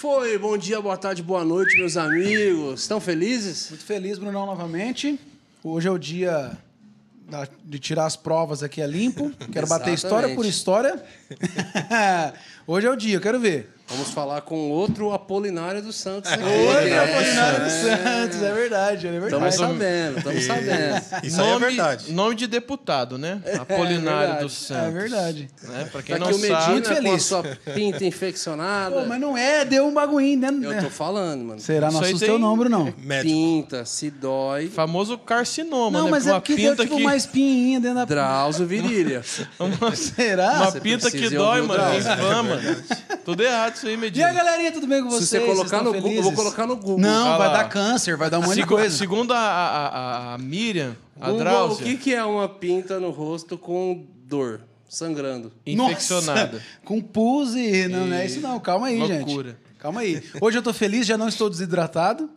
foi? Bom dia, boa tarde, boa noite, meus amigos. Estão felizes? Muito feliz, Brunão, novamente. Hoje é o dia da- de tirar as provas aqui a limpo. Quero bater história por história. Hoje é o dia, eu quero ver. Vamos falar com outro Apolinário dos Santos. aqui. Outro É, Apolinário dos Santos, é verdade, é verdade. Estamos sabendo, estamos sabendo. Isso aí é nome, verdade. Nome de deputado, né? Apolinário verdade. dos Santos. É verdade. Né? Pra quem Tá não aqui o sabe. Medina muito com a feliz. sua pinta infeccionada. Pô, mas não é, deu um bagulhinho, né? Eu tô falando, mano. Será? Não assusta tem- o nome, não. Médico. Pinta, se dói. Famoso carcinoma, Não, né? mas é uma porque deu pinta tipo que. uma espinhinha dentro da... Drauzio Virilha. Uma, Será? uma Você pinta que dói, o mano. Inflama. Tudo errado isso aí, E aí, Medina. galerinha, tudo bem com vocês? Se você colocar Vocês no Google, eu vou colocar no Google. Não, Ah vai lá. dar câncer, vai dar um monte de coisa. Segundo a, a, a- a Miriam, a Google, o Drauzia, que, que é uma pinta no rosto com dor, sangrando? infeccionada. Nossa, com pus e... Não, não é isso não, calma aí, Loucura. gente. Calma aí. Hoje eu tô feliz, já não estou desidratado.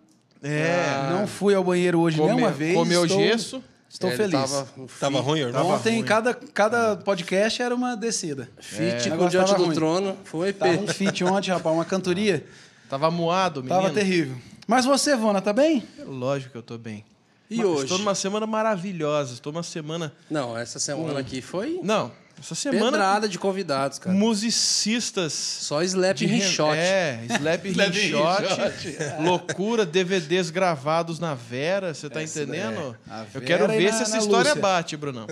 É. Não fui ao banheiro hoje Come- nenhuma vez. comeu estou, gesso. Estou É, feliz. Tava, Tava ruim, irmão? Ontem, cada, cada podcast era uma descida. Fit O com Diante do ruim. Trono. Foi. Tava um fit ontem, rapaz, uma cantoria. Tava moado, menino. Tava terrível. Mas você, Vona, tá bem? Lógico que eu tô bem. E Mas hoje? Estou numa semana maravilhosa. Estou numa semana. Não, essa semana aqui foi Não, essa semana. pedrada de convidados, cara. Musicistas. Só slap de e shot. É, slap rinshot. loucura, DVDs gravados na Vera, você tá entendendo? A Eu quero ver na- se essa história Lúcia. bate, Brunão.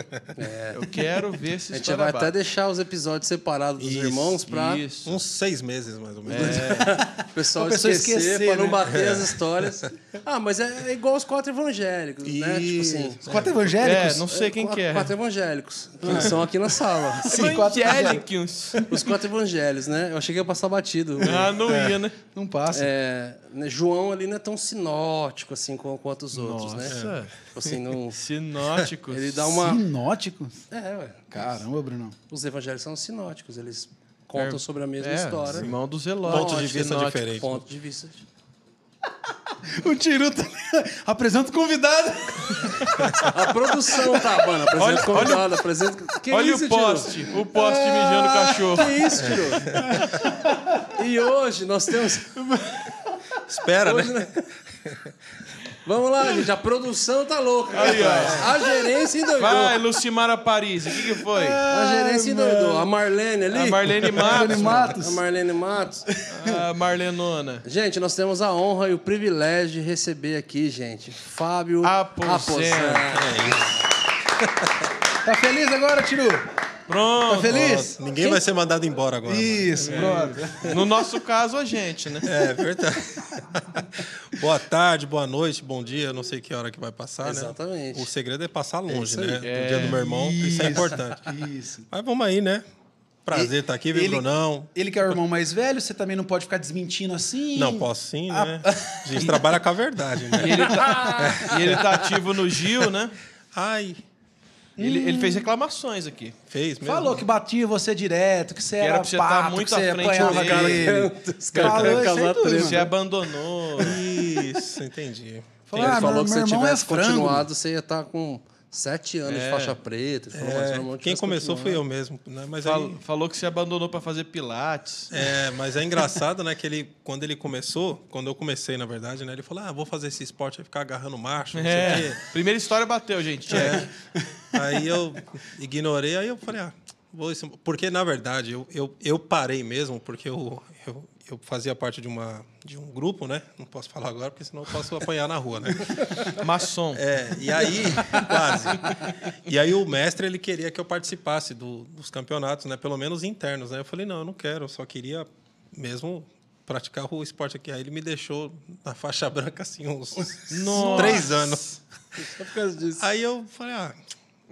Eu quero ver se A essa gente história vai bate. até deixar os episódios separados dos Isso, irmãos pra Isso. Uns seis meses, mais ou menos. o pessoal esquecer, esquecer, pra não né? bater as histórias. Ah, mas é, é igual os quatro evangélicos, né? Tipo assim. Os quatro evangélicos? É, não sei quem quatro, que é. Quatro evangélicos. Que são aqui na sala. Sim, quatro Evangélicos. Os quatro evangelhos, né? Eu achei que ia passar batido. Ah, não ia, né? Não passa. É, né, João ali não é tão sinótico assim com- quanto os outros, né? Nossa. Tipo assim, não. Sinóticos. Ele dá uma. Sinóticos? É, ué. Caramba, Bruno. Os evangelhos são sinóticos, eles contam sobre a mesma é, história. Irmão do Zelote. Ponto de vista sinótico. diferente. Ponto de vista. O Tiru tá... apresenta o convidado. A produção tá, mano. Apresenta Olha- o convidado, apresenta. Que Olha isso, o poste. O poste mijando o cachorro. Que isso, Tiro? E hoje nós temos. Espera, Hoje, né? né? Vamos lá, gente. A produção tá louca. Aí, ó. A gerência endoidou. Vai, Lucimara Paris. O que, que foi? A gerência endoidou. A Marlene ali. A Marlene Matos. Marlene Matos. A Marlene Matos. A Marlenona. Gente, nós temos a honra e o privilégio de receber aqui, gente, Fábio Aposento. Aposento. Tá feliz agora, Tiru? Pronto. Tá feliz? Ninguém vai ser mandado embora agora. mano. Isso, brother. No nosso caso, a gente, né? É verdade. boa tarde, boa noite, bom dia. Não sei que hora que vai passar, Exatamente. né? O segredo é passar longe, isso aí. né? No dia do meu irmão, isso é importante. Isso. Mas vamos aí, né? Prazer estar aqui, viu, Ele- Brunão? Ele que é o irmão mais velho, você também não pode ficar desmentindo assim. Não, posso sim, Ah. né? A gente trabalha com a verdade, E né? ele tá, e ele tá ativo no Gil, né? Ai, Ele, ele fez reclamações aqui. fez mesmo. Falou que batia você direto, que você era era, pra você tá muito que você à frente apanhava dele. dele. Os caras tudo, treta. Você abandonou. Isso, entendi. Falou, Ele ah, falou meu, que se meu você irmão tivesse é continuado, você ia estar com sete anos de É. faixa preta. É, quem tivesse começou fui eu continuado. mesmo, né? Mas Fal- aí, falou que você abandonou pra fazer pilates. é, mas é engraçado, né? Que ele, quando ele começou, quando eu comecei, na verdade, né? Ele falou: Ah, vou fazer esse esporte, vai ficar agarrando macho, não sei o É. quê. Primeira história bateu, gente. É. Aí eu ignorei, aí eu falei, ah, vou isso. Porque, na verdade, eu, eu, eu parei mesmo, porque eu, eu, eu fazia parte de, uma, de um grupo, né? Não posso falar agora, porque senão eu posso apanhar na rua, né? Maçom. É, e aí, quase. E aí o mestre, ele queria que eu participasse do- dos campeonatos, né? Pelo menos internos, né? Eu falei, não, eu não quero, eu só queria mesmo praticar o esporte aqui. Aí ele me deixou na faixa branca, assim, uns Nossa. três anos. Só por causa disso. Aí eu falei, ah,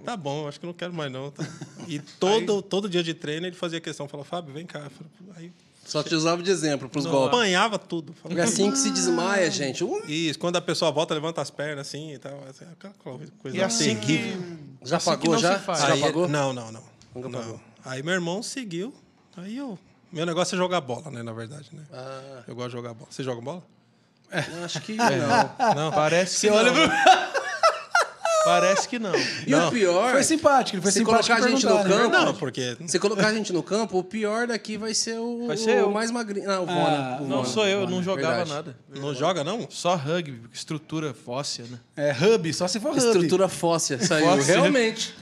tá bom, acho que não quero mais não. tá. E todo, todo dia de treino ele fazia questão, falava, Fábio, vem cá. Eu falei, Aí Só te usava de exemplo pros eu golpes. apanhava tudo. Falava, assim que se desmaia, gente. um- Isso, quando a pessoa volta, levanta as pernas assim e tal. assim, aquela coisa E assim terrível. que. Já assim pagou não já? Já Aí- pagou? Não, não, não. Nunca Não. pagou. Aí meu irmão seguiu. Aí eu. Meu negócio é jogar bola, né? Na verdade, né? Ah, Eu gosto de jogar bola. Você joga bola? acho que não. Não. Parece que. Você olha não, pro- né? Parece que não. E o pior. Foi simpático, ele foi Se simpático. colocar a gente no né? campo- Não, porque. Se colocar a gente no campo, o pior daqui vai ser o, Vai ser o mais magrinho. Não, o Ah, Vona. o Não Vona. sou eu, Vona, não jogava verdade. nada. Não joga, não? Só rugby, estrutura fóssil, né? É hub, só se for hub. Estrutura fóssia saiu. Fóssia. Realmente.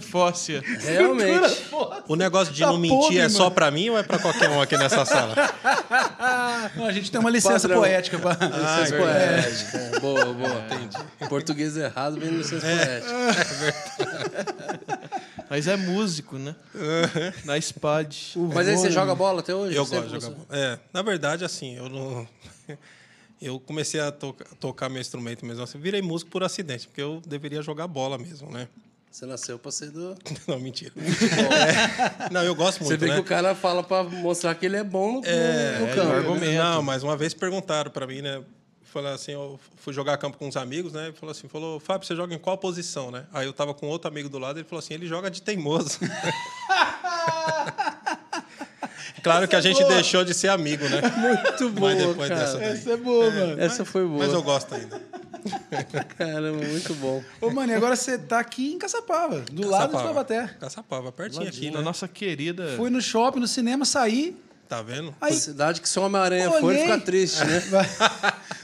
Fóssil. Realmente. O negócio de Tá não mentir é mano. só pra mim ou é pra qualquer um aqui nessa sala? Não, a gente tem uma licença Padrão. poética pra. Ah, Licença poética. É, boa, boa. Entendi. Português errado vem no licença poética. Mas é músico, né? Na SPAD. Mas aí você joga bola até hoje? Eu gosto de jogar você? bola. É, na verdade, assim, eu não. Eu comecei a toca- tocar meu instrumento mesmo assim. Virei músico por acidente, porque eu deveria jogar bola mesmo, né? Você nasceu pra ser do. Não, mentira. É. Não, eu gosto Você muito, vê né? que o cara fala pra mostrar que ele é bom no, no- no é, campo. o argumento. Não, mas uma vez perguntaram pra mim, né? Falaram assim, eu fui jogar campo com uns amigos, né? E falou assim, falou, Fábio, você joga em qual posição, né? Aí eu tava com outro amigo do lado, ele falou assim, ele joga de teimoso. claro que a gente deixou de ser amigo, né? Muito boa, Mas depois cara. dessa daí. Essa é boa, mano. Essa foi boa. Mas eu gosto ainda. Caramba, muito bom. Ô, mano, e agora você tá aqui em Caçapava, do lado de Taubaté. Caçapava, pertinho aqui, Na né? nossa querida. Fui no shopping, no cinema, saí. Tá vendo? Aí, Cidade que se o Homem-Aranha for, Olhei. fica triste, né?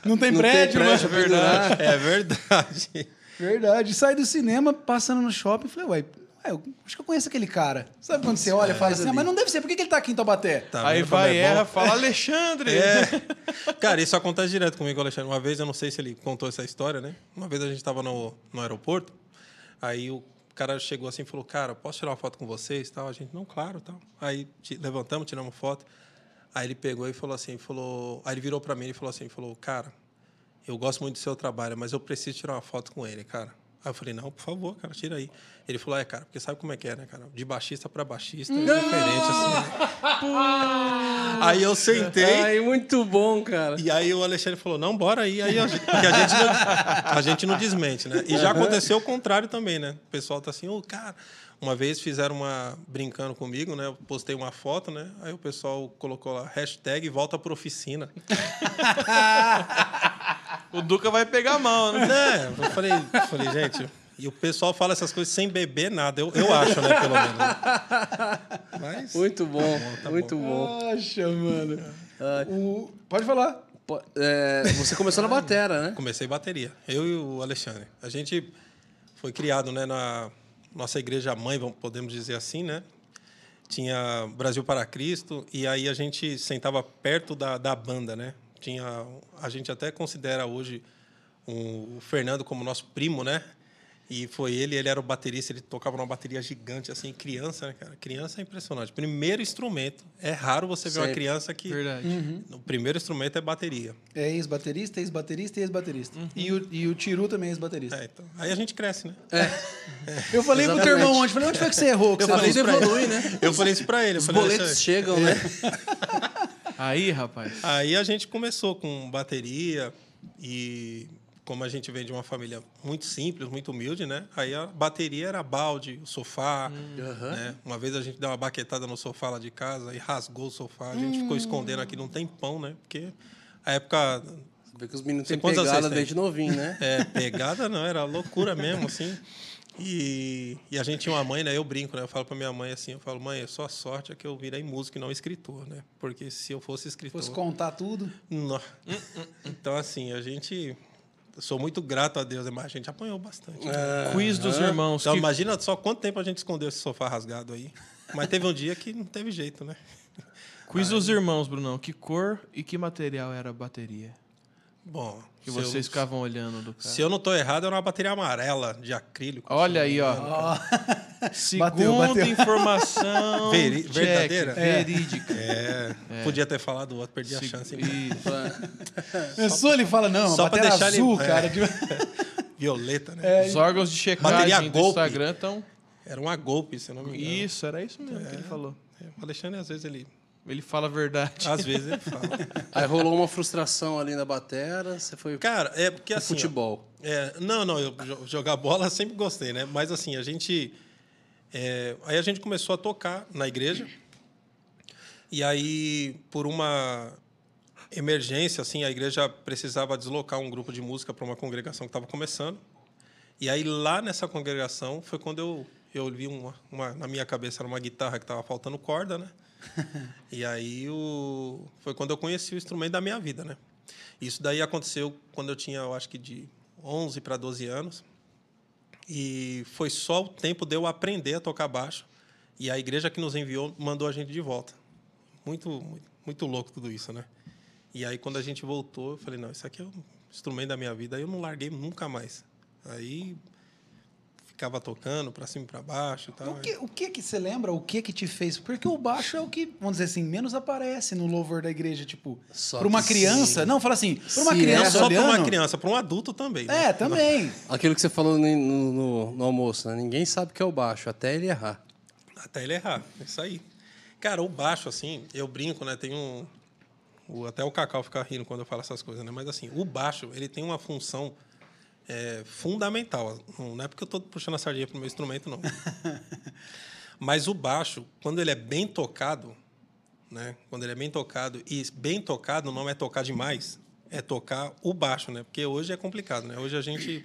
Não tem Não tem prédio, prédio mano. pra pendurar. É verdade. Verdade. Saí do cinema, passando no shopping, falei, ué, eu acho que eu conheço aquele cara. Sabe quando você olha e fala assim, ah, mas não deve ser, por que que ele tá aqui em Taubaté? Tá Aí vai é erra, fala Alexandre. É. Cara, isso acontece direto comigo, Alexandre. Uma vez, eu não sei se ele contou essa história, né? Uma vez a gente estava no, no aeroporto, aí o cara chegou assim e falou, cara, posso tirar uma foto com vocês? Tal? A gente, não, claro. Tal. Aí levantamos, tiramos foto. Aí ele pegou e falou assim, falou... Aí ele virou para mim e falou assim, falou, cara, eu gosto muito do seu trabalho, mas eu preciso tirar uma foto com ele, cara. Aí eu falei, não, por favor, cara, tira aí. Ele falou, é, cara, porque sabe como é que é, né, cara? De baixista para baixista é diferente, assim. né? aí eu sentei... Ai, muito bom, cara. E aí o Alexandre falou, não, bora aí. aí a gente, porque a gente, não, a gente não desmente, né? E já aconteceu o contrário também, né? O pessoal tá assim, ô, cara... Uma vez fizeram uma... Brincando comigo, né? Eu postei uma foto, né? Aí o pessoal colocou lá, hashtag volta pra oficina. O Duca vai pegar mal, né? né? Eu falei, falei, gente... E o pessoal fala essas coisas sem beber nada. Eu, eu acho, né? Pelo menos. Mas... Muito bom, muito bom. Poxa, mano. Ai. O... Pode falar. É, você começou na batera, né? Comecei bateria. Eu e o Alexandre. A gente foi criado né, na nossa igreja mãe, podemos dizer assim, né? Tinha Brasil para Cristo e aí a gente sentava perto da, da banda, né? Tinha, a gente até considera hoje um- o Fernando como nosso primo, né? E foi ele, ele era o baterista, ele tocava numa bateria gigante, assim, criança, né, cara? Criança é impressionante. Primeiro instrumento. É raro você ver uma criança que. Verdade. O primeiro instrumento é bateria. É ex-baterista, ex-baterista e ex-baterista. E, o, e o Tiru também é ex-baterista. É, então, aí a gente cresce, né? Eu falei pro teu Exatamente. irmão ontem, falei, onde foi que você errou? Que Eu você falei evolui, ele. né? Eu falei isso pra ele. eu Os falei, boletos chegam, né? Aí, rapaz. Aí a gente começou com bateria e como a gente vem de uma família muito simples, muito humilde, né? Aí a bateria era balde, o sofá, né? Uma vez a gente deu uma baquetada no sofá lá de casa e rasgou o sofá. A gente ficou escondendo aqui num tempão, né? Porque a época Você vê que os meninos têm pegada desde novinho, né? É, pegada não, era loucura mesmo, assim. E, e a gente tinha uma mãe, né? Eu brinco, né? Eu falo pra minha mãe assim, eu falo, mãe, a sua sorte é que eu virei músico e não escritor, né? Porque se eu fosse escritor... Fosse contar tudo. Nó. Então, assim, a gente... Sou muito grato a Deus, mas a gente apanhou bastante. né? Quiz dos irmãos. Então, que- imagina só quanto tempo a gente escondeu esse sofá rasgado aí. Mas teve um dia que não teve jeito, né? Quiz dos irmãos, Brunão. Que cor e que material era a bateria? Bom, Que se eu- vocês ficavam olhando do cara. Se eu não tô errado, era uma bateria amarela de acrílico. Olha aí, ó. Segunda Bateu, bateu. informação. Veri- check, verdadeira? Verídica. É, podia ter falado o outro, perdi a chance. Pensou, ele fala, não, só a pra bateria deixar ele- azul, é. cara. Violeta, né? Os órgãos de Bateria checagem do golpe. Instagram estão. Era uma golpe, se eu não me engano. Isso, era isso mesmo que ele falou. É, O Alexandre, às vezes, ele... Ele fala a verdade. Às vezes ele fala. Aí rolou uma frustração ali na batera, você foi Cara, é porque assim... ó, futebol. É, não, não, eu jo- jogar bola sempre gostei, né? Mas assim, a gente. é, aí a gente começou a tocar na igreja. E aí, por uma emergência, assim, a igreja precisava deslocar um grupo de música para uma congregação que estava começando. E aí lá nessa congregação foi quando eu eu vi uma, uma na minha cabeça era uma guitarra que estava faltando corda, né? e aí o, foi quando eu conheci o instrumento da minha vida, né? Isso daí aconteceu quando eu tinha, eu acho que de 11 para 12 anos. E foi só o tempo de eu aprender a tocar baixo. E a igreja que nos enviou mandou a gente de volta. Muito, muito, muito louco tudo isso, né? E aí, quando a gente voltou, eu falei: não, isso aqui é o instrumento da minha vida. Aí eu não larguei nunca mais. Aí ficava tocando para cima e para baixo e tal. O que, o que que você lembra? O que que te fez? Porque o baixo é o que, vamos dizer assim, menos aparece no louvor da igreja, tipo, para uma criança. Sim. Não, fala assim, para uma sim, criança é só para uma criança, para um adulto também. Né? É, também. Aquilo que você falou no, no, no almoço, né? Ninguém sabe o que é o baixo, até ele errar. Até ele errar, é isso aí. Cara, o baixo, assim, eu brinco, né? Tem um. Até o Cacau fica rindo quando eu falo essas coisas, né? Mas assim, o baixo, ele tem uma função é, fundamental. Não é porque eu estou puxando a sardinha para o meu instrumento, não. Mas o baixo, quando ele é bem tocado, né? Quando ele é bem tocado e bem tocado não é tocar demais, é tocar o baixo, né? Porque hoje é complicado, né? Hoje a gente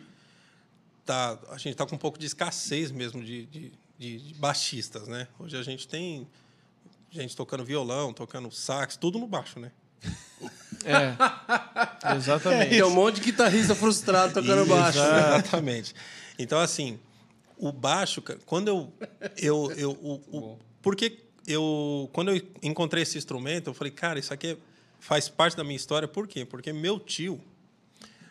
tá a gente tá com um pouco de escassez mesmo de, de, de baixistas, né? Hoje a gente tem gente tocando violão, tocando sax, tudo no baixo, né? É. Exatamente. Tem um monte de guitarrista frustrado tocando baixo. Exatamente. Então, assim, o baixo, quando eu. eu, eu o, o, porque eu. Quando eu encontrei esse instrumento, eu falei, cara, isso aqui faz parte da minha história. Por quê? Porque meu tio.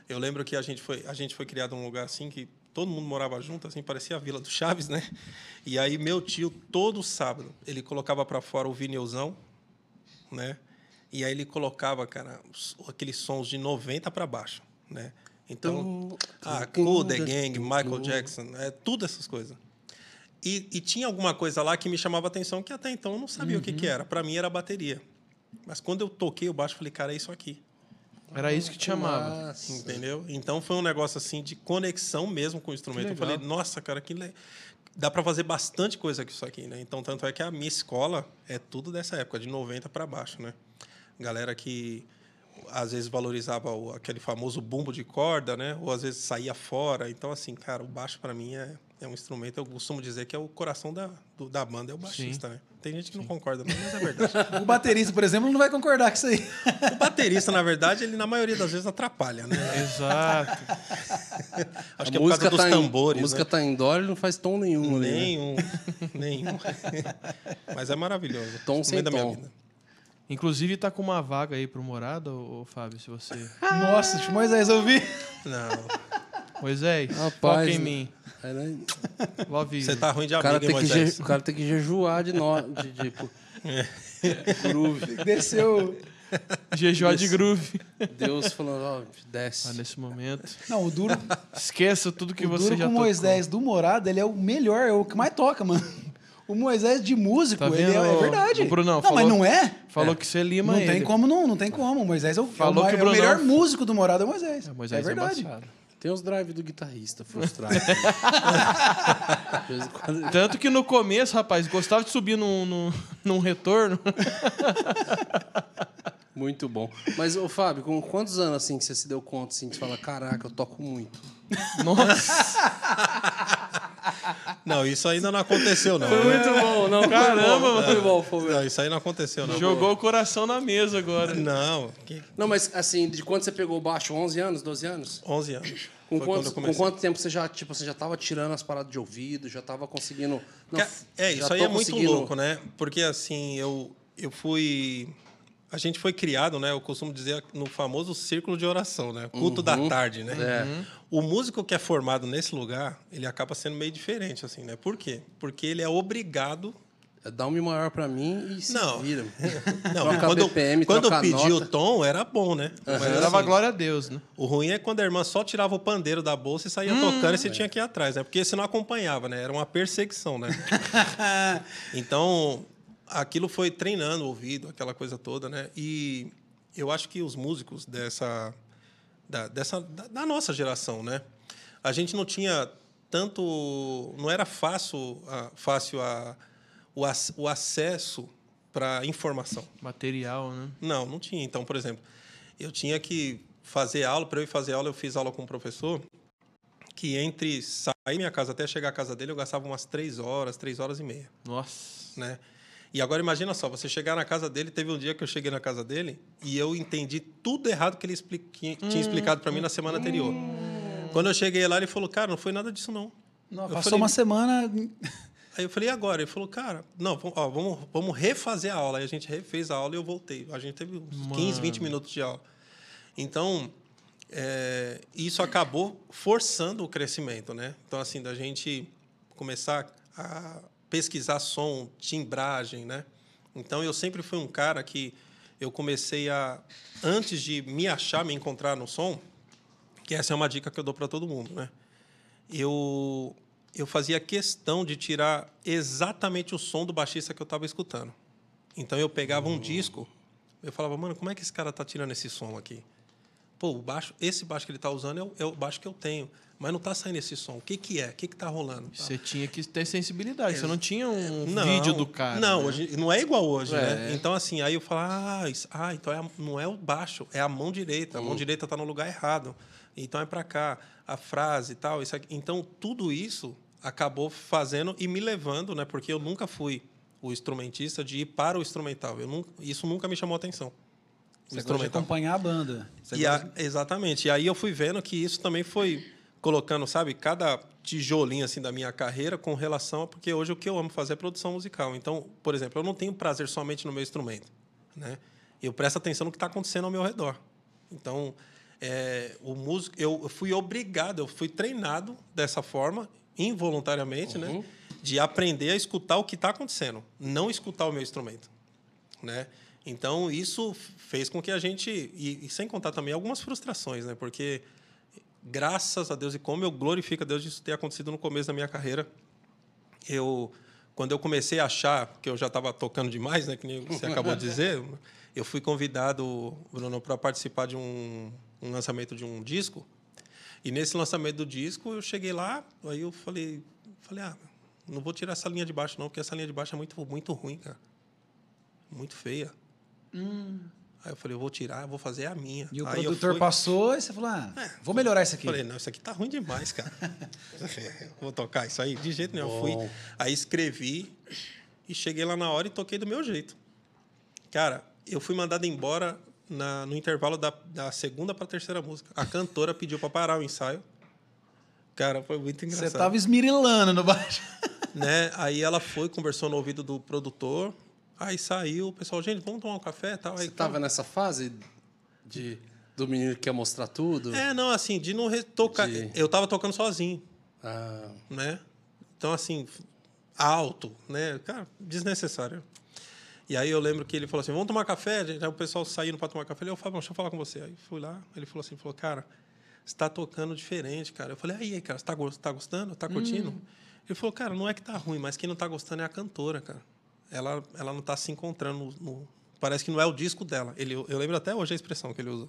Eu lembro que a gente foi, a gente foi criado num lugar assim que todo mundo morava junto, assim, parecia a Vila do Chaves, né? E aí meu tio, todo sábado, ele colocava para fora o vinilzão, né? E aí ele colocava, cara, aqueles sons de 90 para baixo, né? Então, ah, Cool, The Gang, Michael Jackson, é tudo essas coisas. E, e, tinha alguma coisa lá que me chamava atenção que até então eu não sabia uhum. o que, que uhum. era. Para mim era a bateria. Mas quando eu toquei o baixo, eu falei, cara, é isso aqui. Era isso que te chamava. Nossa. Entendeu? Então foi um negócio assim de conexão mesmo com o instrumento. Eu falei, nossa, cara, que le... dá para fazer bastante coisa com isso aqui, né? Então tanto é que a minha escola é tudo dessa época, de 90 para baixo, né? Galera que às vezes valorizava o, aquele famoso bumbo de corda, né? Ou às vezes saía fora. Então assim, cara, o baixo para mim é é um instrumento, eu costumo dizer que é o coração da, do, da banda, é o baixista, Sim. né? Tem gente que Sim. não concorda, mas é verdade. o baterista, por exemplo, não vai concordar com isso aí. o baterista, na verdade, ele na maioria das vezes atrapalha, né? Exato. Acho a que é por causa dos tá tambores. Em, a música né? tá em dó, ele não faz tom nenhum. Nenhum, né? nenhum. mas é maravilhoso. Tom sem da tom. minha vida. Inclusive, tá com uma vaga aí pro Morada, ô, Fábio, se você... Nossa, Moisés, eu vi. Não... Moisés, Rapaz, foca em mim. Love Você tá ruim de o cara, tem que o cara tem que jejuar de nó, de, de, de é. groove. Desceu. Jejuar de groove. Deus falou, ó, desce. Ah, nesse momento. Não, o duro. Esqueça tudo que o você duro já com o Moisés do Morada, ele é o melhor, é o que mais toca, mano. O Moisés de músico, tá ele é, é, verdade. O Brunão, não, falou, mas não é? Falou é. que você lima não ele. Tem como, não, não tem como. O Moisés é o, falou é o, que o, Brunão... é o melhor músico do Morada, é o Moisés. É, Moisés é verdade. Tem os drives do guitarrista frustrado. Tanto que no começo, rapaz, gostava de subir num, num, num retorno. Muito bom. Mas, ô Fábio, com quantos anos assim que você se deu conta assim, que você fala, caraca, eu toco muito? Nossa! Não, isso ainda não aconteceu, não. Foi muito bom, não. Caramba, foi bom, foi bom. Não, isso aí não aconteceu, não. Jogou o coração na mesa agora. Não. Não, mas assim, de quando você pegou o baixo? 11 anos, 12 anos? 11 anos. Com, quantos, com quanto tempo você já, tipo, você já estava tirando as paradas de ouvido, já estava conseguindo... Não, é, isso aí é muito louco, né? Porque, assim, eu, eu fui a gente foi criado, né? Eu costumo dizer no famoso círculo de oração, né? Culto uhum. da tarde, né? É. Uhum. O músico que é formado nesse lugar, ele acaba sendo meio diferente, assim, né? Por quê? Porque ele é obrigado é, Dá um mi maior para mim e se não. vira. Não, quando, BPM, quando eu pedi o tom, era bom, né? Uhum. Mas assim, dava glória a Deus, né? O ruim é quando a irmã só tirava o pandeiro da bolsa e saía hum, tocando e você é. tinha que ir atrás, né? Porque você não acompanhava, né? Era uma perseguição, né? então, aquilo foi treinando o ouvido, aquela coisa toda, né? E eu acho que os músicos dessa da, dessa da, da, nossa geração, né? A gente não tinha tanto, não era fácil, a, fácil a, o, o acesso para informação. Material, né? Não, não tinha. Então, por exemplo, eu tinha que fazer aula, para eu ir fazer aula, eu fiz aula com um professor que entre sair minha casa até chegar à casa dele, eu gastava umas três horas, três horas e meia, Nossa. né? E agora imagina só, você chegar na casa dele, teve um dia que eu cheguei na casa dele e eu entendi tudo errado que ele que tinha explicado para mim na semana anterior. Quando eu cheguei lá, ele falou, cara, não foi nada disso não. Não, passou falei- uma semana. Aí eu falei, e agora? Ele falou, cara, não, vamos, ó, vamos, vamos refazer a aula. Aí a gente refez a aula e eu voltei. A gente teve uns 15, 20 minutos de aula. Então, é, isso acabou forçando o crescimento, né? Então, assim, da gente começar a pesquisar som, timbragem, né? Então, eu sempre fui um cara que eu comecei a, antes de me achar, me encontrar no som, que essa é uma dica que eu dou para todo mundo, né? eu eu fazia questão de tirar exatamente o som do baixista que eu estava escutando. Então eu pegava um disco, eu falava, mano, como é que esse cara tá tirando esse som aqui? Pô, o baixo, esse baixo que ele tá usando é o, é o baixo que eu tenho, mas não tá saindo esse som. O que que é? O que que tá rolando? Você tinha que ter sensibilidade. Você não tinha um Não, vídeo do cara. Não, né? hoje não é igual hoje, É. né? Então assim, aí eu falo, ah, isso- ah então é a- não é o baixo, é a mão direita. A mão direita está no lugar errado. Então é para cá, a frase e tal, isso aqui. Então tudo isso acabou fazendo e me levando, né? Porque eu nunca fui o instrumentista de ir para o instrumental. Eu nunca, isso nunca me chamou atenção. Você gosta de acompanhar a banda. A- exatamente. E aí eu fui vendo que isso também foi colocando, sabe, cada tijolinho assim da minha carreira com relação a porque hoje o que eu amo fazer é produção musical. Então, por exemplo, eu não tenho prazer somente no meu instrumento, né? Eu presto atenção no que está acontecendo ao meu redor. Então, é, o músico, eu fui obrigado, eu fui treinado dessa forma involuntariamente, né, de aprender a escutar o que está acontecendo, não escutar o meu instrumento né? Então isso fez com que a gente e, e sem contar também algumas frustrações, né? Porque graças a Deus e como eu glorifico a Deus disso ter acontecido no começo da minha carreira, eu quando eu comecei a achar que eu já estava tocando demais, né? Que nem você acabou de dizer, eu fui convidado, Bruno, para participar de um, um lançamento de um disco. E nesse lançamento do disco eu cheguei lá, aí eu falei, falei, ah, não vou tirar essa linha de baixo não, porque essa linha de baixo é muito muito ruim, cara muito feia. Aí eu falei, eu vou tirar, eu vou fazer a minha. E o Aí produtor fui- passou e você falou: ah, vou melhorar isso aqui. Falei, não, isso aqui tá ruim demais, cara. vou tocar isso aí? De jeito nenhum. Eu Fui, Bom. aí escrevi e cheguei lá na hora e toquei do meu jeito. Cara, eu fui mandado embora na- no intervalo da, da segunda para a terceira música. A cantora pediu para parar o ensaio. Cara, foi muito engraçado Você tava esmirilando no baixo. né? Aí ela foi, conversou no ouvido do produtor. Aí saiu, o pessoal, gente, vamos tomar um café e tal. Aí, Você tava nessa fase de, do menino que quer mostrar tudo? É, não, assim, de não tocar. De- Eu tava tocando sozinho, Ah, né? Então, assim, alto, né? Cara, desnecessário. E aí eu lembro que ele falou assim: vamos tomar café? Aí o pessoal saindo para tomar café. Ele falou, Fábio, deixa eu falar com você. Aí fui lá, ele falou assim: falou, cara, você tá tocando diferente, cara. Eu falei, aí, cara, você tá, go- tá gostando? Tá curtindo? Ele falou, cara, não é que tá ruim, mas quem não tá gostando é a cantora, cara. Ela, ela não tá se encontrando no, no- Parece que não é o disco dela. Ele, eu lembro até hoje a expressão que ele usou.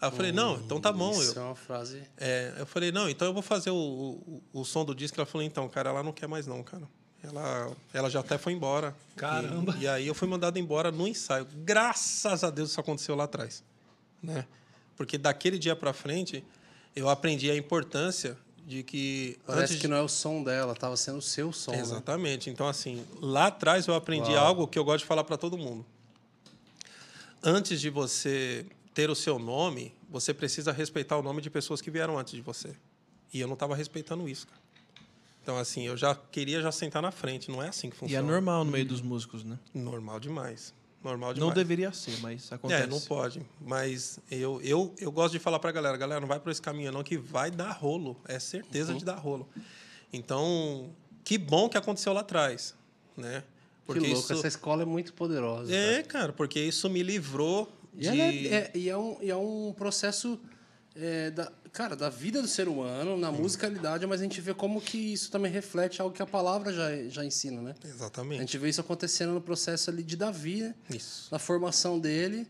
Aí eu falei, não, então tá bom. Isso Eu, é uma frase. é, eu falei, não, então eu vou fazer o, o, o som do disco. Ela falou, então, cara, ela não quer mais não, cara. Ela, ela já até foi embora. Caramba. E, e aí eu fui mandado embora no ensaio. Graças a Deus isso aconteceu lá atrás. Né? Porque daquele dia para frente, eu aprendi a importância de que... Parece antes que não é o som dela, tava sendo o seu som. né? Exatamente. Então, assim, lá atrás eu aprendi Uau. algo que eu gosto de falar para todo mundo. Antes de você ter o seu nome, você precisa respeitar o nome de pessoas que vieram antes de você. E eu não estava respeitando isso. Cara. Então, assim, eu já queria já sentar na frente. Não é assim que E funciona. é normal no meio dos músicos, né? Normal demais. Normal Não demais. deveria ser, mas acontece. É, não pode. Mas eu, eu, eu gosto de falar para a galera, galera, não vai por esse caminho não, que vai dar rolo. É certeza de dar rolo. Então, que bom que aconteceu lá atrás, né? Que louco, essa escola é muito poderosa. É, cara, porque isso me livrou E, de... ela é, é- e, é um, e é um processo é, da, cara, da vida do ser humano, na musicalidade, mas a gente vê como que isso também reflete algo que a palavra já, já ensina, né? A Exatamente. gente vê isso acontecendo no processo ali de Davi, né? Isso. na formação dele,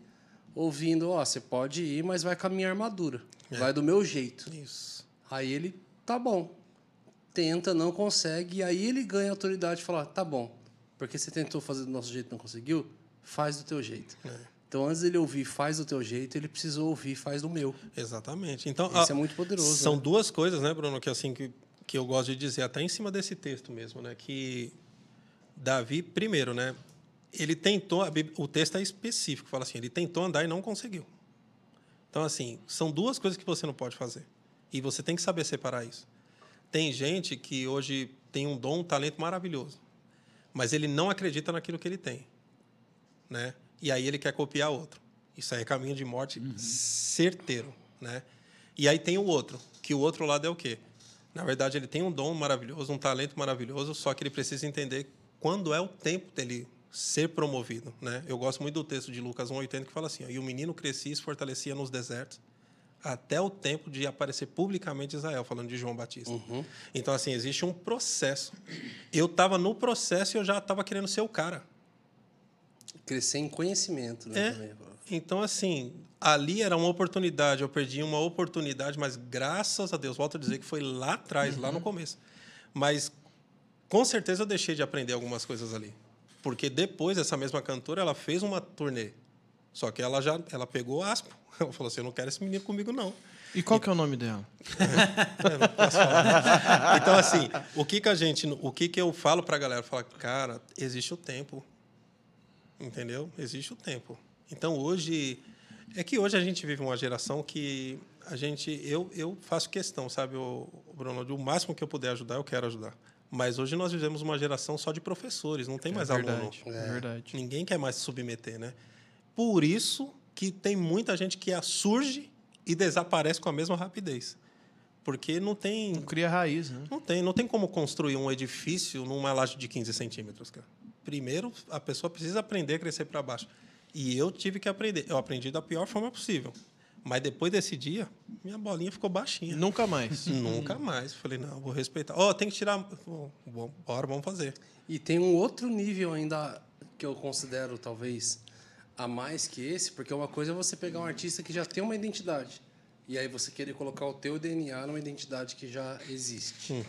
ouvindo, ó, você pode ir, mas vai com a minha armadura. É. Vai do meu jeito. Isso. Aí ele, tá bom. Tenta, não consegue, e aí ele ganha a autoridade de falar, tá bom. Porque você tentou fazer do nosso jeito e não conseguiu, faz do teu jeito. É. Então, antes dele ouvir faz do teu jeito, ele precisou ouvir faz do meu. Exatamente. Então, Isso é muito poderoso. São né? duas coisas, né, Bruno, que assim que, que eu gosto de dizer, até em cima desse texto mesmo, né, que Davi, primeiro, né, ele tentou, o texto é específico, fala assim, ele tentou andar e não conseguiu. Então, assim, são duas coisas que você não pode fazer. E você tem que saber separar isso. Tem gente que hoje tem um dom, um talento maravilhoso, mas ele não acredita naquilo que ele tem, né? E aí ele quer copiar outro. Isso aí é caminho de morte certeiro, né? E aí tem o outro, que o outro lado é o quê? Na verdade, ele tem um dom maravilhoso, um talento maravilhoso, só que ele precisa entender quando é o tempo dele ser promovido, né? Eu gosto muito do texto de Lucas 1:80 que fala assim: ó, "E o menino crescia e se fortalecia nos desertos, até o tempo de aparecer publicamente Israel", falando de João Batista. Então assim, existe um processo. Eu estava no processo e eu já estava querendo ser o cara. Crescer em conhecimento, né? É. também. Então, assim, ali era uma oportunidade, eu perdi uma oportunidade, mas graças a Deus, volto a dizer que foi lá atrás, lá no começo. Mas com certeza eu deixei de aprender algumas coisas ali. Porque depois, essa mesma cantora, ela fez uma turnê. Só que ela já ela pegou aspo. Ela falou assim: eu não quero esse menino comigo, não. E qual que é o nome dela? Eu não posso falar. Então, assim, o que, que a gente. O que, que eu falo pra galera? Fala, cara, existe o tempo. Entendeu? Existe o tempo. Então, hoje. É que hoje a gente vive uma geração que a gente. Eu, eu faço questão, sabe, o Bruno? O máximo que eu puder ajudar, eu quero ajudar. Mas hoje nós vivemos uma geração só de professores, não tem mais é aluno. verdade, é verdade. Ninguém quer mais se submeter, né? Por isso que tem muita gente que surge e desaparece com a mesma rapidez. Porque não tem, Não cria raiz, né? não tem, não tem como construir um edifício numa laje de 15 centímetros, cara. Primeiro, a pessoa precisa aprender a crescer para baixo. E eu tive que aprender. Eu aprendi da pior forma possível. Mas depois desse dia, minha bolinha ficou baixinha. Nunca mais. Nunca mais. Falei, não, vou respeitar. Ó, tem que tirar. Bom, bora, vamos fazer. E tem um outro nível ainda que eu considero talvez a mais que esse, porque uma coisa é você pegar um artista que já tem uma identidade e aí você querer colocar o teu DNA numa identidade que já existe.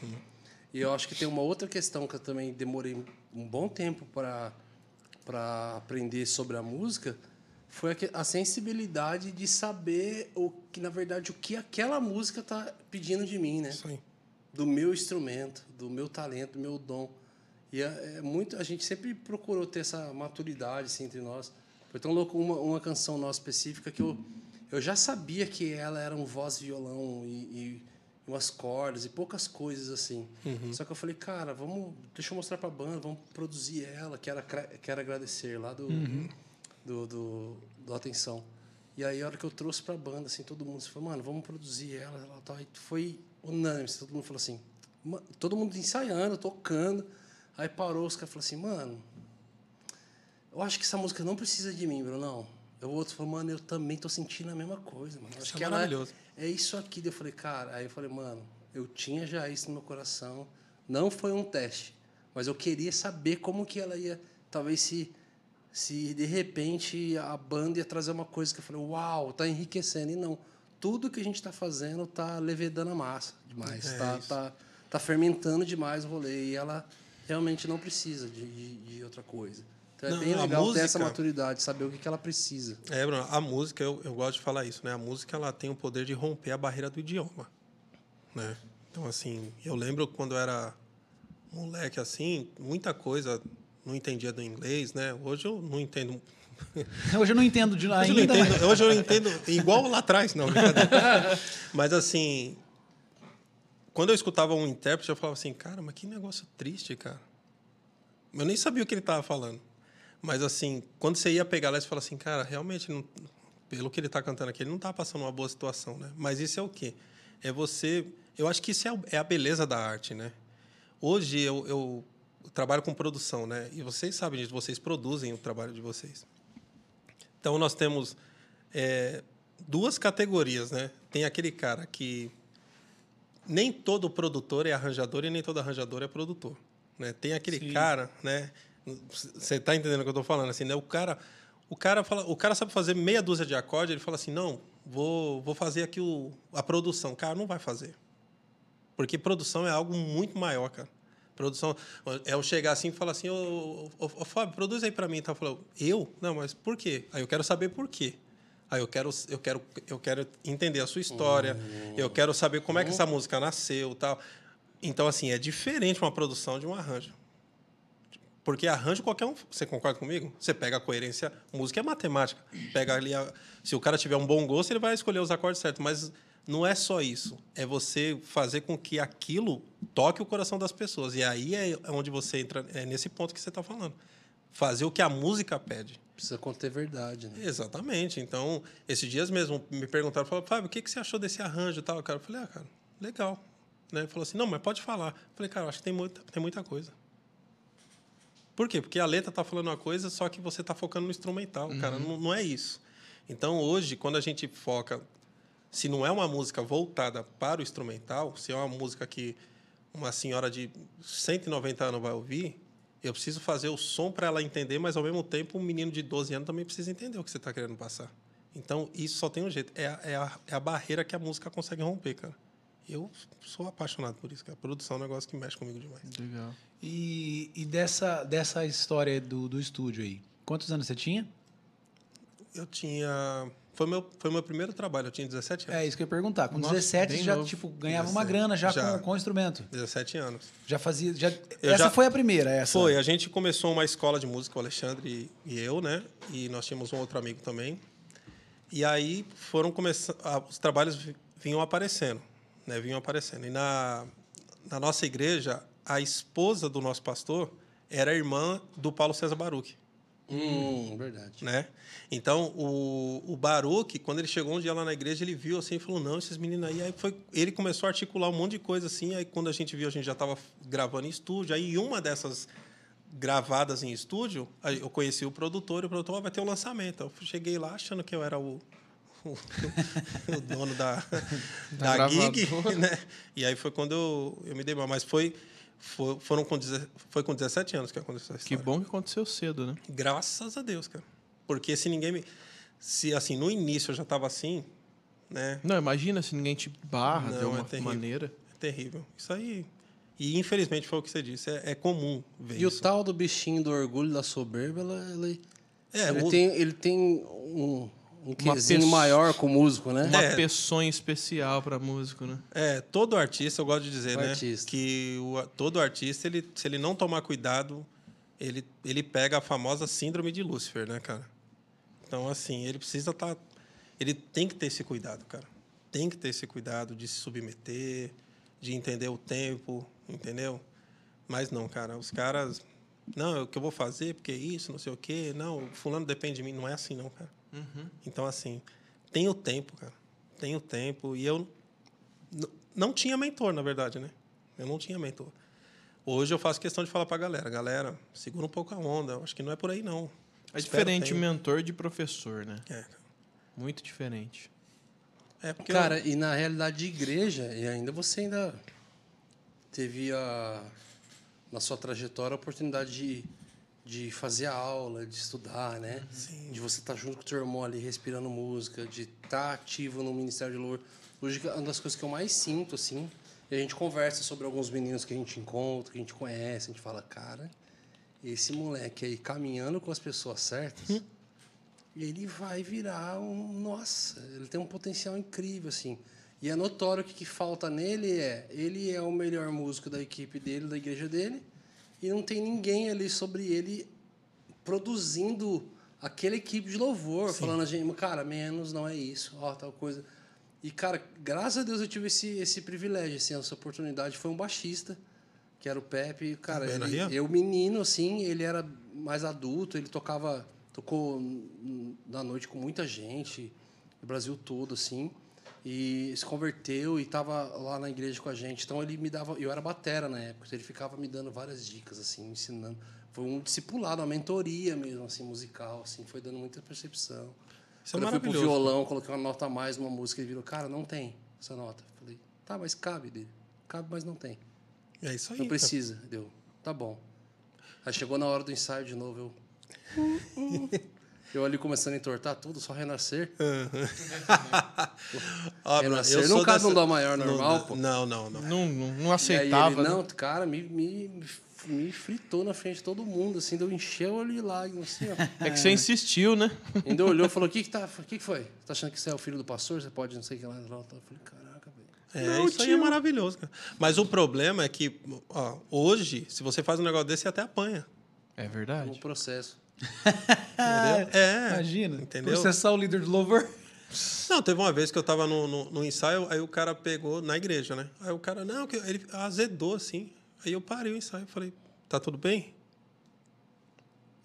E eu acho que tem uma outra questão que eu também demorei um bom tempo para para aprender sobre a música, foi a, sensibilidade de saber o que na verdade o que aquela música tá pedindo de mim, né? Aí. do meu instrumento, do meu talento, do meu dom. E é, é muito, a gente sempre procurou ter essa maturidade assim, entre nós. Foi tão louco uma, uma canção nossa específica que eu, eu já sabia que ela era um voz violão e, e umas cordas e poucas coisas assim. Só que eu falei, cara, vamos, deixa eu mostrar para a banda, vamos produzir ela, quero, quero agradecer lá do, do, do, do Atenção. E aí, a hora que eu trouxe para a banda, assim, todo mundo falou, mano, vamos produzir ela. ela tal. E foi unânime, todo mundo falou assim, "Ma- todo mundo ensaiando, tocando. Aí parou, os caras falaram assim, mano, eu acho que essa música não precisa de mim, Brunão. O outro falou, mano, eu também tô sentindo a mesma coisa, mano. Acho Isso é que ela maravilhoso. é isso aqui. Eu falei, cara, aí eu falei, mano, eu tinha já isso no meu coração. Não foi um teste, mas eu queria saber como que ela ia, talvez se se de repente a banda ia trazer uma coisa que eu falei, uau, tá enriquecendo. E não, tudo que a gente está fazendo tá levedando a massa demais, É tá, tá, tá fermentando demais o rolê. E ela realmente não precisa de, de, de outra coisa. Então Não, é bem legal ter essa música- maturidade, saber o que, que ela precisa. É, Bruno, a música, eu, eu gosto de falar isso, né? A música ela tem o poder de romper a barreira do idioma, né? Então, assim, eu lembro quando eu era moleque, assim, muita coisa não entendia do inglês, né? Hoje eu não entendo. Hoje eu não entendo de Hoje eu, ainda. não mas- entendo, hoje eu entendo igual lá atrás, não. Mas, assim, quando eu escutava um intérprete, eu falava assim, cara, mas que negócio triste, cara. Eu nem sabia o que ele estava falando. Mas, assim, quando você ia pegar lá, você fala assim, cara, realmente, não- pelo que ele está cantando aqui, ele não está passando uma boa situação, né? Mas isso é o quê? É você... Eu acho que isso é a- é a beleza da arte, né? Hoje eu, eu trabalho com produção, né? E vocês sabem disso, vocês produzem o trabalho de vocês. Então, nós temos é, duas categorias, né? Tem aquele cara que nem todo produtor é arranjador e nem todo arranjador é produtor, né? Tem aquele cara, né? Você está entendendo o que eu estou falando, assim, né? O cara, o cara fala, o cara sabe fazer meia dúzia de acorde, ele fala assim, não, vou, vou fazer aqui o, a produção. Cara, não vai fazer, porque produção é algo muito maior, cara. Produção. É eu chegar assim e falar assim, ô, ô, ô, Fábio, produz aí para mim. Então, falou, eu? Não, mas por quê? Aí eu quero saber por quê. Aí eu quero, eu quero, eu quero entender a sua história. Uhum. Eu quero saber como é que essa música nasceu, tal. Então assim é diferente uma produção de um arranjo. Porque arranjo qualquer um, você concorda comigo? Você pega a coerência, música é matemática. Pega ali a, se o cara tiver um bom gosto, ele vai escolher os acordes certos, mas não é só isso. É você fazer com que aquilo toque o coração das pessoas. E aí é onde você entra, é nesse ponto que você está falando. Fazer o que a música pede. Precisa conter verdade, né? Exatamente. Então, esses dias mesmo me perguntaram, falaram, Fábio, o que, que você achou desse arranjo e tal? Cara, eu falei, ah, cara, legal. Né? Ele falou assim, não, mas pode falar. Eu falei, cara, acho que tem muita, tem muita coisa. Por quê? Porque a letra está falando uma coisa, só que você está focando no instrumental, uhum. cara. Não, não é isso. Então, hoje, quando a gente foca se não é uma música voltada para o instrumental, se é uma música que uma senhora de 190 anos vai ouvir, eu preciso fazer o som para ela entender, mas ao mesmo tempo um menino de 12 anos também precisa entender o que você está querendo passar. Então, isso só tem um jeito. É a, é, a, é a barreira que a música consegue romper, cara. Eu sou apaixonado por isso, que a produção é um negócio que mexe comigo demais. Legal. E, e dessa, dessa história do, do estúdio aí, quantos anos você tinha? Eu tinha foi meu, foi meu primeiro trabalho, eu tinha 17 anos. É isso que eu ia perguntar. Com Nossa, 17 já tipo, ganhava 17. uma grana já, já, com, com o instrumento. 17 anos. Já fazia. Já, essa já, foi a primeira, essa? Foi. A gente começou uma escola de música, o Alexandre e, e eu, né? E nós tínhamos um outro amigo também. E aí foram começando. Os trabalhos vinham aparecendo. Né? Vinham aparecendo. E na, na nossa igreja, a esposa do nosso pastor era irmã do Paulo César Baruch. Hum, verdade. Né? Então, o, o Baruch, quando ele chegou um dia lá na igreja, ele viu assim e falou: Não, esses meninos aí. Aí foi, ele começou a articular um monte de coisa assim. Aí, quando a gente viu, a gente já estava gravando em estúdio. Aí, uma dessas gravadas em estúdio, eu conheci o produtor e o produtor vai ter um lançamento. Eu cheguei lá achando que eu era o, o, o dono da, da, da gig. Né? E aí foi quando eu, eu me dei mal. Mas foi foi, foram com, foi com 17 anos que aconteceu essa história. Que bom que aconteceu cedo, né? Graças a Deus, cara. Porque se ninguém me. Se assim, no início eu já estava assim, né? Não, imagina se ninguém te barra Não, de alguma é maneira. É terrível. Isso aí. E infelizmente foi o que você disse, é, é comum ver e isso. E o tal do bichinho do orgulho da soberba, ela, ela é, ele, o... tem, ele tem um, um quesinho maior com o músico, né? Uma é. peçonha especial para músico, né? É, todo artista, eu gosto de dizer, o né? Artista. Que o, todo artista, ele, se ele não tomar cuidado, ele, ele pega a famosa síndrome de Lúcifer, né, cara? Então, assim, ele precisa estar. Tá, ele tem que ter esse cuidado, cara. Tem que ter esse cuidado de se submeter, de entender o tempo, entendeu? Mas não, cara, os caras. Não, é o que eu vou fazer, porque isso, não sei o quê. Não, fulano depende de mim. Não é assim, não, cara. Uhum. Então, assim, tem o tempo, cara. Tem o tempo. E eu não tinha mentor, na verdade, né? Eu não tinha mentor. Hoje eu faço questão de falar para a galera, galera, segura um pouco a onda. Acho que não é por aí, não. É diferente mentor de professor, né? É. Muito diferente. É porque Cara, eu... e na realidade de igreja, e ainda você ainda teve a, na sua trajetória a oportunidade de de fazer aula, de estudar, né? Sim. De você estar tá junto com o teu irmão ali respirando música, de estar tá ativo no Ministério de Louvor. Hoje, uma das coisas que eu mais sinto, assim, e a gente conversa sobre alguns meninos que a gente encontra, que a gente conhece, a gente fala, cara, esse moleque aí caminhando com as pessoas certas, hum. ele vai virar um. Nossa, ele tem um potencial incrível, assim. E é notório que o que falta nele é: ele é o melhor músico da equipe dele, da igreja dele e não tem ninguém ali sobre ele produzindo aquela equipe de louvor, Sim. falando a gente, cara, menos não é isso, ó, tal coisa. E, cara, graças a Deus eu tive esse, esse privilégio, assim, essa oportunidade. Foi um baixista, que era o Pepe. Cara, ele, eu, menino, assim, ele era mais adulto, ele tocava, tocou na noite com muita gente, no Brasil todo, assim e se converteu e estava lá na igreja com a gente. Então ele me dava, eu era batera na época, então ele ficava me dando várias dicas assim, ensinando. Foi um discipulado, uma mentoria mesmo assim musical, assim, foi dando muita percepção. Isso é Quando é eu fui pro violão, coloquei uma nota a mais numa música, ele virou, cara, não tem essa nota. Falei, tá, mas cabe dele. Cabe, mas não tem. É isso aí. Não precisa, deu. Tá bom. Aí chegou na hora do ensaio de novo, eu Eu ali começando a entortar tudo, só renascer. Ó, renascer eu não cabe dessa- num dó maior não- normal, pô. Não, não, não. Não, não, não E aí aceitava. ele, né? não, cara, me, me, me fritou na frente de todo mundo, assim, deu encher o olho de lágrimas, assim, ó. É que você insistiu, né? Ainda olhou e falou, o que que, tá, o que que foi? Tá achando que você é o filho do pastor? Você pode não sei o que lá. Eu falei, caraca, velho. É, Não, isso aí é tio. maravilhoso, cara. Mas o problema é que, ó, hoje, se você faz um negócio desse, você até apanha. É Um verdade. processo. Entendeu? É. Imagina. Entendeu? Processar o líder do louvor. Não, teve uma vez que eu tava no, no, no ensaio, aí o cara pegou na igreja, né? Aí o cara, não, ele azedou assim. Aí eu parei o ensaio, falei, tá tudo bem?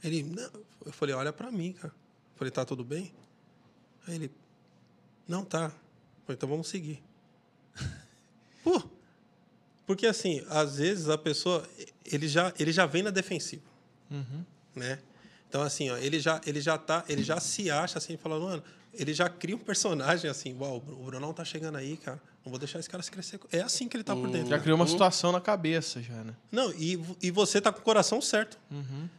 Ele, não. Eu falei, olha pra mim, cara. Eu falei, tá tudo bem? Aí ele, não tá. Eu falei, então vamos seguir. Pô, porque assim, às vezes a pessoa, ele já, ele já vem na defensiva, né? Então assim, ó, ele já, ele já tá, ele já se acha assim, falando, mano, ele já cria um personagem assim, uau, o Brunão tá chegando aí, cara, não vou deixar esse cara se crescer. É assim que ele tá por dentro. Já criou uma situação na cabeça, já, né? Não, e, e você tá com o coração certo.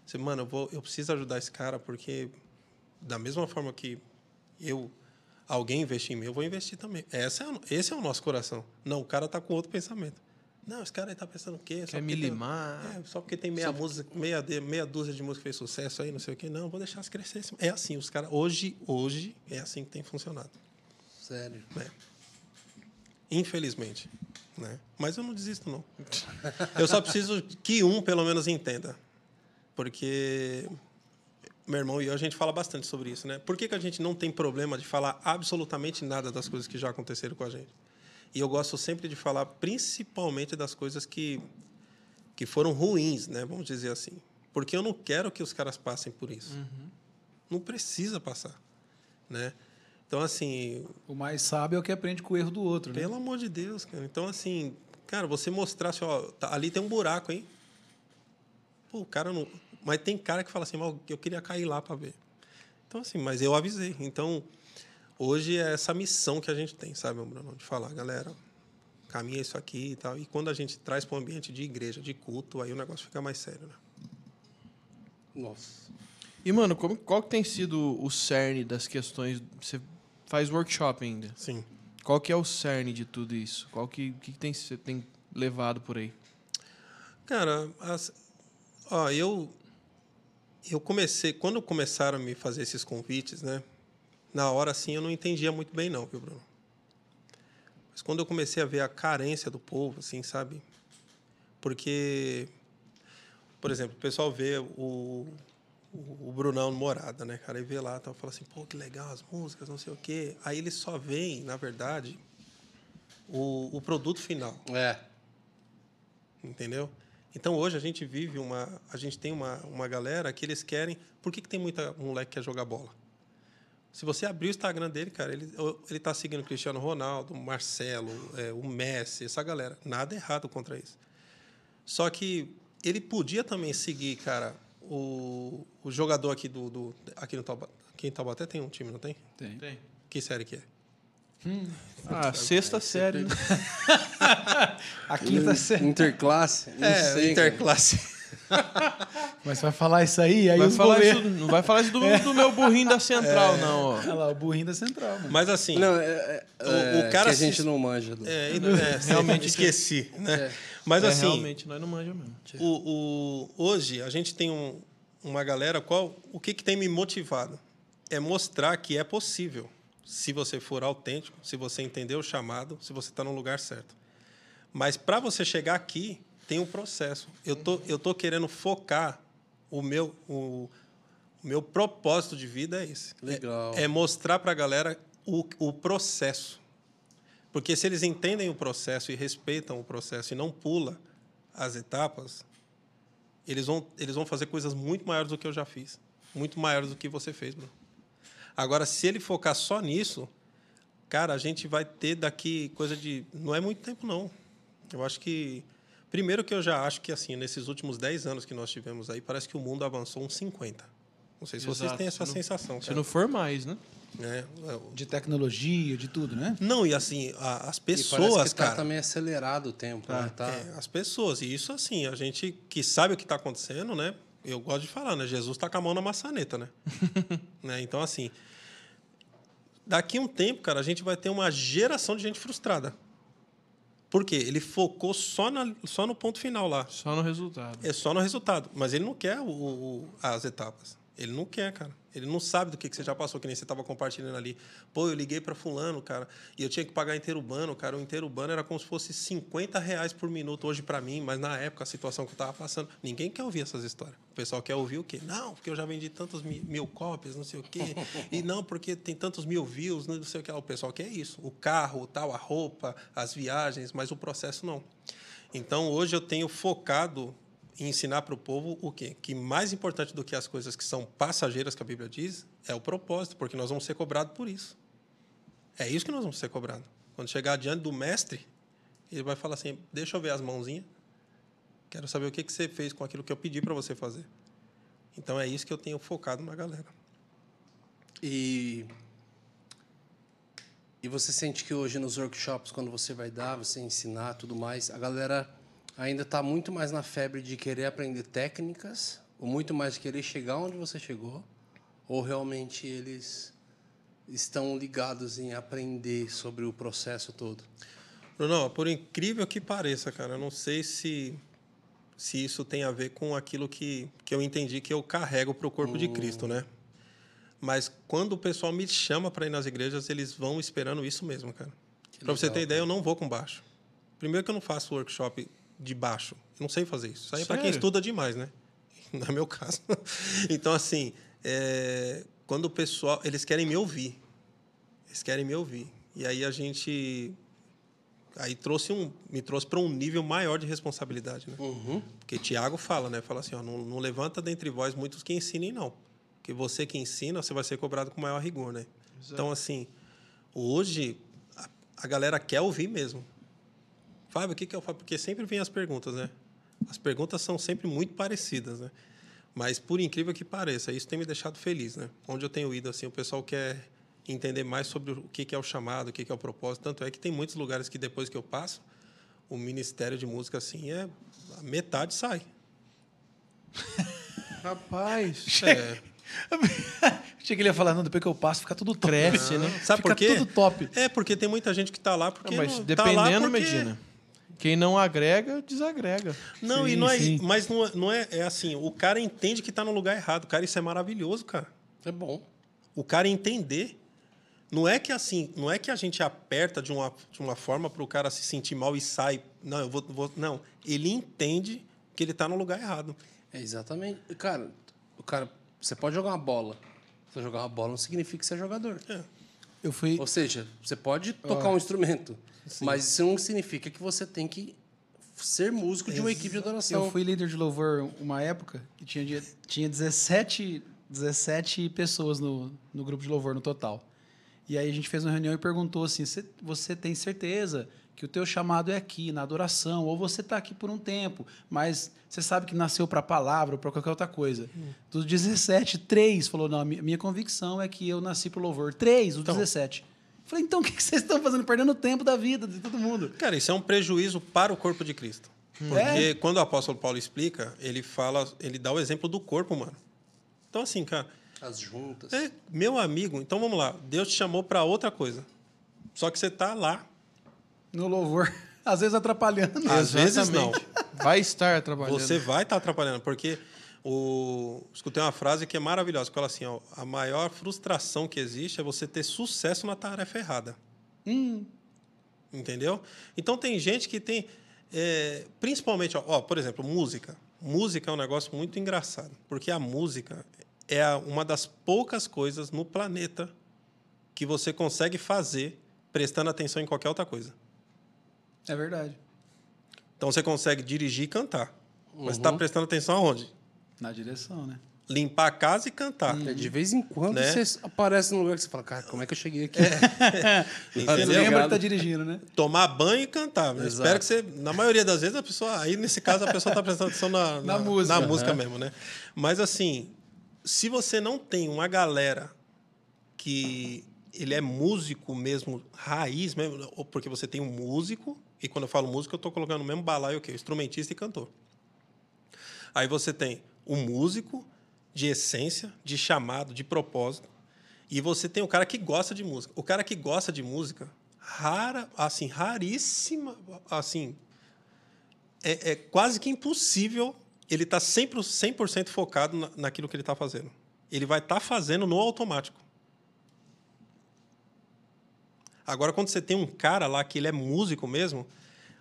Você, mano, eu, vou, eu preciso ajudar esse cara, porque da mesma forma que eu alguém investir em mim, eu vou investir também. Essa é, esse é o nosso coração. Não, o cara tá com outro pensamento. Não, esse cara aí tá pensando o quê? Só Quer me tem- limar. é, só porque tem meia, música, meia, meia dúzia de música que fez sucesso aí, não sei o quê. Não, vou deixar se crescer. É assim, os caras. Hoje, hoje, é assim que tem funcionado. Sério. né? Infelizmente. Né? Mas eu não desisto, não. Eu só preciso que um, pelo menos, entenda. Porque meu irmão e eu, a gente fala bastante sobre isso. Né? Por que, que a gente não tem problema de falar absolutamente nada das coisas que já aconteceram com a gente? E eu gosto sempre de falar principalmente das coisas que, que foram ruins, né? vamos dizer assim. Porque eu não quero que os caras passem por isso. Não precisa passar. Né? Então, assim, O mais sábio é o que aprende com o erro do outro, né? pelo amor de Deus, cara. Então, assim, cara, você mostrasse, ó, tá- ali tem um buraco, hein? Pô, o cara não. Mas tem cara que fala assim, "Mal, eu queria cair lá para ver. Então, assim, mas eu avisei. Então, hoje é essa missão que a gente tem, sabe, Bruno? De falar, galera, caminha isso aqui e tal. E quando a gente traz para o ambiente de igreja, de culto, aí o negócio fica mais sério, né? Nossa. E, mano, como, qual que tem sido o cerne das questões? Você faz workshop ainda. Sim. Qual que é o cerne de tudo isso? Qual que, que, tem, você tem levado por aí? Cara, as- ó, eu eu comecei quando começaram a me fazer esses convites, né? Na hora assim eu não entendia muito bem não, viu, Bruno? Mas quando eu comecei a ver a carência do povo, assim, sabe? Porque por exemplo, o pessoal vê o o, o Brunão Morada, né, cara? E vê lá, tá, fala assim, pô, que legal as músicas, não sei o quê. Aí eles só veem, na verdade, o, o produto final É. entendeu? Então hoje a gente vive uma, a gente tem uma, uma galera que eles querem. Por que, que tem muita moleque que quer jogar bola? Se você abrir o Instagram dele, cara, ele ele tá seguindo o Cristiano Ronaldo, o Marcelo, é, o Messi, essa galera. Nada errado contra isso. Só que ele podia também seguir, cara, o, o jogador aqui do, do aqui no Taubaté, aqui em Taubaté tem um time, não tem? Tem. Tem. Que série que é? Ah, sexta série, né? A quinta série. Interclasse? É, sei. Interclasse. Mas vai falar isso aí, aí Vai falar governos- isso, não vai falar isso do, do meu burrinho da central, não, ó. Olha lá, o burrinho da central, mano. Mas assim, Não, é, é, O- o é, cara que a gente assiste- não manja. Do... É, é, realmente esqueci, né? É. Mas É, assim, realmente, nós não manjamos mesmo. o, o- hoje a gente tem um- uma galera qual o que, que tem me motivado é mostrar que é possível, se você for autêntico, se você entender o chamado, se você está no lugar certo. Mas para você chegar aqui tem um processo. Eu tô eu tô querendo focar o meu o, o meu propósito de vida é esse. Legal. É, é mostrar para a galera o, o processo. Porque se eles entendem o processo e respeitam o processo e não pula as etapas, eles vão, eles vão fazer coisas muito maiores do que eu já fiz. Muito maiores do que você fez, Bruno. Agora, se ele focar só nisso, cara, a gente vai ter daqui coisa de. Não é muito tempo, não. Eu acho que. Primeiro que eu já acho que, assim, nesses últimos 10 anos que nós tivemos aí, parece que o mundo avançou uns 50. Não sei se vocês Exato, têm essa se não- sensação. Se cara. não for mais, né? É, De tecnologia, de tudo, né? não, e assim, a- as E parece pessoas, que tá cara. também acelerado o tempo, né? Tá. É, as pessoas. E isso, assim, a gente que sabe o que está acontecendo, né? eu gosto de falar, né? Jesus está com a mão na maçaneta, né? né? Então, assim, daqui a um tempo, cara, a gente vai ter uma geração de gente frustrada. Por quê? Ele focou só, na, só no ponto final lá. Só no resultado. É só no resultado. Mas ele não quer o, o, as etapas. Ele não quer, cara. Ele não sabe do que, que você já passou, que nem você estava compartilhando ali. Pô, eu liguei para fulano, cara, e eu tinha que pagar interurbano, cara. O interurbano era como se fosse 50 reais por minuto hoje para mim, mas na época, a situação que eu estava passando, ninguém quer ouvir essas histórias. O pessoal quer ouvir o quê? Não, porque eu já vendi tantos mil, mil cópias, não sei o quê. E não, porque tem tantos mil views, não sei o que. O pessoal quer isso. O carro, tal, a roupa, as viagens, mas o processo não. Então, hoje eu tenho focado e ensinar para o povo o quê? Que mais importante do que as coisas que são passageiras, que a Bíblia diz, é o propósito, porque nós vamos ser cobrados por isso. É isso que nós vamos ser cobrados. Quando chegar diante do mestre, ele vai falar assim: deixa eu ver as mãozinhas, quero saber o que, que você fez com aquilo que eu pedi para você fazer. Então é isso que eu tenho focado na galera. E e você sente que hoje nos workshops, quando você vai dar, você ensinar tudo mais, a galera ainda está muito mais na febre de querer aprender técnicas, ou muito mais de querer chegar onde você chegou, ou realmente eles estão ligados em aprender sobre o processo todo? Bruno, por incrível que pareça, cara, eu não sei se se isso tem a ver com aquilo que, que eu entendi que eu carrego para o corpo hum. de Cristo, né? Mas quando o pessoal me chama para ir nas igrejas, eles vão esperando isso mesmo, cara. Para você ter ideia, eu não vou com baixo. Primeiro que eu não faço workshop de baixo. Eu não sei fazer isso. Isso aí é para quem estuda demais, né? Não é meu caso. Então, assim, é... quando o pessoal. Eles querem me ouvir. Eles querem me ouvir. E aí a gente. Aí trouxe um, me trouxe para um nível maior de responsabilidade, né? Uhum. Porque Tiago fala, né? Fala assim, ó, não, não levanta dentre vós muitos que ensinem, não. Porque você que ensina, você vai ser cobrado com maior rigor, né? Exato. Então, assim, hoje a, a galera quer ouvir mesmo. Fábio, o que, que eu falo? Porque sempre vem as perguntas, né? As perguntas são sempre muito parecidas, né? Mas, por incrível que pareça, isso tem me deixado feliz, né? Onde eu tenho ido, assim, o pessoal quer entender mais sobre o que é o chamado, o que é o propósito. Tanto é que tem muitos lugares que, depois que eu passo, o Ministério de Música, assim, é... A metade sai. Rapaz, é... Achei que ele ia falar, não, depois que eu passo, fica tudo top. Cresce, né? Sabe fica por quê? tudo top. É, porque tem muita gente que está lá porque. Não, mas não, dependendo, tá lá porque... Medina. Quem não agrega, desagrega. Não, Sim, e não é, sim. mas não é, não é, é assim, o cara entende que está no lugar errado. Cara, isso é maravilhoso, cara. É bom. O cara entender. Não é que assim, não é que a gente aperta de uma, de uma forma para o cara se sentir mal e sai. Não, eu vou, vou não. Ele entende que ele está no lugar errado. É exatamente. Cara, o cara, você pode jogar uma bola. Você jogar uma bola não significa que você é jogador. É. Eu fui. Ou seja, você pode tocar um instrumento, mas isso não significa que você tem que ser músico de uma equipe de adoração. Eu fui líder de louvor uma época e tinha, tinha 17, 17 pessoas no, no grupo de louvor no total. E aí a gente fez uma reunião e perguntou assim: "Cê- você tem certeza que o teu chamado é aqui, na adoração, ou você está aqui por um tempo, mas você sabe que nasceu para a palavra ou para qualquer outra coisa. Dos 17, três falou: não, minha convicção é que eu nasci para o louvor. Três, os 17. Falei, então o que vocês estão fazendo? Perdendo o tempo da vida de todo mundo. Cara, isso é um prejuízo para o corpo de Cristo. Porque quando o apóstolo Paulo explica, ele fala, ele dá o exemplo do corpo humano. Então, assim, cara, As juntas. é meu amigo, então vamos lá. Deus te chamou para outra coisa. Só que você está lá. No louvor, às vezes atrapalhando. Às vezes não. Vai estar trabalhando. Você vai estar atrapalhando, porque o... escutei uma frase que é maravilhosa, que fala assim, ó, a maior frustração que existe é você ter sucesso na tarefa errada. Hum, Entendeu? Então tem gente que tem, é, principalmente, ó, ó, por exemplo, música. Música é um negócio muito engraçado, porque a música é a- uma das poucas coisas no planeta que você consegue fazer prestando atenção em qualquer outra coisa. É verdade. Então você consegue dirigir e cantar, mas Uhum. está prestando atenção aonde? Na direção, né? Limpar a casa e cantar. É, De vez em quando Né? você aparece num lugar que você fala, cara, como é que eu cheguei aqui? Entendeu? Lembra que tá dirigindo, né? Tomar banho e cantar. Exato. espero que você, na maioria das vezes, a pessoa, aí nesse caso, a pessoa está prestando atenção na, Na música. na música mesmo, né? Mas assim, se você não tem uma galera que ele é músico mesmo, raiz mesmo, ou porque você tem um músico, e quando eu falo músico, eu estou colocando no mesmo balaio o quê? Instrumentista e cantor. Aí você tem o músico de essência, de chamado, de propósito. E você tem o cara que gosta de música. O cara que gosta de música, rara, assim, raríssima, assim, é, é quase que impossível ele estar tá sempre 100% focado na, naquilo que ele está fazendo. Ele vai estar tá fazendo no automático. Agora, quando você tem um cara lá que ele é músico mesmo,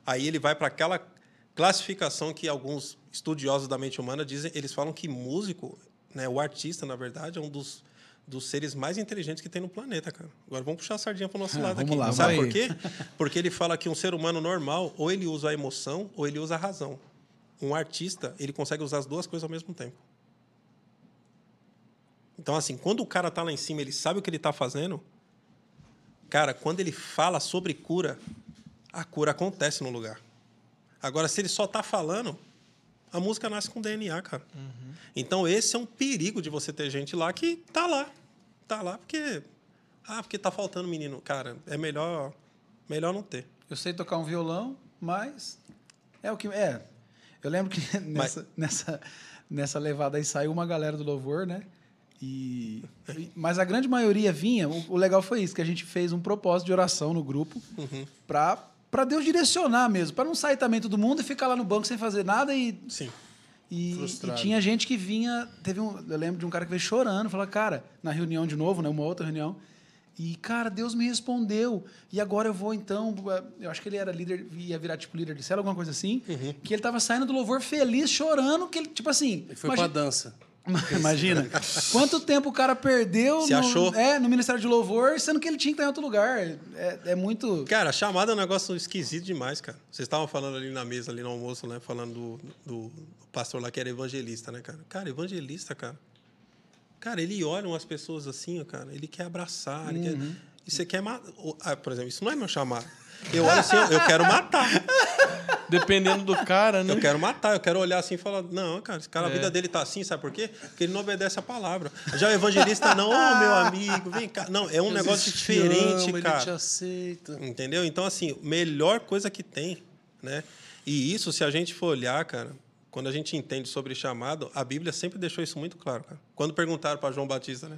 aí ele vai para aquela classificação que alguns estudiosos da mente humana dizem, eles falam que músico, né, o artista, na verdade, é um dos, dos seres mais inteligentes que tem no planeta, cara. Agora vamos puxar a sardinha para o nosso ah, lado aqui. Lá, Sabe por quê? Porque ele fala que um ser humano normal, ou ele usa a emoção, ou ele usa a razão. Um artista, ele consegue usar as duas coisas ao mesmo tempo. Então, assim, quando o cara está lá em cima, ele sabe o que ele está fazendo, Cara, quando ele fala sobre cura, a cura acontece no lugar. Agora, se ele só está falando, a música nasce com DNA, cara. Uhum. Então, esse é um perigo de você ter gente lá que tá lá. Tá lá porque. Ah, porque tá faltando menino. Cara, é melhor, melhor não ter. Eu sei tocar um violão, mas. É o que. É. Eu lembro que nessa, mas... nessa, nessa levada aí saiu uma galera do louvor, né? E, mas a grande maioria vinha. O, legal foi isso, que a gente fez um propósito de oração no grupo uhum. para para Deus direcionar mesmo, para não sair também todo mundo e ficar lá no banco sem fazer nada e Sim. E, e, tinha gente que vinha, teve um, eu lembro de um cara que veio chorando, falou: "Cara, na reunião de novo, né, uma outra reunião, e cara, Deus me respondeu. E agora eu vou então, eu acho que ele era líder, ia virar tipo líder de célula, alguma coisa assim, uhum. que ele tava saindo do louvor feliz, chorando, que ele tipo assim, ele foi imagina, pra dança. Imagina. Quanto tempo o cara perdeu Se no, achou? É, no Ministério de Louvor, sendo que ele tinha que estar em outro lugar. É, é muito. Cara, a chamada é um negócio esquisito demais, cara. Vocês estavam falando ali na mesa, ali no almoço, né? Falando do, do, do pastor lá que era evangelista, né, cara? Cara, evangelista, cara. Cara, ele olha umas pessoas assim, ó, cara. Ele quer abraçar. Ele quer... Uhum. E você quer. Ah, por exemplo, isso não é meu chamado. Eu olho assim, eu quero matar. Dependendo do cara, né? Eu quero matar, eu quero olhar assim e falar: não, cara, esse cara, é. a vida dele tá assim, sabe por quê? Porque ele não obedece a palavra. Já o evangelista, não, ô oh, meu amigo, vem cá. Não, é um Deus negócio diferente, ama, cara. Ele te aceita. Entendeu? Então, assim, melhor coisa que tem, né? E isso, se a gente for olhar, cara, quando a gente entende sobre chamado, a Bíblia sempre deixou isso muito claro, cara. Quando perguntaram para João Batista, né?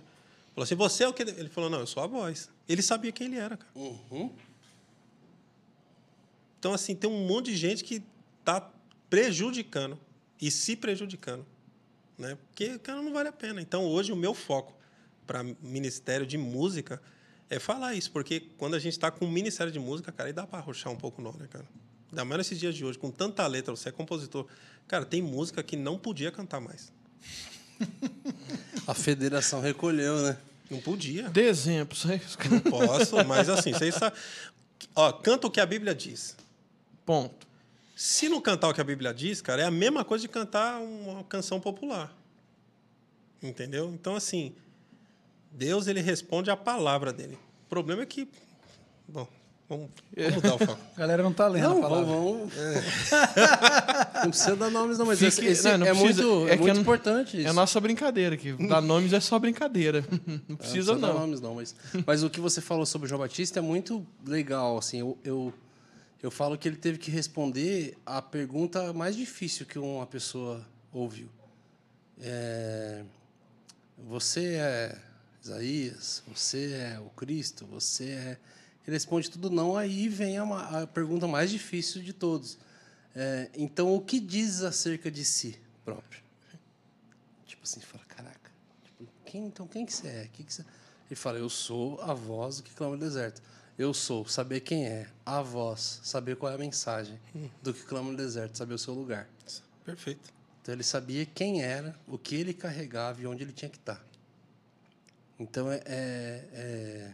Falou assim: você é o que. Ele falou: não, eu sou a voz. Ele sabia quem ele era, cara. Uhum. Então, assim, tem um monte de gente que está prejudicando e se prejudicando. Né? Porque, cara, não vale a pena. Então, hoje, o meu foco para ministério de música é falar isso, porque quando a gente está com o ministério de música, cara, aí dá para arrochar um pouco não, né, cara? Ainda mais nesses dias de hoje, com tanta letra, você é compositor. Cara, tem música que não podia cantar mais. A federação recolheu, né? Não podia. Dê exemplos. Não posso, mas assim, vocês sabem. Ó, canta o que a Bíblia diz. Ponto. Se não cantar o que a Bíblia diz, cara, é a mesma coisa de cantar uma canção popular. Entendeu? Então, assim, Deus ele responde a palavra dele. O problema é que. Bom, vamos, vamos mudar o foco. A galera não está lendo não, a palavra. Vamos, é. não precisa dar nomes, não, mas Fique, esse, esse não, não é, precisa, muito, é, é muito importante isso. É a nossa brincadeira, que dar nomes é só brincadeira. Não precisa, é, não. Precisa dar nomes, não. Mas, mas o que você falou sobre o João Batista é muito legal. Assim, eu, eu eu falo que ele teve que responder a pergunta mais difícil que uma pessoa ouviu. É, você é Isaías? Você é o Cristo? Você é. Ele responde tudo não, aí vem a, a pergunta mais difícil de todos. É, então, o que diz acerca de si próprio? Tipo assim, fala, caraca, tipo, quem, então quem que você é? Que que você... Ele fala, eu sou a voz que clama no deserto. Eu sou, saber quem é, a voz, saber qual é a mensagem, hum. do que clama no deserto, saber o seu lugar. Perfeito. Então ele sabia quem era, o que ele carregava e onde ele tinha que estar. Então é, é, é,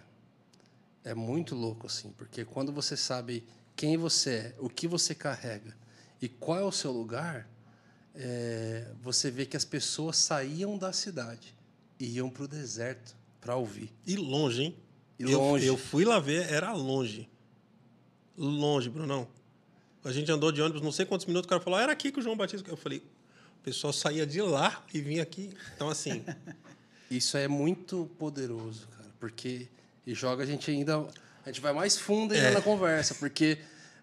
é muito louco assim, porque quando você sabe quem você é, o que você carrega e qual é o seu lugar, é, você vê que as pessoas saíam da cidade e iam para o deserto para ouvir. E longe, hein? E longe. Eu, eu fui lá ver, era longe. Longe, Brunão. A gente andou de ônibus não sei quantos minutos, o cara falou, ah, era aqui que o João Batista. Eu falei, o pessoal saía de lá e vinha aqui. Então, assim. Isso é muito poderoso, cara, porque e joga a gente ainda. A gente vai mais fundo ainda é. na conversa, porque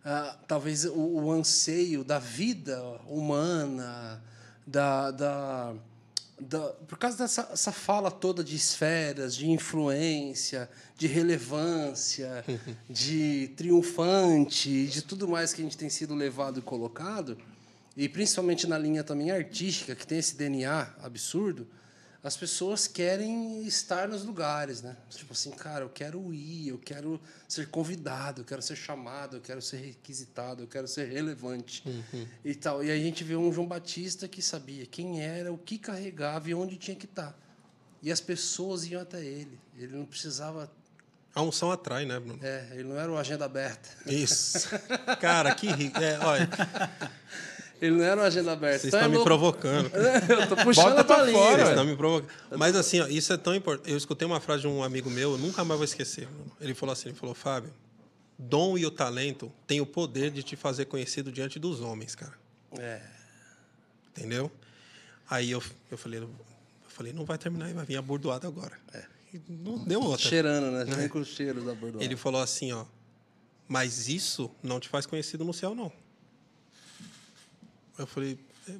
uh, talvez o, o, anseio da vida humana, da, da, da por causa dessa essa fala toda de esferas, de influência, de relevância, de triunfante, de tudo mais que a gente tem sido levado e colocado, e principalmente na linha também artística, que tem esse DNA absurdo, as pessoas querem estar nos lugares, né? Tipo assim, cara, eu quero ir, eu quero ser convidado, eu quero ser chamado, eu quero ser requisitado, eu quero ser relevante Uhum. e tal. E aí a gente vê um João Batista que sabia quem era, o que carregava e onde tinha que estar. E as pessoas iam até ele. Ele não precisava. A unção atrai, né, Bruno? É, ele não era o agenda aberta. Isso. Cara, que rico. É, olha, Ele não era o agenda aberta. vocês Então estão é me louco. provocando. Eu tô puxando Bota a tua pra linha. fora, Vocês estão me provocando. Mas assim, ó, isso é tão importante. Eu escutei uma frase de um amigo meu, eu nunca mais vou esquecer. Ele falou assim, ele falou, Fábio, dom e o talento têm o poder de te fazer conhecido diante dos homens, cara. É. Entendeu? Aí eu, eu falei, eu falei, não vai terminar, vai vir abordoado agora. E não deu outra. Cheirando, né? Já vem com o cheiro da bordoada. Ele falou assim, ó, mas isso não te faz conhecido no céu, não. Eu falei, é,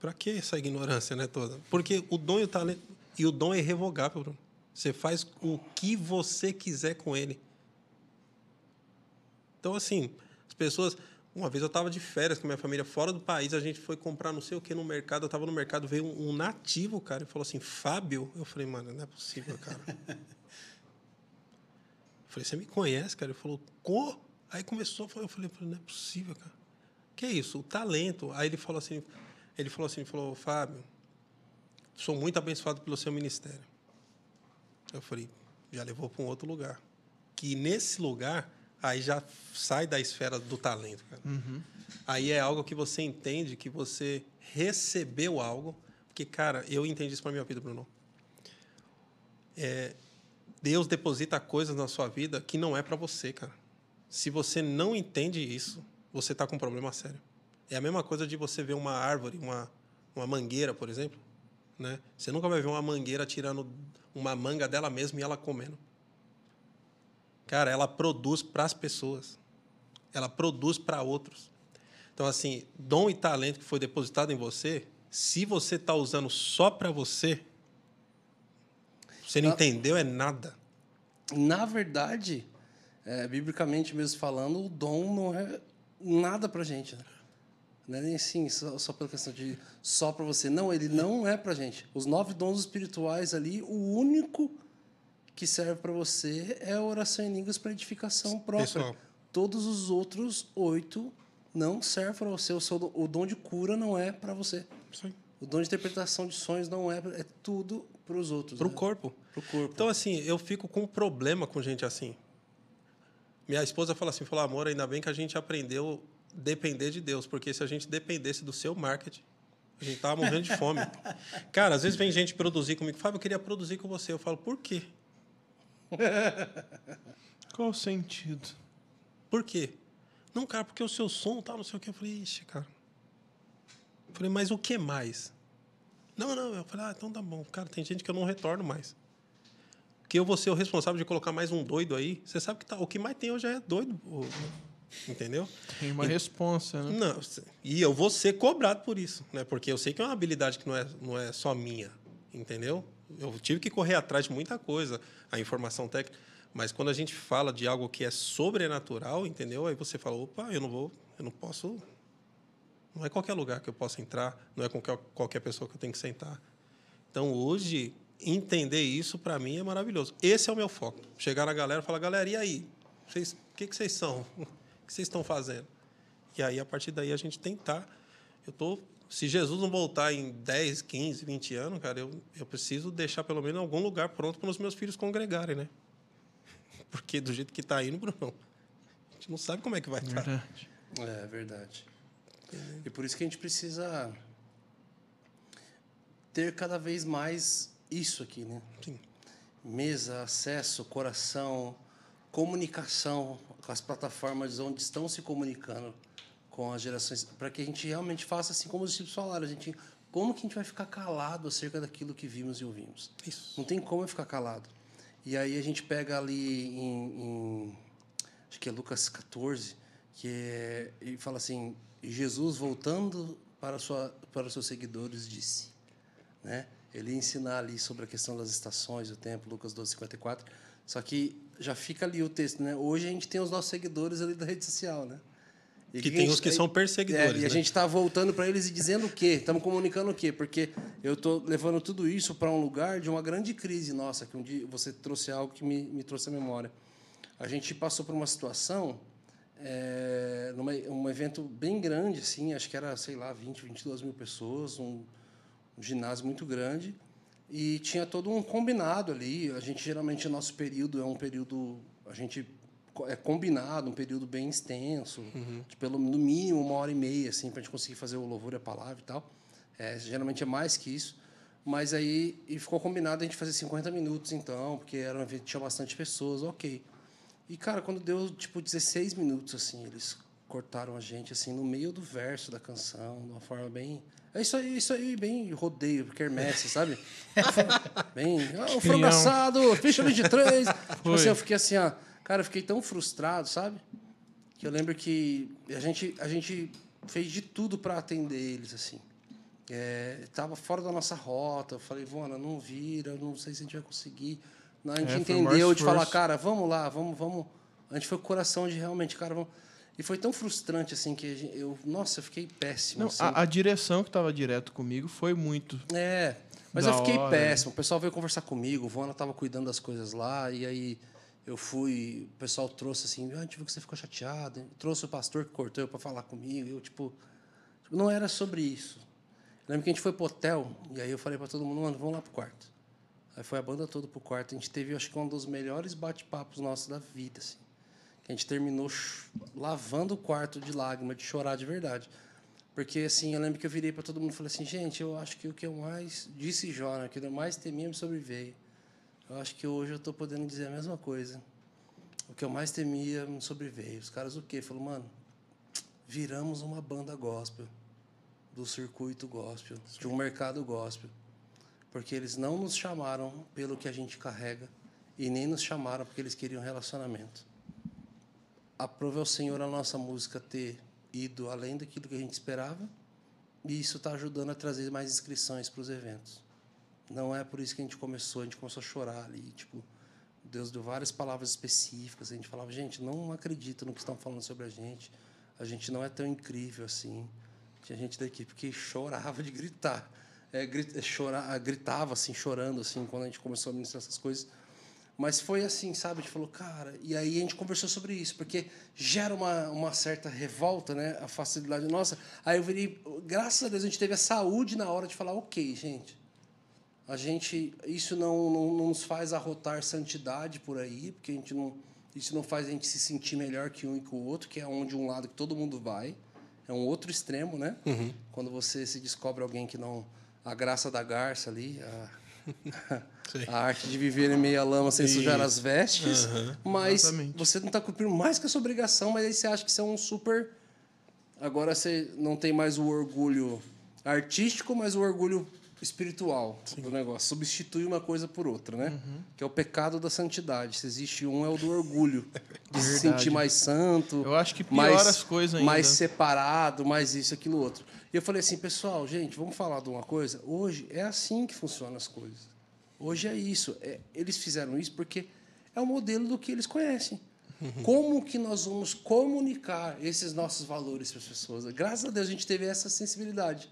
pra que essa ignorância, né, toda? Porque o dom e o talento, e o dom é irrevogável, Bruno. Você faz o que você quiser com ele. Então, assim, as pessoas... Uma vez eu estava de férias com minha família fora do país, a gente foi comprar não sei o que no mercado, eu estava no mercado, veio um, um nativo, cara, e falou assim, Fábio? Eu falei, mano, não é possível, cara. Eu falei, você me conhece, cara? Ele falou, co? Aí começou, eu falei, não é possível, cara. Que é isso? O talento. Aí ele falou assim, ele falou assim, falou, Fábio, sou muito abençoado pelo seu ministério. Eu falei, já levou para um outro lugar. Que nesse lugar, aí já sai da esfera do talento, cara. Aí é algo que você entende que você recebeu algo. Porque, cara, eu entendi isso para minha vida, Bruno. É, Deus deposita coisas na sua vida que não é para você, cara. Se você não entende isso, você está com um problema sério. É a mesma coisa de você ver uma árvore, uma, uma mangueira, por exemplo. Né? Você nunca vai ver uma mangueira tirando uma manga dela mesma e ela comendo. Cara, ela produz para as pessoas. Ela produz para outros. Então, assim, dom e talento que foi depositado em você, se você está usando só para você, você não Ah. entendeu é nada. Na verdade, é, biblicamente mesmo falando, o dom não é nada pra gente. Né? Não é nem assim, só, só pela questão de só para você. Não, ele não é pra gente. Os nove dons espirituais ali, o único que serve para você é a oração em línguas para edificação própria. Pessoal. Todos os outros oito não servem para você. O, seu, o dom de cura não é para você. Aí. O dom de interpretação de sonhos não é, é tudo para os outros. Para o né? corpo. Pro corpo. Então, assim, eu fico com um problema com gente assim. Minha esposa fala assim, falou, amor, ainda bem que a gente aprendeu a depender de Deus, porque se a gente dependesse do seu marketing, a gente tava morrendo de fome. Cara, às vezes vem gente produzir comigo, Fábio, eu queria produzir com você. Eu falo, por quê? Qual o sentido? Por quê? Não, cara, porque o seu som tá, não sei o quê. Eu falei, ixi, cara. Eu falei, mas o que mais? Não, não. Eu falei, ah, então tá bom. Cara, tem gente que eu não retorno mais. Porque eu vou ser o responsável de colocar mais um doido aí. Você sabe que tá, o que mais tem hoje é doido. Entendeu? Tem uma responsa, né? Não, e eu vou ser cobrado por isso, né? Porque eu sei que é uma habilidade que não é, não é só minha, entendeu? Eu tive que correr atrás de muita coisa, a informação técnica, mas quando a gente fala de algo que é sobrenatural, entendeu? Aí você fala, opa, eu não vou, eu não posso, não é qualquer lugar que eu possa entrar, não é qualquer qualquer pessoa que eu tenho que sentar. Então hoje entender isso para mim é maravilhoso. Esse é o meu foco. Chegar na galera e falar, galera, e aí? Vocês, o que que vocês são? O que vocês estão fazendo? E aí, a partir daí, a gente tentar. Eu tô, se Jesus não voltar em 10, 15, 20 anos, cara, eu, eu preciso deixar pelo menos algum lugar pronto para os meus filhos congregarem, né? Porque do jeito que está indo, Bruno, a gente não sabe como é que vai estar. Verdade. É verdade. E por isso que a gente precisa ter cada vez mais isso aqui, né? Sim. Mesa, acesso, coração, comunicação com as plataformas onde estão se comunicando com as gerações, para que a gente realmente faça assim como os discípulos falaram, a gente como que a gente vai ficar calado acerca daquilo que vimos e ouvimos? Isso. Não tem como eu ficar calado. E aí a gente pega ali em, em- acho que é Lucas 14, que é, ele fala assim, Jesus voltando para, sua, para os seus seguidores disse. Né? Ele ia ensinar ali sobre a questão das estações, o tempo, Lucas 12, 54. Só que já fica ali o texto. Né? Hoje a gente tem os nossos seguidores ali da rede social. Né? E que, que tem os que são perseguidores. É, e né? a gente está voltando para eles e dizendo o quê? Estamos comunicando o quê? Porque eu estou levando tudo isso para um lugar de uma grande crise nossa, que um dia você trouxe algo que me, me trouxe à memória. A gente passou por uma situação, é, numa, um evento bem grande, assim, acho que era, sei lá, 20, 22 mil pessoas, um, um ginásio muito grande, e tinha todo um combinado ali. A gente, geralmente, nosso período é um período. A gente é combinado, um período bem extenso, uhum. de pelo no mínimo uma hora e meia, assim, para a gente conseguir fazer o louvor e a palavra e tal. É, geralmente é mais que isso. Mas aí e ficou combinado a gente fazer 50 minutos, então, porque era um evento tinha bastante pessoas, ok. E, cara, quando deu, tipo, 16 minutos, assim, eles cortaram a gente, assim, no meio do verso da canção, de uma forma bem... É isso aí, isso aí, bem rodeio, quermesse, sabe? bem... Ah, o frangaçado, ficha 23. tipo assim, eu fiquei assim, ó... Cara, eu fiquei tão frustrado, sabe? Que eu lembro que a gente, a gente fez de tudo para atender eles, assim. É, tava fora da nossa rota. Eu falei, Vona, não vira, não sei se a gente vai conseguir. A gente é, entendeu de falar, cara, vamos lá, vamos, vamos. A gente foi com o coração de realmente, cara, vamos. E foi tão frustrante assim que eu, nossa, eu fiquei péssimo. Não, assim. a, a, direção que estava direto comigo foi muito. É, mas eu fiquei hora. péssimo. O pessoal veio conversar comigo, o Vona estava cuidando das coisas lá, e aí eu fui, o pessoal trouxe assim, ah, a gente viu que você ficou chateado, trouxe o pastor que cortou eu para falar comigo, eu tipo, tipo, não era sobre isso. Eu lembro que a gente foi pro hotel e aí eu falei para todo mundo, mano, vamos lá pro quarto. Aí foi a banda toda pro quarto, a gente teve, acho que um dos melhores bate-papos nossos da vida, assim. A gente terminou lavando o quarto de lágrima, de chorar de verdade. Porque assim, eu lembro que eu virei para todo mundo e falei assim, gente, eu acho que o que eu mais disse Jó, né, que eu mais temia me sobreveio. Eu acho que hoje eu estou podendo dizer a mesma coisa. O que eu mais temia me sobreveio. Os caras o quê? Falou, mano, viramos uma banda gospel, do circuito gospel, de um mercado gospel. Porque eles não nos chamaram pelo que a gente carrega e nem nos chamaram porque eles queriam relacionamento. Aprove ao Senhor a nossa música ter ido além daquilo que a gente esperava e isso está ajudando a trazer mais inscrições para os eventos. Não é por isso que a gente começou, a gente começou a chorar ali, tipo, Deus deu várias palavras específicas, a gente falava, gente, não acredita no que estão falando sobre a gente, a gente não é tão incrível assim. Tinha gente da equipe que chorava de gritar, é, é, chorar, gritava assim, chorando assim, quando a gente começou a ministrar essas coisas. Mas foi assim, sabe? A gente falou, cara, e aí a gente conversou sobre isso, porque gera uma, uma certa revolta, né? A facilidade nossa. Aí eu virei, graças a Deus, a gente teve a saúde na hora de falar, ok, gente, a gente isso não, não, não, nos faz arrotar santidade por aí, porque a gente não isso não faz a gente se sentir melhor que um e que o outro, que é onde um lado que todo mundo vai. É um outro extremo, né? Uhum. Quando você se descobre alguém que não a graça da garça ali, a, a arte de viver em meia lama sem sujar as vestes, uhum. mas Exatamente. você não está cumprindo mais que a sua obrigação, mas aí você acha que você é um super agora você não tem mais o orgulho artístico, mas o orgulho espiritual Sim. do negócio. Substitui uma coisa por outra, né? Uhum. Que é o pecado da santidade. Se existe um, é o do orgulho. De se sentir mais santo. Eu acho que piora mais, as coisas ainda. Mais separado, mais isso, aquilo, outro. E eu falei assim, pessoal, gente, vamos falar de uma coisa? Hoje é assim que funcionam as coisas. Hoje é isso. É, eles fizeram isso porque é o modelo do que eles conhecem. Como que nós vamos comunicar esses nossos valores para as pessoas? Graças a Deus a gente teve essa sensibilidade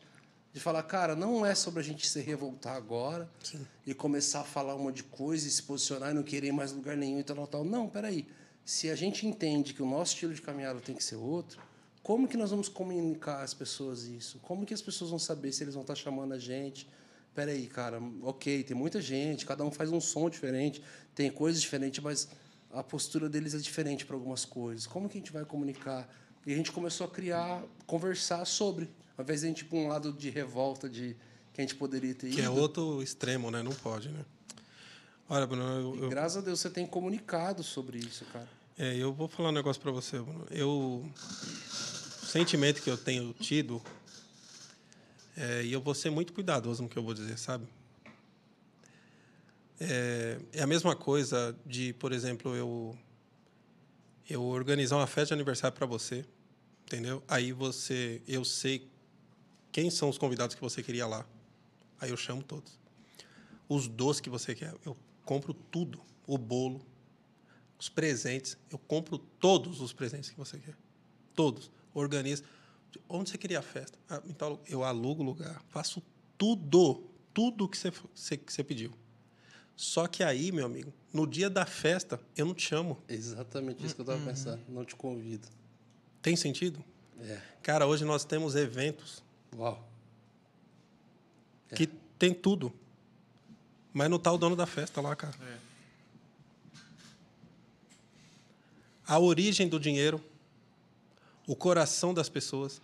de falar, cara, não é sobre a gente se revoltar agora Sim. e começar a falar uma de coisa e se posicionar e não querer mais lugar nenhum e tal, tal, tal. Não, peraí. Se a gente entende que o nosso estilo de caminhada tem que ser outro, como que nós vamos comunicar às pessoas isso? Como que as pessoas vão saber se eles vão estar chamando a gente? Peraí, cara, ok, tem muita gente, cada um faz um som diferente, tem coisas diferentes, mas a postura deles é diferente para algumas coisas. Como que a gente vai comunicar? E a gente começou a criar, conversar sobre. Ao invés de a gente ir para um lado de revolta de que a gente poderia ter que é ido. Que é outro extremo, né? Não pode, né? Olha, Bruno, eu, eu... graças a Deus você tem comunicado sobre isso, cara. É, eu vou falar um negócio para você, Bruno. Eu o sentimento que eu tenho tido é, e eu vou ser muito cuidadoso no que eu vou dizer, sabe? É, é a mesma coisa de, por exemplo, eu eu organizar uma festa de aniversário para você, entendeu? Aí você, eu sei quem são os convidados que você queria lá? Aí eu chamo todos. Os doces que você quer, eu compro tudo. O bolo, os presentes, eu compro todos os presentes que você quer. Todos. Organizo. Onde você queria a festa? Ah, então eu alugo o lugar, faço tudo, tudo que você, você, que você pediu. Só que aí, meu amigo, no dia da festa, eu não te chamo. Exatamente isso que eu estava pensando. Não te convido. Tem sentido? É. Cara, hoje nós temos eventos Uau. que tem tudo. Mas não tá o dono da festa lá, cara. A origem do dinheiro, o coração das pessoas,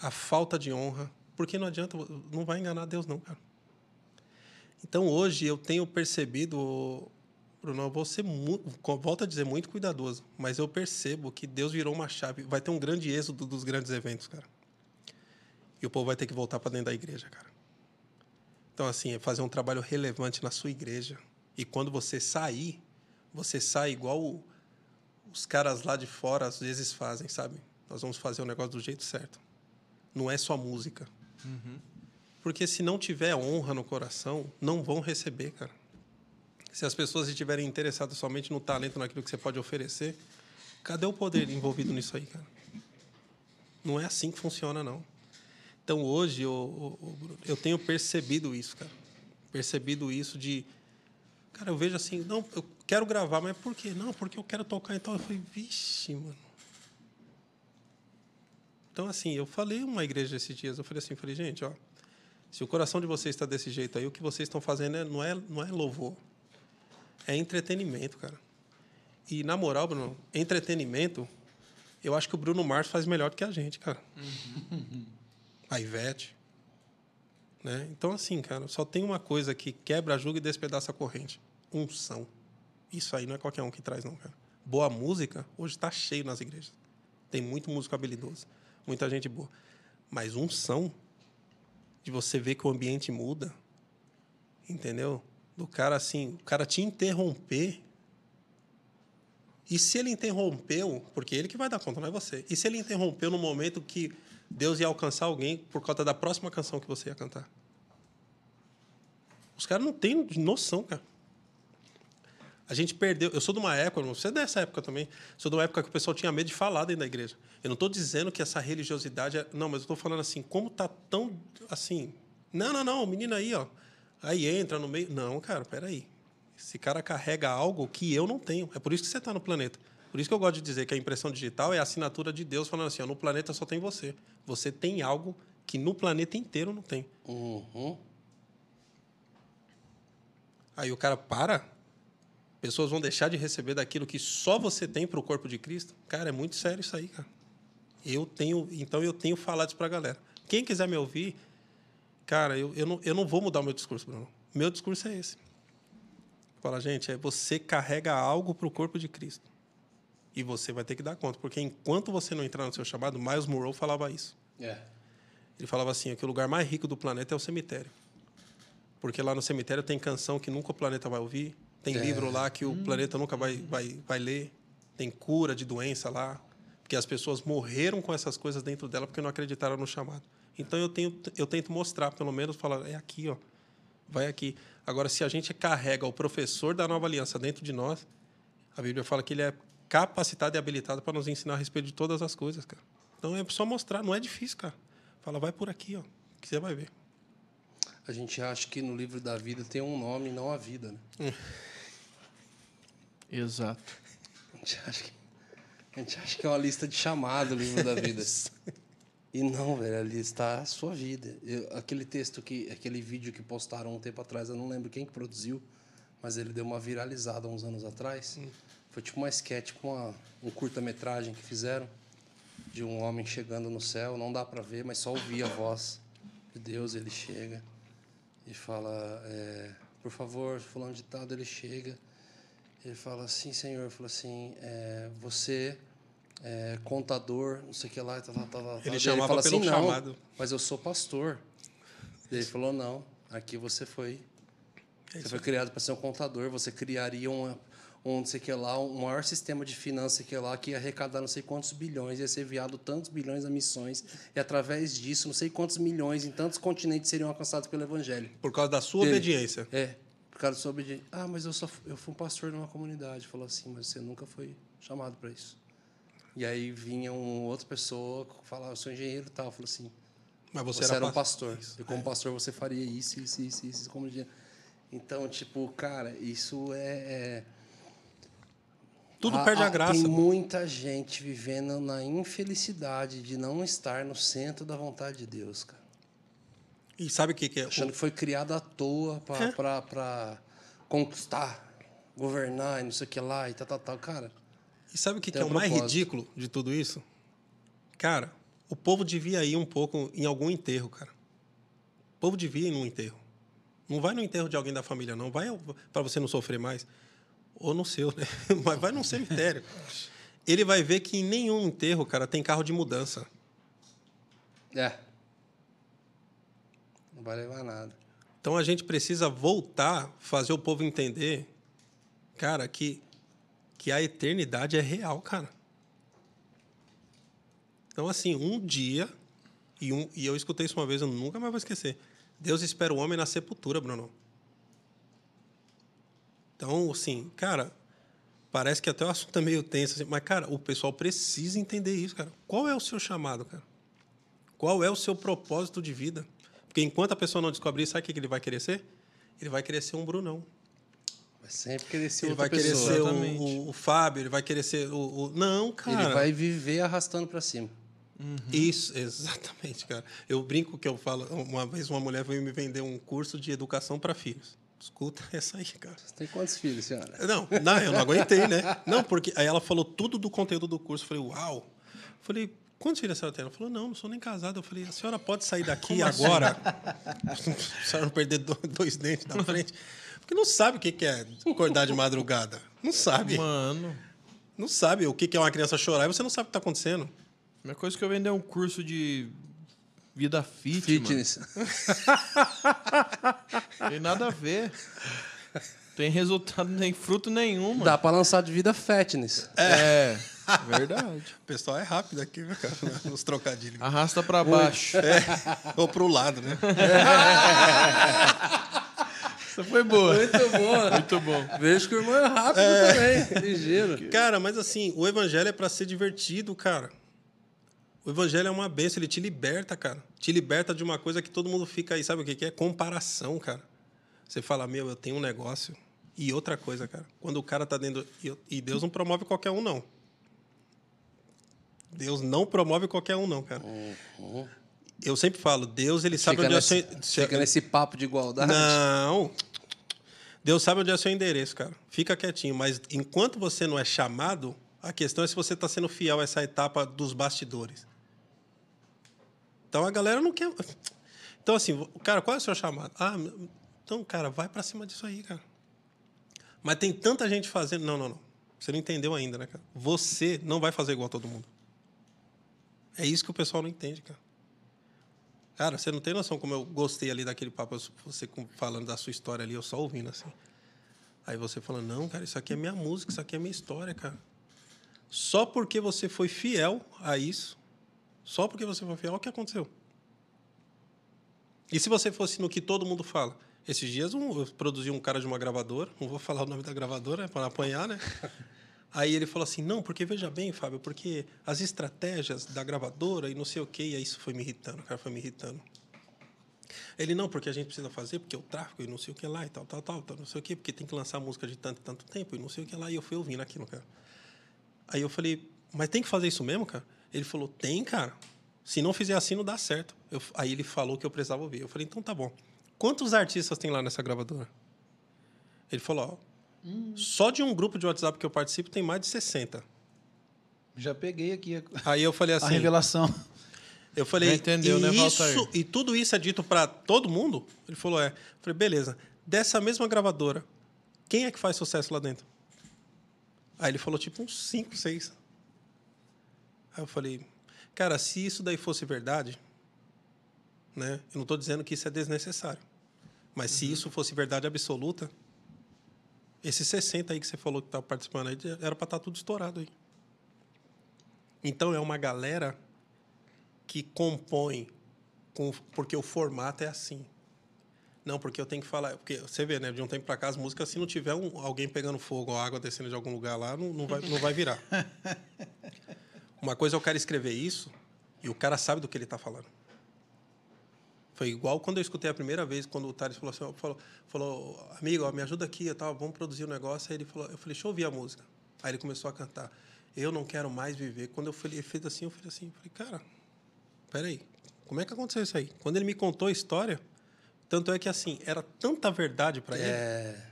a falta de honra. Porque não adianta, não vai enganar Deus, não, cara. Então hoje eu tenho percebido, Bruno, eu vou ser muito, volto a dizer, muito cuidadoso, mas eu percebo que Deus virou uma chave. Vai ter um grande êxodo dos grandes eventos, cara. E o povo vai ter que voltar para dentro da igreja, cara. Então, assim, é fazer um trabalho relevante na sua igreja. E quando você sair, você sai igual os caras lá de fora às vezes fazem, sabe? Nós vamos fazer o negócio do jeito certo. Não é só música. Porque se não tiver honra no coração, não vão receber, cara. Se as pessoas estiverem interessadas somente no talento, naquilo que você pode oferecer, cadê o poder envolvido nisso aí, cara? Não é assim que funciona, não. Então, hoje, eu, eu, eu tenho percebido isso, cara. Percebido isso de... Cara, eu vejo assim, não, eu quero gravar, mas por quê? Não, porque eu quero tocar. Então, eu falei, vixe, mano. Então, assim, eu falei uma igreja esses dias, eu falei assim, falei, gente, ó, se o coração de vocês está desse jeito aí, o que vocês estão fazendo é, não, é, não é louvor, é entretenimento, cara. E, na moral, Bruno, entretenimento, eu acho que o Bruno Mars faz melhor do que a gente, cara. A Ivete. Né? Então, assim, cara, só tem uma coisa que quebra, julga e despedaça a corrente. Unção. Isso aí não é qualquer um que traz, não, cara. Boa música, hoje está cheio nas igrejas. Tem muito músico habilidoso, muita gente boa. Mas unção, de você ver que o ambiente muda, entendeu? Do cara, assim, o cara te interromper. E se ele interrompeu, porque ele que vai dar conta, não é você. E se ele interrompeu no momento que Deus ia alcançar alguém por conta da próxima canção que você ia cantar? Os caras não têm noção, cara. A gente perdeu. Eu sou de uma época, você é dessa época também. Sou de uma época que o pessoal tinha medo de falar dentro da igreja. Eu não estou dizendo que essa religiosidade. É, não, mas eu estou falando assim, como tá tão assim. Não, não, não, o menino aí, ó. Aí entra no meio. Não, cara, peraí. Esse cara carrega algo que eu não tenho. É por isso que você está no planeta. Por isso que eu gosto de dizer que a impressão digital é a assinatura de Deus falando assim: ó, no planeta só tem você. Você tem algo que no planeta inteiro não tem. Uhum. Aí o cara para, pessoas vão deixar de receber daquilo que só você tem para o corpo de Cristo. Cara, é muito sério isso aí, cara. Eu tenho, então eu tenho falado isso para a galera. Quem quiser me ouvir, cara, eu, eu, não, eu não vou mudar o meu discurso, Bruno. Meu discurso é esse. Fala, gente, é você carrega algo para o corpo de Cristo. E você vai ter que dar conta, porque enquanto você não entrar no seu chamado, Miles Monroe falava isso. É. Ele falava assim, que o lugar mais rico do planeta é o cemitério. Porque lá no cemitério tem canção que nunca o planeta vai ouvir, tem É. livro lá que o planeta nunca vai, vai, vai ler, tem cura de doença lá, porque as pessoas morreram com essas coisas dentro dela porque não acreditaram no chamado. Então eu, tenho, eu tento mostrar, pelo menos, falar, é aqui, ó, vai aqui. Agora, se a gente carrega o professor da nova aliança dentro de nós, a Bíblia fala que ele é capacitado e habilitado para nos ensinar a respeito de todas as coisas, cara. Então é só mostrar, não é difícil, cara. Fala, vai por aqui, ó, que você vai ver. A gente acha que no livro da vida tem um nome não a vida, né? Exato. A gente acha que, a gente acha que é uma lista de chamado o livro da vida. E não, velho, ali está a sua vida. Eu- aquele texto que, aquele vídeo que postaram um tempo atrás, eu não lembro quem que produziu, mas ele deu uma viralizada uns anos atrás. Foi tipo uma sketch, tipo uma, um curta-metragem que fizeram de um homem chegando no céu. Não dá para ver, mas só ouvir a voz de Deus. Ele chega e fala: é, Por favor, fulano de tal. Ele chega ele fala assim, Senhor, fala assim, é, você é contador, não sei o que lá, tá, tá, tá, tá. Ele Daí chamava pelo assim, não, chamado. mas eu sou pastor. Ele falou, não, aqui você foi, É você foi criado para ser um contador, você criaria uma, um não sei que lá, um maior sistema de finanças que lá, que ia arrecadar não sei quantos bilhões, ia ser enviado tantos bilhões a missões, e através disso, não sei quantos milhões em tantos continentes seriam alcançados pelo Evangelho. Por causa da sua Dele. obediência. É, causa da sua obediência. Ah, mas eu, só, eu fui um pastor numa comunidade. Falou assim, mas você nunca foi chamado para isso. E aí vinha uma outra pessoa, falava, eu sou engenheiro e tal. Falou assim, Mas você, você, era, um pa- pastor. E como pastor você faria isso, isso, isso, isso, como dia. Então, tipo, cara, isso é. é- Tudo Ah, perde a ah, graça. Tem muita gente vivendo na infelicidade de não estar no centro da vontade de Deus, cara. E sabe o que, que é? Achando O- que foi criado à toa É. para conquistar, governar e não sei o que lá e tal, tal, tal. Cara, E sabe o que, que é o mais ridículo de tudo isso? Cara, o povo devia ir um pouco em algum enterro, cara. O povo devia ir num enterro. Não vai no enterro de alguém da família, não. Vai para você não sofrer mais. Ou no seu, né? Mas vai num cemitério. Ele vai ver que em nenhum enterro, cara, tem carro de mudança. é. Vai levar nada. Então a gente precisa voltar, fazer o povo entender, cara, que, que a eternidade é real, cara. Então, assim, um dia, e, um, e eu escutei isso uma vez, eu nunca mais vou esquecer. Deus espera o homem na sepultura, Bruno. Então, assim, cara, parece que até o assunto é meio tenso, assim, mas, cara, o pessoal precisa entender isso, cara. Qual é o seu chamado, cara? Qual é o seu propósito de vida? Porque enquanto a pessoa não descobrir, sabe o que que ele vai querer ser? Ele vai querer ser um Brunão. Vai sempre querer ser Ele outra vai querer pessoa. ser o, o, o Fábio, ele vai querer ser o. o- Não, cara. Ele vai viver arrastando para cima. Isso, exatamente, cara. Eu brinco que eu falo. Uma vez uma mulher veio me vender um curso de educação para filhos. Escuta essa aí, cara. Você tem quantos filhos, senhora? Não, não, eu não aguentei, né? Não, porque aí ela falou tudo do conteúdo do curso. Eu falei, uau. Eu falei, quantos filhos a senhora tem? Ela falou, não, não sou nem casada. Eu falei, a senhora pode sair daqui agora? a senhora não perder do- dois dentes na frente. Porque não sabe o que é acordar de madrugada. Não sabe. Mano, Não sabe o que é uma criança chorar e você não sabe o que está acontecendo. a minha coisa que eu vender um curso de vida fit, Fitness. mano. Tem nada a ver. Tem resultado, nem fruto nenhum, mano. Dá para lançar de vida fatness. É, verdade. O pessoal é rápido aqui, né, cara? Nos trocadilhos. Arrasta pra baixo. É, ou pro lado, né? Essa foi boa. Muito bom. Muito bom. Vejo que o irmão é rápido também, ligeiro. Cara, mas assim, o evangelho é para ser divertido, cara. O evangelho é uma benção, ele te liberta, cara. Te liberta de uma coisa que todo mundo fica aí, sabe o que que é? Comparação, cara. Você fala, meu, eu tenho um negócio. E outra coisa, cara, quando o cara tá dentro. e E Deus não promove qualquer um, não. Deus não promove qualquer um, não, cara. Eu sempre falo, Deus, ele sabe Fica onde é nesse, o seu. fica nesse papo de igualdade. Não. Deus sabe onde é o seu endereço, cara. Fica quietinho. Mas enquanto você não é chamado, a questão é se você está sendo fiel a essa etapa dos bastidores. Então a galera não quer. Então, assim, cara, qual é o seu chamado? Ah, então, cara, vai para cima disso aí, cara. Mas tem tanta gente fazendo. Não, não, não. Você não entendeu ainda, né, cara? Você não vai fazer igual a todo mundo. É isso que o pessoal não entende, cara. Cara, você não tem noção como eu gostei ali daquele papo, você falando da sua história ali, eu só ouvindo assim. Aí você falando, não, cara, isso aqui é minha música, isso aqui é minha história, cara. Só porque você foi fiel a isso, só porque você foi fiel, olha o que aconteceu. E se você fosse no que todo mundo fala? Esses dias eu produzi um cara de uma gravadora, não vou falar o nome da gravadora, né, para apanhar, né? Aí ele falou assim: não, porque veja bem, Fábio, porque as estratégias da gravadora e não sei o quê, e aí isso foi me irritando, o cara foi me irritando. Ele, não, porque a gente precisa fazer, porque o tráfego e não sei o que lá e tal, tal, tal, tal, não sei o quê, porque tem que lançar música de tanto e tanto tempo e não sei o que lá, e eu fui ouvindo aquilo, cara. Aí eu falei, mas tem que fazer isso mesmo, cara? Ele falou, tem, cara. Se não fizer assim, não dá certo. Eu- aí ele falou que eu precisava ouvir. Eu falei, então tá bom. Quantos artistas tem lá nessa gravadora? Ele falou, ó, só de um grupo de WhatsApp que eu participo tem mais de 60. Já peguei aqui a, Aí eu falei a assim, revelação. eu falei, Já entendeu, e né, isso? E tudo isso é dito para todo mundo? Ele falou, é. Eu falei, beleza. Dessa mesma gravadora, quem é que faz sucesso lá dentro? Aí ele falou, tipo, uns 5, 6. Aí eu falei, cara, se isso daí fosse verdade, né? Eu não estou dizendo que isso é desnecessário. Mas Uhum. se isso fosse verdade absoluta, Esses 60 aí que você falou que estava participando aí, era para estar tudo estourado aí. Então é uma galera que compõe com, porque o formato é assim. Não, porque eu tenho que falar. Porque você vê, né? De um tempo para cá, as músicas, se não tiver um, alguém pegando fogo ou água descendo de algum lugar lá, não, não, vai, não vai virar. Uma coisa é o cara escrever isso e o cara sabe do que ele está falando. Foi igual quando eu escutei a primeira vez, quando o Thales falou assim, falou, falou amigo, ó, me ajuda aqui, tal, vamos produzir um negócio. Aí ele falou, eu falei, deixa eu ouvir a música. Aí ele começou a cantar, eu não quero mais viver. Quando eu falei, ele fez assim, eu falei assim, falei, cara, peraí, como é que aconteceu isso aí? Quando ele me contou a história, tanto é que assim, era tanta verdade para ele. É.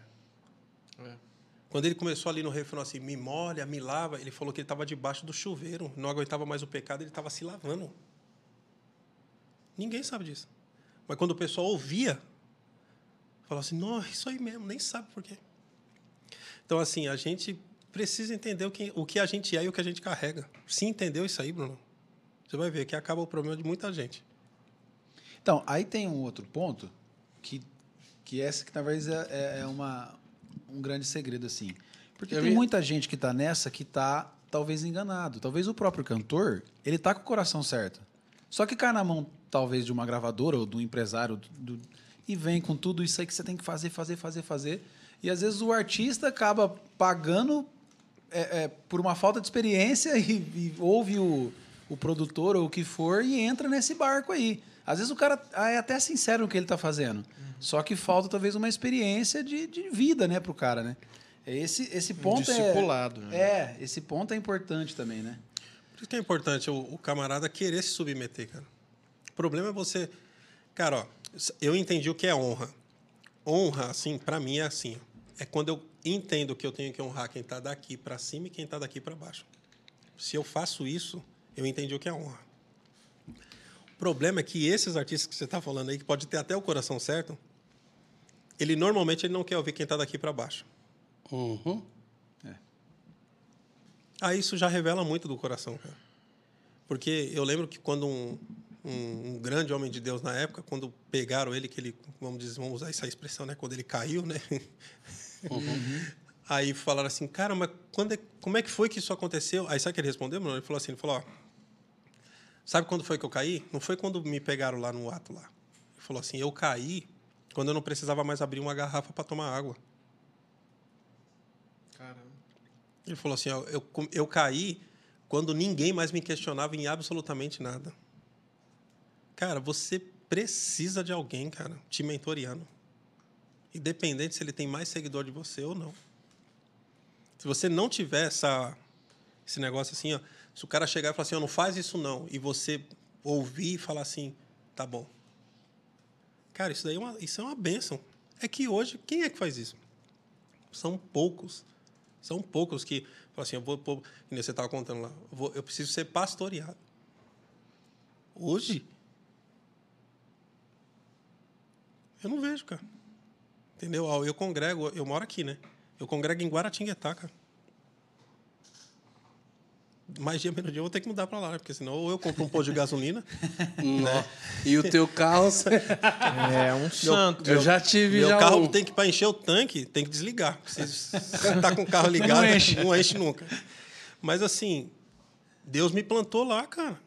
Quando ele começou ali no refrão assim, me molha, me lava, ele falou que ele estava debaixo do chuveiro, não aguentava mais o pecado, ele estava se lavando. Ninguém sabe disso. Mas quando o pessoal ouvia, falava assim, não, isso aí mesmo, nem sabe por quê. Então, assim, a gente precisa entender o que, o que a gente é e o que a gente carrega. Se entendeu isso aí, Bruno, você vai ver que acaba o problema de muita gente. Então, aí tem um outro ponto que, que essa que talvez é, é, é uma, um grande segredo, assim. Porque Eu tem vi- muita gente que está nessa que está talvez enganado. Talvez o próprio cantor, ele tá com o coração certo. Só que cai na mão, talvez, de uma gravadora ou do empresário do- e vem com tudo isso aí que você tem que fazer, fazer, fazer, fazer. E às vezes o artista acaba pagando é, é, por uma falta de experiência e, e ouve o, o produtor ou o que for e entra nesse barco aí. Às vezes o cara ah, é até sincero no que ele está fazendo. Só que falta talvez uma experiência de, de vida, né, pro cara, né? Esse, esse ponto é... discipulado, né? É, esse ponto é importante também, né? Por isso que é importante o, o camarada querer se submeter, cara. O problema é você. Cara, ó, eu entendi o que é honra. Honra, assim, para mim é assim. É quando eu entendo que eu tenho que honrar quem está daqui para cima e quem está daqui para baixo. Se eu faço isso, eu entendi o que é honra. O problema é que esses artistas que você está falando aí, que pode ter até o coração certo, ele normalmente ele não quer ouvir quem está daqui para baixo. Uhum. Aí isso já revela muito do coração, cara. Porque eu lembro que quando um, um, um grande homem de Deus na época, quando pegaram ele, que ele, vamos dizer, vamos usar essa expressão, né? Quando ele caiu, né? Aí falaram assim, cara, mas quando é- como é que foi que isso aconteceu? Aí sabe o que ele respondeu, mano? Ele falou assim, ele falou, ó, sabe quando foi que eu caí? Não foi quando me pegaram lá no ato lá. Ele falou assim, eu caí quando eu não precisava mais abrir uma garrafa para tomar água. Caramba. Ele falou assim: ó, eu, eu caí quando ninguém mais me questionava em absolutamente nada. Cara, você precisa de alguém, cara, te mentoreando. Independente se ele tem mais seguidor de você ou não. Se você não tiver essa, esse negócio assim, ó, se o cara chegar e falar assim, ó, não faz isso não, e você ouvir e falar assim, tá bom. Cara, isso daí é uma, isso é uma benção. É que hoje, quem é que faz isso? São poucos. São poucos que falam assim, eu vou, você estava contando lá, eu, vou- eu preciso ser pastoreado. Hoje, eu não vejo, cara. Entendeu? Ó, Eu congrego, eu moro aqui, né? Eu congrego em Guaratinguetá, cara. Mais dia, menos dia, eu vou ter que mudar para lá, né? porque senão ou eu compro um posto de gasolina. Nó. E o teu carro, É um santo. eu já tive Meu já carro um. tem que, para encher o tanque, tem que desligar. Se você tá com o carro ligado, não enche. nunca. Mas assim, Deus me plantou lá, cara.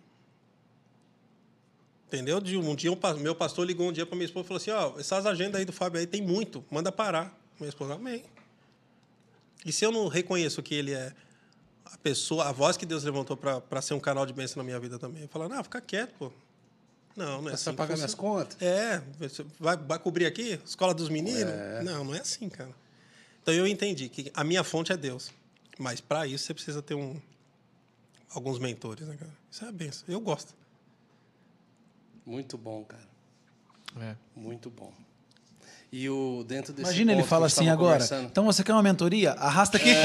Entendeu? De um dia, um meu pastor ligou um dia para minha esposa e falou assim: Ó, essas agendas aí do Fábio aí tem muito, manda parar. Minha esposa, amém. E se eu não reconheço que ele é a pessoa, a voz que Deus levantou para ser um canal de bênção na minha vida também, eu falo, não, fica quieto, pô. Não, não é Você assim. vai que pagar minhas contas? É, você vai, vai cobrir aqui? Escola dos meninos? Não, não é assim, cara. Então eu entendi que a minha fonte é Deus. Mas para isso você precisa ter um, alguns mentores, né, cara? Isso é a benção. Eu gosto. Muito bom, cara. É. Muito bom. E o dentro desse Imagina ele fala assim agora. Então você quer uma mentoria? Arrasta aqui.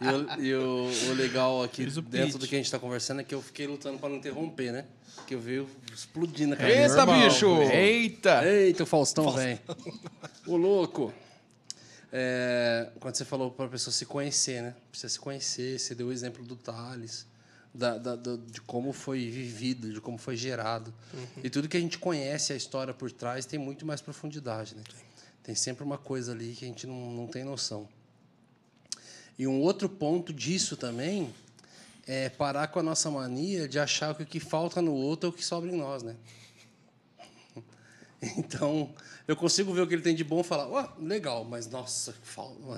E, o, e o- o legal aqui o dentro pitch. do que a gente está conversando é que eu fiquei lutando para não interromper, né? Que eu veio explodindo a cabeça. Eita, normal, bicho! Eita! Eita, o Faustão, velho. O louco. É, quando você falou para a pessoa se conhecer, né? Precisa se conhecer. Você deu o exemplo do Thales, da, da- do- de como foi vivido, de como foi gerado. E tudo que a gente conhece, a história por trás, tem muito mais profundidade, né? Tem sempre uma coisa ali que a gente não, não tem noção. E um outro ponto disso também é parar com a nossa mania de achar que o que falta no outro é o que sobra em nós, né? Então, eu consigo ver o que ele tem de bom e falar, ó, legal, mas nossa,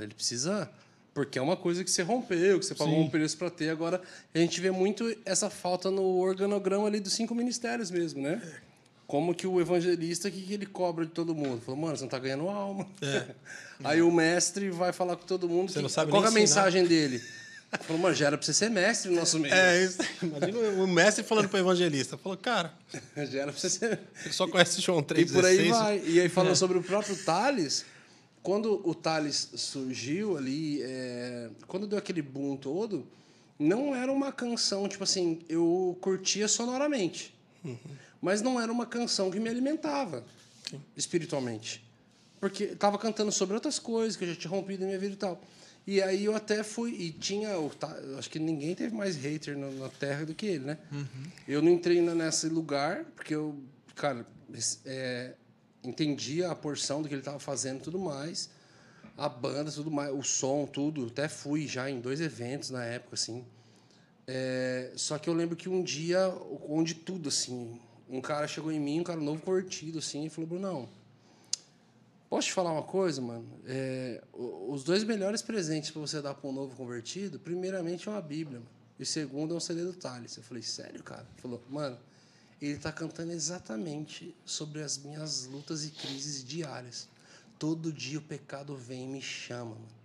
ele precisa porque é uma coisa que você rompeu, que você pagou Sim. um preço para ter. Agora, a gente vê muito essa falta no organograma ali dos cinco ministérios mesmo, né? Como que o evangelista, o que, que ele cobra de todo mundo? Falou, mano, você não tá ganhando alma. Aí o mestre vai falar com todo mundo. Você que- não sabe qual é a ensinar. mensagem dele? Falou, mano, já era pra você ser mestre no nosso meio. É, isso. Imagina o mestre falando para o evangelista. Falou, cara, Já era pra você ser. só conhece João E 3,16. por aí vai. E aí, falando sobre o próprio Thales, quando o Thales surgiu ali, é, quando deu aquele boom todo, não era uma canção, tipo assim, eu curtia sonoramente. Mas não era uma canção que me alimentava espiritualmente. Porque estava cantando sobre outras coisas que eu já tinha rompido na minha vida e tal. E aí eu até fui. E tinha. acho que ninguém teve mais hater na, terra do que ele, né? Eu não entrei nesse lugar, porque eu, cara, é, entendia a porção do que ele estava fazendo tudo mais. A banda, tudo mais, o som, tudo. Até fui já em dois eventos na época, assim. É, só que eu lembro que um dia, onde tudo, assim, um cara chegou em mim, um cara novo convertido, assim, e falou, Brunão, posso te falar uma coisa, mano? É, os dois melhores presentes para você dar para um novo convertido, primeiramente é uma Bíblia, mano, e segundo é um CD do Thales. Eu falei, sério, cara? Ele falou, mano, ele está cantando exatamente sobre as minhas lutas e crises diárias. Todo dia o pecado vem e me chama, mano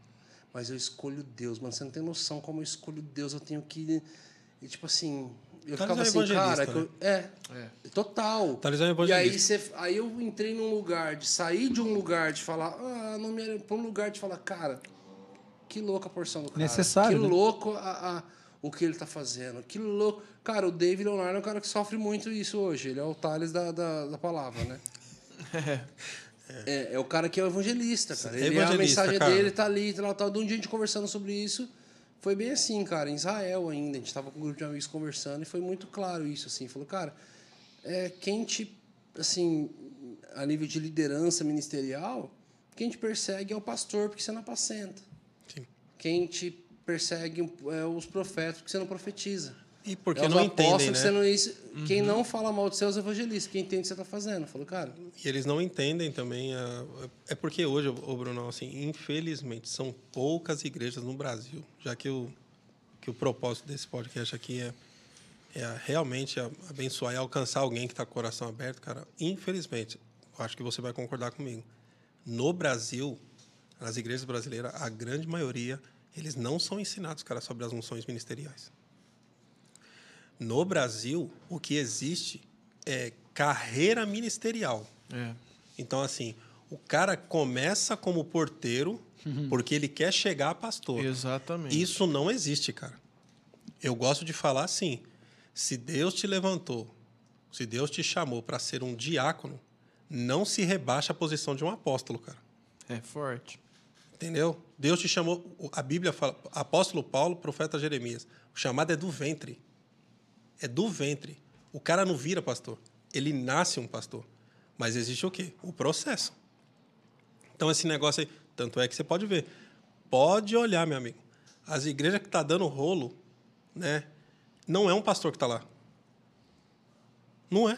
mas eu escolho Deus, mano. Você não tem noção como eu escolho Deus. Eu tenho que. E, tipo assim. Eu Thales ficava é assim, evangelista, cara. que eu- é, total. Thales é e aí, você, aí eu entrei num lugar de sair de um lugar de falar, ah, não me. Pra um lugar de falar, cara, que louca a porção do cara. Necessário, Que né? louco a, a- o que ele tá fazendo. Que louco. Cara, o David Leonardo é um cara que sofre muito isso hoje. Ele é o Thales da, da, da palavra, né? É, é o cara que é o evangelista, cara. Ele, Evangelista, a mensagem cara. dele tá ali, tal, tal. De um dia a gente conversando sobre isso, foi bem assim, cara, em Israel ainda. A gente tava com um grupo de amigos conversando e foi muito claro isso, assim. Falou, cara, é, quem te, assim, a nível de liderança ministerial, quem te persegue é o pastor, porque você não apacenta. Sim. Quem te persegue é os profetas, porque você não profetiza. E porque é não entendem, né? não isso- Quem não fala mal de seus evangelistas, quem entende o que você está fazendo. Falou, cara, E eles não entendem também. A... É porque hoje, ô Bruno, assim, infelizmente, são poucas igrejas no Brasil, já que o, que o propósito desse podcast aqui é, é realmente abençoar e alcançar alguém que está com o coração aberto, cara. Infelizmente, acho que você vai concordar comigo. No Brasil, nas igrejas brasileiras, a grande maioria, eles não são ensinados, cara, sobre as unções ministeriais. No Brasil, o que existe é carreira ministerial. É. Então, assim, o cara começa como porteiro Uhum. porque ele quer chegar a pastor. Exatamente. Isso não existe, cara. Eu gosto de falar assim: se Deus te levantou, se Deus te chamou para ser um diácono, não se rebaixa a posição de um apóstolo, cara. É forte. Entendeu? Deus te chamou. A Bíblia fala, apóstolo Paulo, profeta Jeremias. O chamado é do ventre. É do ventre. O cara não vira pastor. Ele nasce um pastor. Mas existe o quê? O processo. Então, esse negócio aí. Tanto é que você pode ver. Pode olhar, meu amigo. As igrejas que tá dando rolo, né? Não é um pastor que está lá. Não é.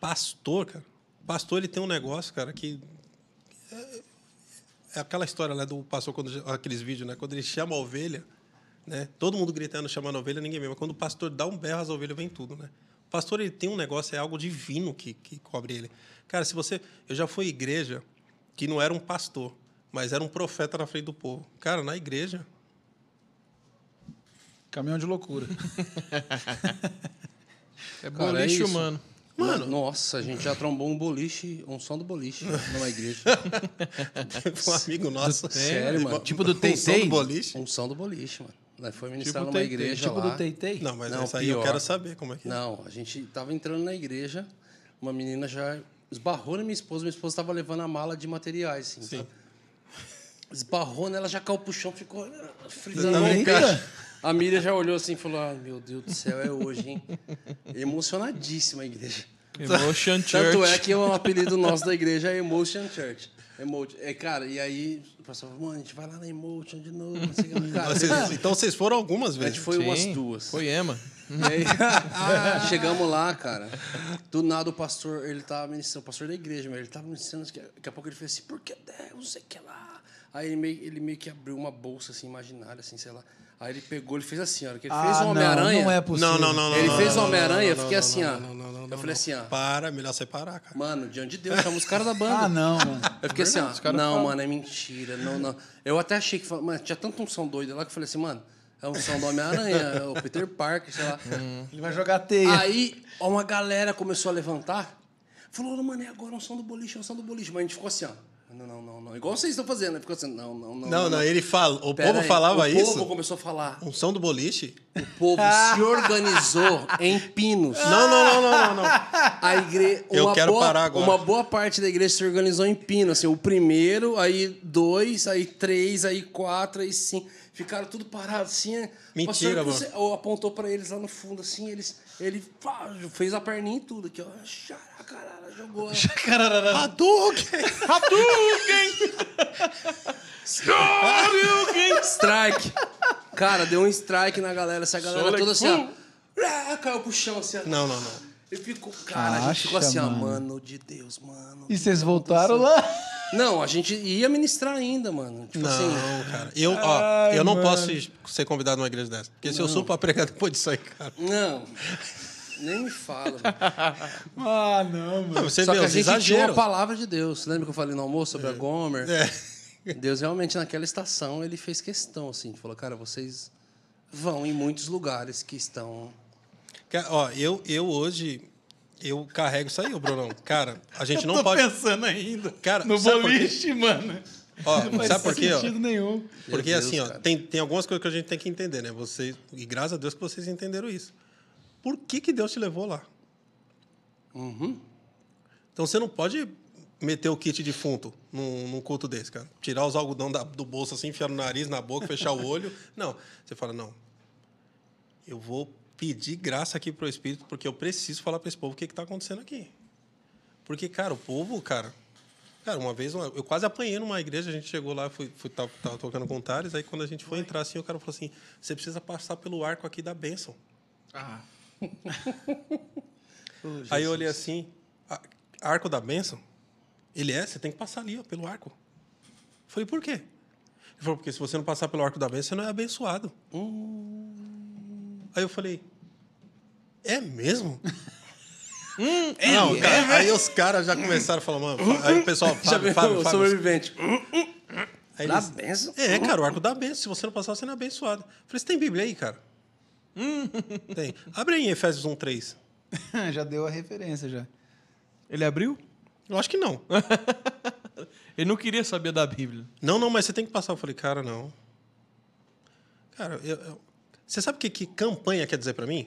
Pastor, cara. Pastor, ele tem um negócio, cara, que é aquela história né, do pastor, quando, aqueles vídeos, né? Quando ele chama a ovelha, né? Todo mundo gritando, chamando a ovelha, ninguém vê. Mas quando o pastor dá um berro, as ovelhas vem tudo, né? O pastor, ele tem um negócio, é algo divino que, que cobre ele. Cara, se você... Eu já fui à igreja que não era um pastor, mas era um profeta na frente do povo. Cara, na igreja... Caminhão de loucura. É Cara, boliche é humano. Mano, nossa, a gente já trombou um boliche, um som do boliche numa igreja. um amigo nosso... Sério, mano? Tipo do um som Teitei? do boliche? Um som do boliche, mano. Nós foi ministrar Tipo numa Teitei, igreja tipo lá. do Teitei? Não, mas Não, essa aí eu quero saber como é que é. Não, a gente tava entrando na igreja, uma menina já esbarrou na minha esposa, minha esposa tava levando a mala de materiais, assim, Sim. sabe? Esbarrou nela, já caiu pro chão, ficou frisando cara. peixe. A Miriam já olhou assim e falou: Ai, meu Deus do céu, é hoje, hein? Emocionadíssima a igreja. Emotion Church. Tanto é que o apelido nosso da igreja é Emotion Church. Emotion. É, cara, e aí o pastor falou, mano, a gente vai lá na Emotion de novo. Cara, Vocês- então vocês foram algumas a gente vezes. foi Sim, umas duas. Foi Ema. E aí, chegamos lá, cara. Do nada o pastor, ele tava ministrando, o pastor da igreja, mas ele tava ministrando, daqui a pouco ele fez assim, por que Deus, não sei o que lá. Aí ele meio, ele meio que abriu uma bolsa assim, imaginária, assim, sei lá. Aí ele pegou, ele fez assim, ó. que Ele fez Ah, o não, Homem-Aranha. Não é possível. Não, não, não, não. Ele não, fez não, o Homem-Aranha, eu não, fiquei não, assim, não, ó. não, não, não, Eu não, falei assim, ó. Para, melhor separar, cara. Mano, diante de Deus, chamamos os caras da banda. Ah, não, mano. Eu fiquei assim, ó. Não, falam. mano, é mentira. Não, não. Eu até achei que. Mano, tinha tanto um som doido lá que eu falei assim, mano, é um som do Homem-Aranha, é o Peter Parker, sei lá. Ele vai jogar teia. Aí ó, uma galera começou a levantar. Falou, mano, é agora um som do boliche, é um som do boliche. Mas a gente ficou assim, ó. Não, não, não, não. Igual vocês estão fazendo. né? Ficou assim, não, não, não. Não, não, ele fala. O Pera povo aí. falava o isso. O povo começou a falar. Um som do boliche? O povo se organizou em pinos. Não, não, não, não, não. A igreja. Eu quero boa, parar agora. Uma boa parte da igreja se organizou em pino. Assim, o primeiro, aí dois, aí três, aí quatro, aí cinco. Ficaram tudo parados assim. é. Mentira, você- ou apontou pra eles lá no fundo, assim, eles. Ele pá, fez a perninha e tudo aqui, ó. Xaracarara, jogou. Hadouken! strike! Cara, deu um strike na galera. Essa galera toda assim, ó. Ah, Caiu pro chão assim, ó. Não, não, não. E ficou, cara, a gente ficou Acha, assim, ó, mano. mano de Deus, mano. E vocês voltaram lá? Não, a gente ia ministrar ainda, mano. Tipo assim. Não, cara. Eu, ó, Ai, eu não mano. posso ser convidado numa igreja dessa. Porque se eu sou pra pregar depois disso aí, cara. Não. Nem me fala. mano. Ah, não, mano. Você Só vê que a gente tinha uma palavra de Deus. Lembra que eu falei no almoço sobre a Gomer? É. Deus realmente naquela estação ele fez questão assim, de falar, cara, vocês vão em muitos lugares que estão Ó, eu, eu hoje, eu carrego isso aí, ô Brunão. Cara, a gente não Tô pode... pensando ainda. Cara, no boliche, mano. Ó, Não faz sabe por quê? ó? sentido nenhum. Porque Deus, assim, ó, cara. tem, tem algumas coisas que a gente tem que entender, né? Vocês, e graças a Deus que vocês entenderam isso. Por que, que Deus te levou lá? Uhum. Então você não pode meter o kit defunto num, num culto desse, cara. Tirar os algodão da- do bolso assim, enfiar no nariz, na boca, fechar o olho. Não. Você fala, não. Eu vou pedir graça aqui pro Espírito, porque eu preciso falar para esse povo o que está acontecendo aqui. Porque, cara, o povo, cara. Cara, uma vez eu quase apanhei numa igreja, a gente chegou lá, fui, fui tava, tava tocando com o Tares, aí quando a gente foi entrar assim, o cara falou assim: você precisa passar pelo arco aqui da bênção. Ah, Aí eu olhei assim, "A- arco da bênção? Ele é, você tem que passar ali, ó, pelo arco. Eu falei, por quê? Ele falou, porque se você não passar pelo arco da bênção, você não é abençoado. Aí eu falei, é mesmo? não, cara, aí os caras já começaram a falar, mano, aí o pessoal, Já Fábio, Fábio, sobrevivente. aí Dá eles- benção. É, cara, o arco da bênção. Se você não passar, você não é abençoado. Eu falei, você tem Bíblia aí, cara? Tem. Abre aí em Efésios 1, 3. já deu a referência já. ele abriu? Eu acho que não. Ele não queria saber da Bíblia. Não, não, mas você tem que passar. Eu falei, cara, não. Cara, eu- eu- você sabe o que, que campanha quer dizer pra mim?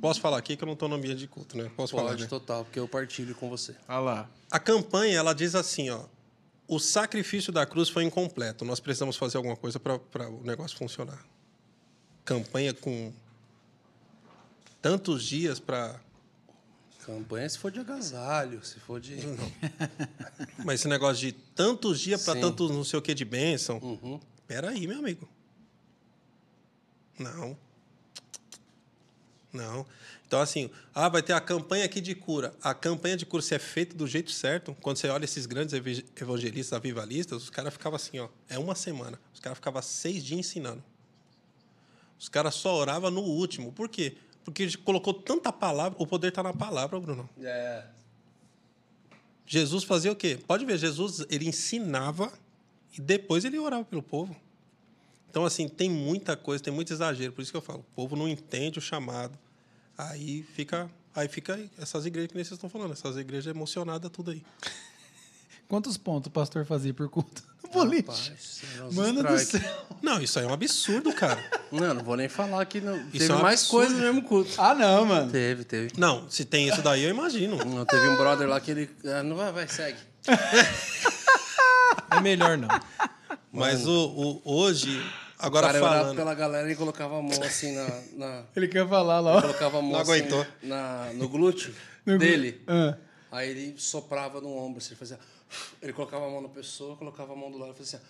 Posso falar aqui que eu não tô no ambiente de culto, né? Posso falar, Pode, né? total, porque eu partilho com você. Ah lá. A campanha, ela diz assim, ó. O sacrifício da cruz foi incompleto. Nós precisamos fazer alguma coisa para o negócio funcionar. Campanha com tantos dias para... Campanha se for de agasalho, se for de. Mas esse negócio de tantos dias para tantos não sei o que de bênção. Uhum. Peraí, meu amigo. Não. Não. Então, assim, ah, vai ter a campanha aqui de cura. A campanha de cura, se é feita do jeito certo, quando você olha esses grandes ev- evangelistas avivalistas, os caras ficavam assim, ó, é uma semana. Os caras ficavam seis dias ensinando. Os caras só oravam no último. Por quê? Porque colocou tanta palavra, o poder está na palavra, Bruno. É. Jesus fazia o quê? Pode ver, Jesus ele ensinava e depois ele orava pelo povo. Então, assim, tem muita coisa, tem muito exagero. Por isso que eu falo, o povo não entende o chamado. Aí fica, aí fica aí, essas igrejas que nem vocês estão falando, essas igrejas emocionadas, tudo aí. Quantos pontos o pastor fazia por culto? Boliche. Nós Mano do céu. Não, isso aí é um absurdo, cara. Não, não vou nem falar que não. Isso teve é um mais absurdo. coisa no mesmo culto. Ah, não, mano. Teve, teve. Não, se tem isso daí, eu imagino. Não, teve um brother lá que ele. Ah, não vai, vai, segue. É melhor não. Mas o, o- hoje, Agora o cara olhava falando. pela galera e colocava a mão assim na. na Ele quer falar lá, ó. colocava a mão Não assim aguentou. na, no glúteo No glú- dele. Ah. Aí ele soprava no ombro, assim, ele fazia. Ele colocava a mão na pessoa, colocava a mão do lado e fazia assim.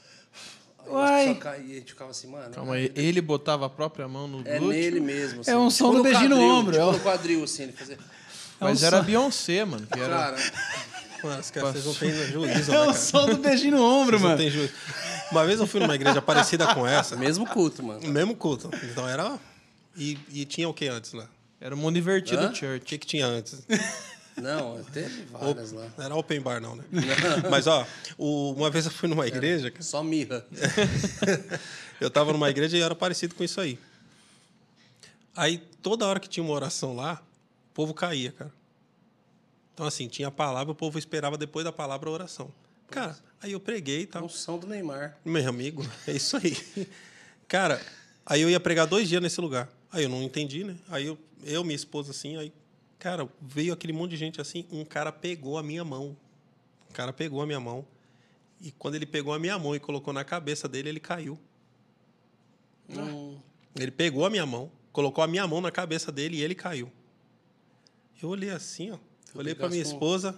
Aí Uai. caía, a gente ficava assim, mano. Calma aí, ele botava a própria mão no É glúteo. nele mesmo. assim. É um som do no beijinho no ombro, Tipo é o- no quadril, assim, ele fazia. Mas É um era som- Beyoncé, mano. Que era... Cara, Mas, cara, vocês não têm juízo, É né, o som do beijinho no ombro, Vocês não mano. têm juízo. Uma vez eu fui numa igreja parecida com essa, mesmo culto, mano. mesmo culto. Então era. E, e tinha o que antes lá? Era o mundo invertido Hã? O church. que, que tinha antes? Não, teve várias lá. Não era open bar, não, né? Mas, ó, o- uma vez eu fui numa igreja, cara, Só mirra. eu tava numa igreja e era parecido com isso aí. Aí, toda hora que tinha uma oração lá, o povo caía, cara. Então, assim, tinha a palavra, o povo esperava depois da palavra a oração. Cara, aí eu preguei e tal. Unção do Neymar. Meu amigo, é isso aí. Cara, aí eu ia pregar dois dias nesse lugar. Aí eu não entendi, né? Aí eu, eu minha esposa, assim, aí, cara, veio aquele monte de gente assim, um cara pegou a minha mão. O cara pegou a minha mão. E quando ele pegou a minha mão e colocou na cabeça dele, ele caiu. Hum, Ele pegou a minha mão, colocou a minha mão na cabeça dele e ele caiu. Eu olhei assim, ó. Olhei para minha esposa,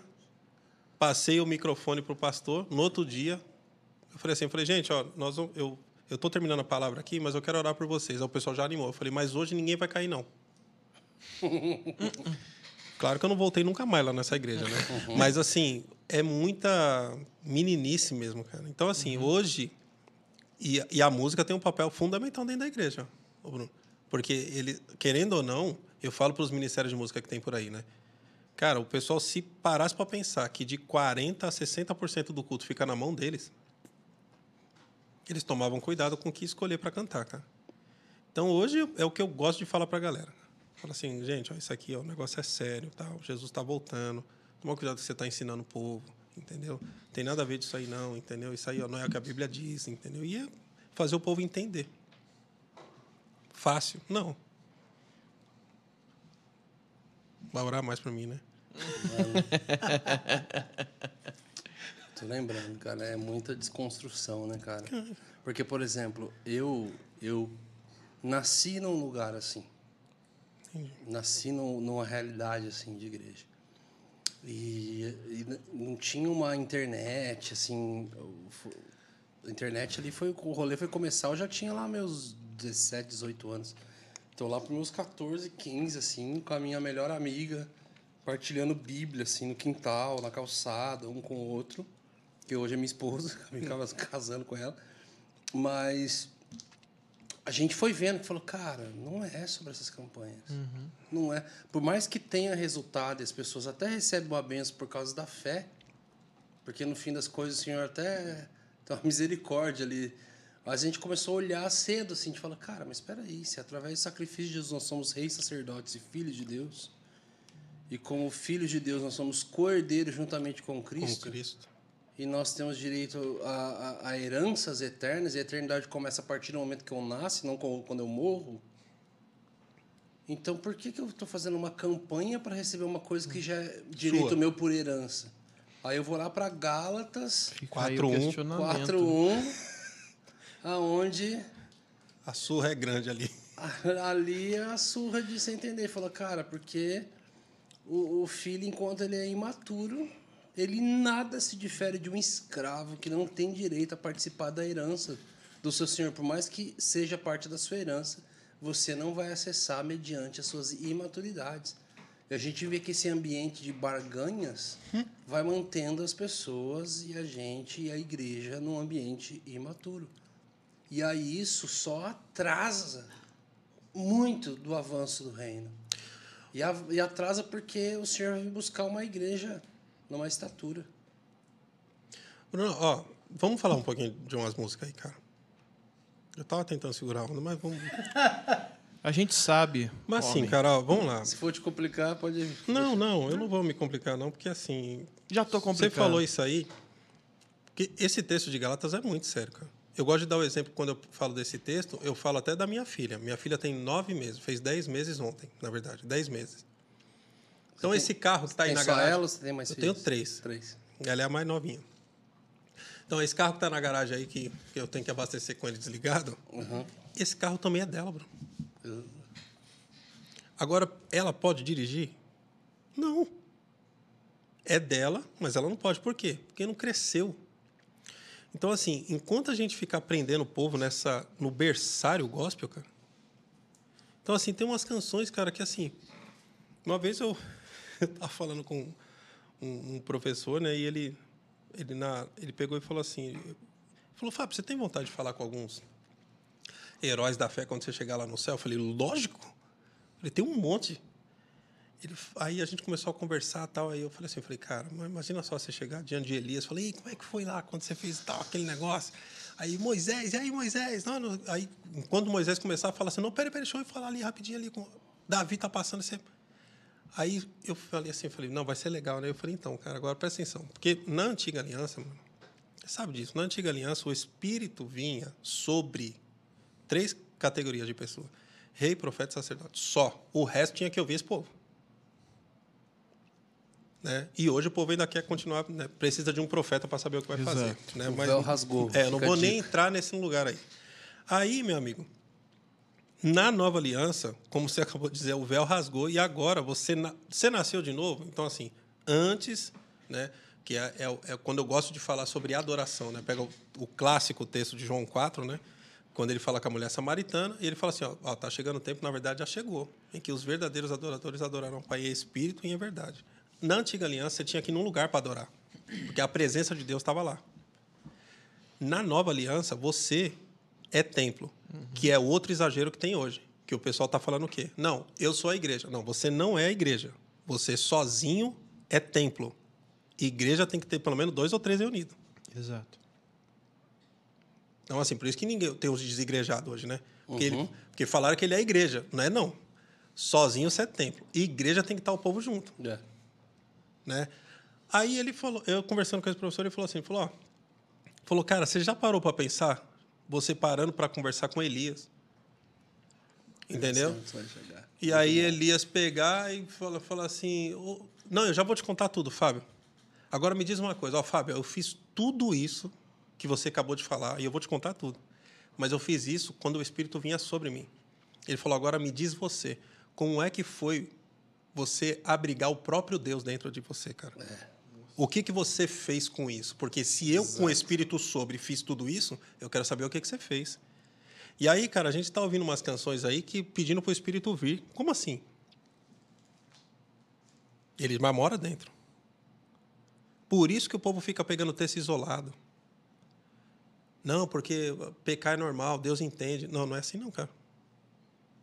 passei o microfone pro pastor. No outro dia, eu falei assim, eu falei, gente, ó, nós eu tô terminando a palavra aqui, mas eu quero orar por vocês. Aí o pessoal já animou. Eu falei, mas hoje ninguém vai cair não. claro que eu não voltei nunca mais lá nessa igreja, né? Mas assim, é muita meninice mesmo, cara. Então assim, hoje e, e a música tem um papel fundamental dentro da igreja, Bruno. Porque ele, querendo ou não, eu falo para os ministérios de música que tem por aí, né? Cara, o pessoal se parasse para pensar que de 40 a 60% do culto fica na mão deles, eles tomavam cuidado com o que escolher para cantar, cara. Então hoje é o que eu gosto de falar para a galera. Fala assim, gente, ó, isso aqui, ó, o negócio é sério, tal. Jesus está voltando. Toma cuidado que você está ensinando o povo, entendeu? Tem nada a ver disso aí não, entendeu? Isso aí ó, não é o que a Bíblia diz, entendeu? E é fazer o povo entender. Fácil? Não. Vai orar mais para mim, né? Tô lembrando, cara, é muita desconstrução, né, cara? Porque, por exemplo, eu eu nasci num lugar assim. Nasci num- numa realidade assim de igreja. E, e não tinha uma internet assim, a internet ali foi o rolê foi começar, eu já tinha lá meus 17, 18 anos. Tô lá para meus 14, 15 assim, com a minha melhor amiga, partilhando Bíblia assim no quintal, na calçada, um com o outro, que hoje é minha esposa, acabei casando com ela. Mas a gente foi vendo que falou, cara, não é sobre essas campanhas. Não é. Por mais que tenha resultado e as pessoas até recebem uma benção por causa da fé, porque no fim das coisas o Senhor até tem uma misericórdia ali. Mas a gente começou a olhar cedo, assim, a gente fala, cara, mas espera aí, se através do sacrifício de Jesus nós somos reis, sacerdotes e filhos de Deus, e como filhos de Deus nós somos co-herdeiros juntamente com Com Cristo, Cristo. e nós temos direito a, a, a heranças eternas, e a eternidade começa a partir do momento que eu nasço, não quando eu morro. Então, por que, que eu estou fazendo uma campanha para receber uma coisa que já é direito Sua. meu por herança? Aí eu vou lá para Gálatas Fica aí o 4-1. questionamento. 4.1, aonde A surra é grande ali. ali é a surra de você entender. Fala, cara, porque o, o filho, enquanto ele é imaturo, ele nada se difere de um escravo que não tem direito a participar da herança do seu senhor. Por mais que seja parte da sua herança, você não vai acessar mediante as suas imaturidades. E a gente vê que esse ambiente de barganhas vai mantendo as pessoas e a gente e a igreja num ambiente imaturo. E aí isso só atrasa muito do avanço do reino. E, a- e atrasa porque o Senhor vai buscar uma igreja numa estatura. Bruno, ó, vamos falar um pouquinho de umas músicas aí, cara. Eu tava tentando segurar a onda, mas vamos. A gente sabe. Mas homem. cara, ó, vamos lá. Se for te complicar, pode. Não, não, eu não vou me complicar, não, porque assim. Já tô Você complicando. falou isso aí. Porque esse texto de Galatas é muito sério, cara. Eu gosto de dar o exemplo, quando eu falo desse texto, eu falo até da minha filha. Minha filha tem nove meses, fez dez meses ontem, na verdade, dez meses. Então, tem- esse carro que está aí tem na só garagem. ela ou você tem mais Eu filhos? tenho três. Três. Ela é a mais novinha. Então, esse carro que está na garagem aí, que, que eu tenho que abastecer com ele desligado, esse carro também é dela, Bruno. Agora, ela pode dirigir? Não. É dela, mas ela não pode. Por quê? Porque não cresceu. Então, assim, enquanto a gente ficar aprendendo o povo nessa, no berçário gospel, cara. Então, assim, tem umas canções, cara, que assim. Uma vez eu estava falando com um, um, professor, né? E ele, ele, na, ele pegou e falou assim: falou, Fábio, você tem vontade de falar com alguns heróis da fé quando você chegar lá no céu? Eu falei, lógico. Ele tem um monte. Ele, aí a gente começou a conversar tal. Aí eu falei assim, eu falei, cara, imagina só você chegar diante de Elias. Falei, como é que foi lá quando você fez tal, aquele negócio? Aí Moisés, e aí Moisés? Não, não. Aí quando Moisés começar, fala assim, não, peraí, peraí, deixa eu falar ali rapidinho ali. Com... Davi tá passando, você... Aí eu falei assim, eu falei, não, vai ser legal, né? Eu falei, então, cara, agora presta atenção. Porque na antiga aliança, mano, você sabe disso, na antiga aliança o Espírito vinha sobre três categorias de pessoas. Rei, profeta e sacerdote. Só. O resto tinha que ouvir esse povo. Né? E hoje o povo ainda quer continuar, né? precisa de um profeta para saber o que vai Exato. fazer. Né? O Mas, véu rasgou. É, não vou nem entrar nesse lugar aí. Aí, meu amigo, na nova aliança, como você acabou de dizer, o véu rasgou e agora você, na- você nasceu de novo. Então, assim, antes, né, que é, é- é quando eu gosto de falar sobre adoração, né? Pega o, o clássico texto de João 4, né? Quando ele fala com a mulher samaritana, e ele fala assim: ó, ó, tá chegando o tempo, na verdade já chegou, em que os verdadeiros adoradores adorarão o Pai em espírito e em verdade. Na antiga aliança, você tinha que ir num lugar para adorar, porque a presença de Deus estava lá. Na nova aliança, você é templo, que é outro exagero que tem hoje. Que o pessoal está falando o quê? Não, eu sou a igreja. Não, você não é a igreja. Você sozinho é templo. Igreja tem que ter pelo menos dois ou três reunidos. Exato. Então, assim, por isso que ninguém tem os desigrejados hoje, né? Porque, Uhum. ele, porque falaram que ele é igreja. Não é, não. Sozinho você é templo. E igreja tem que estar o povo junto. É. né? Aí ele falou, eu conversando com esse professor, ele falou assim, falou, ó, falou, cara, você já parou para pensar você parando para conversar com Elias? Entendeu? E aí Elias pegar e falar, falar assim, "Ô, não, eu já vou te contar tudo, Fábio. Agora me diz uma coisa, ó, Fábio, eu fiz tudo isso que você acabou de falar e eu vou te contar tudo. Mas eu fiz isso quando o Espírito vinha sobre mim. Ele falou, agora me diz você, como é que foi você abrigar o próprio Deus dentro de você, cara? O que, que você fez com isso? Porque se eu, com o Espírito sobre, fiz tudo isso, eu quero saber o que, que você fez. E aí, cara, a gente está ouvindo umas canções aí que pedindo para o Espírito vir. Como assim? Ele mora dentro. Por isso que o povo fica pegando texto isolado. Não, porque pecar é normal, Deus entende. Não, não é assim não, cara.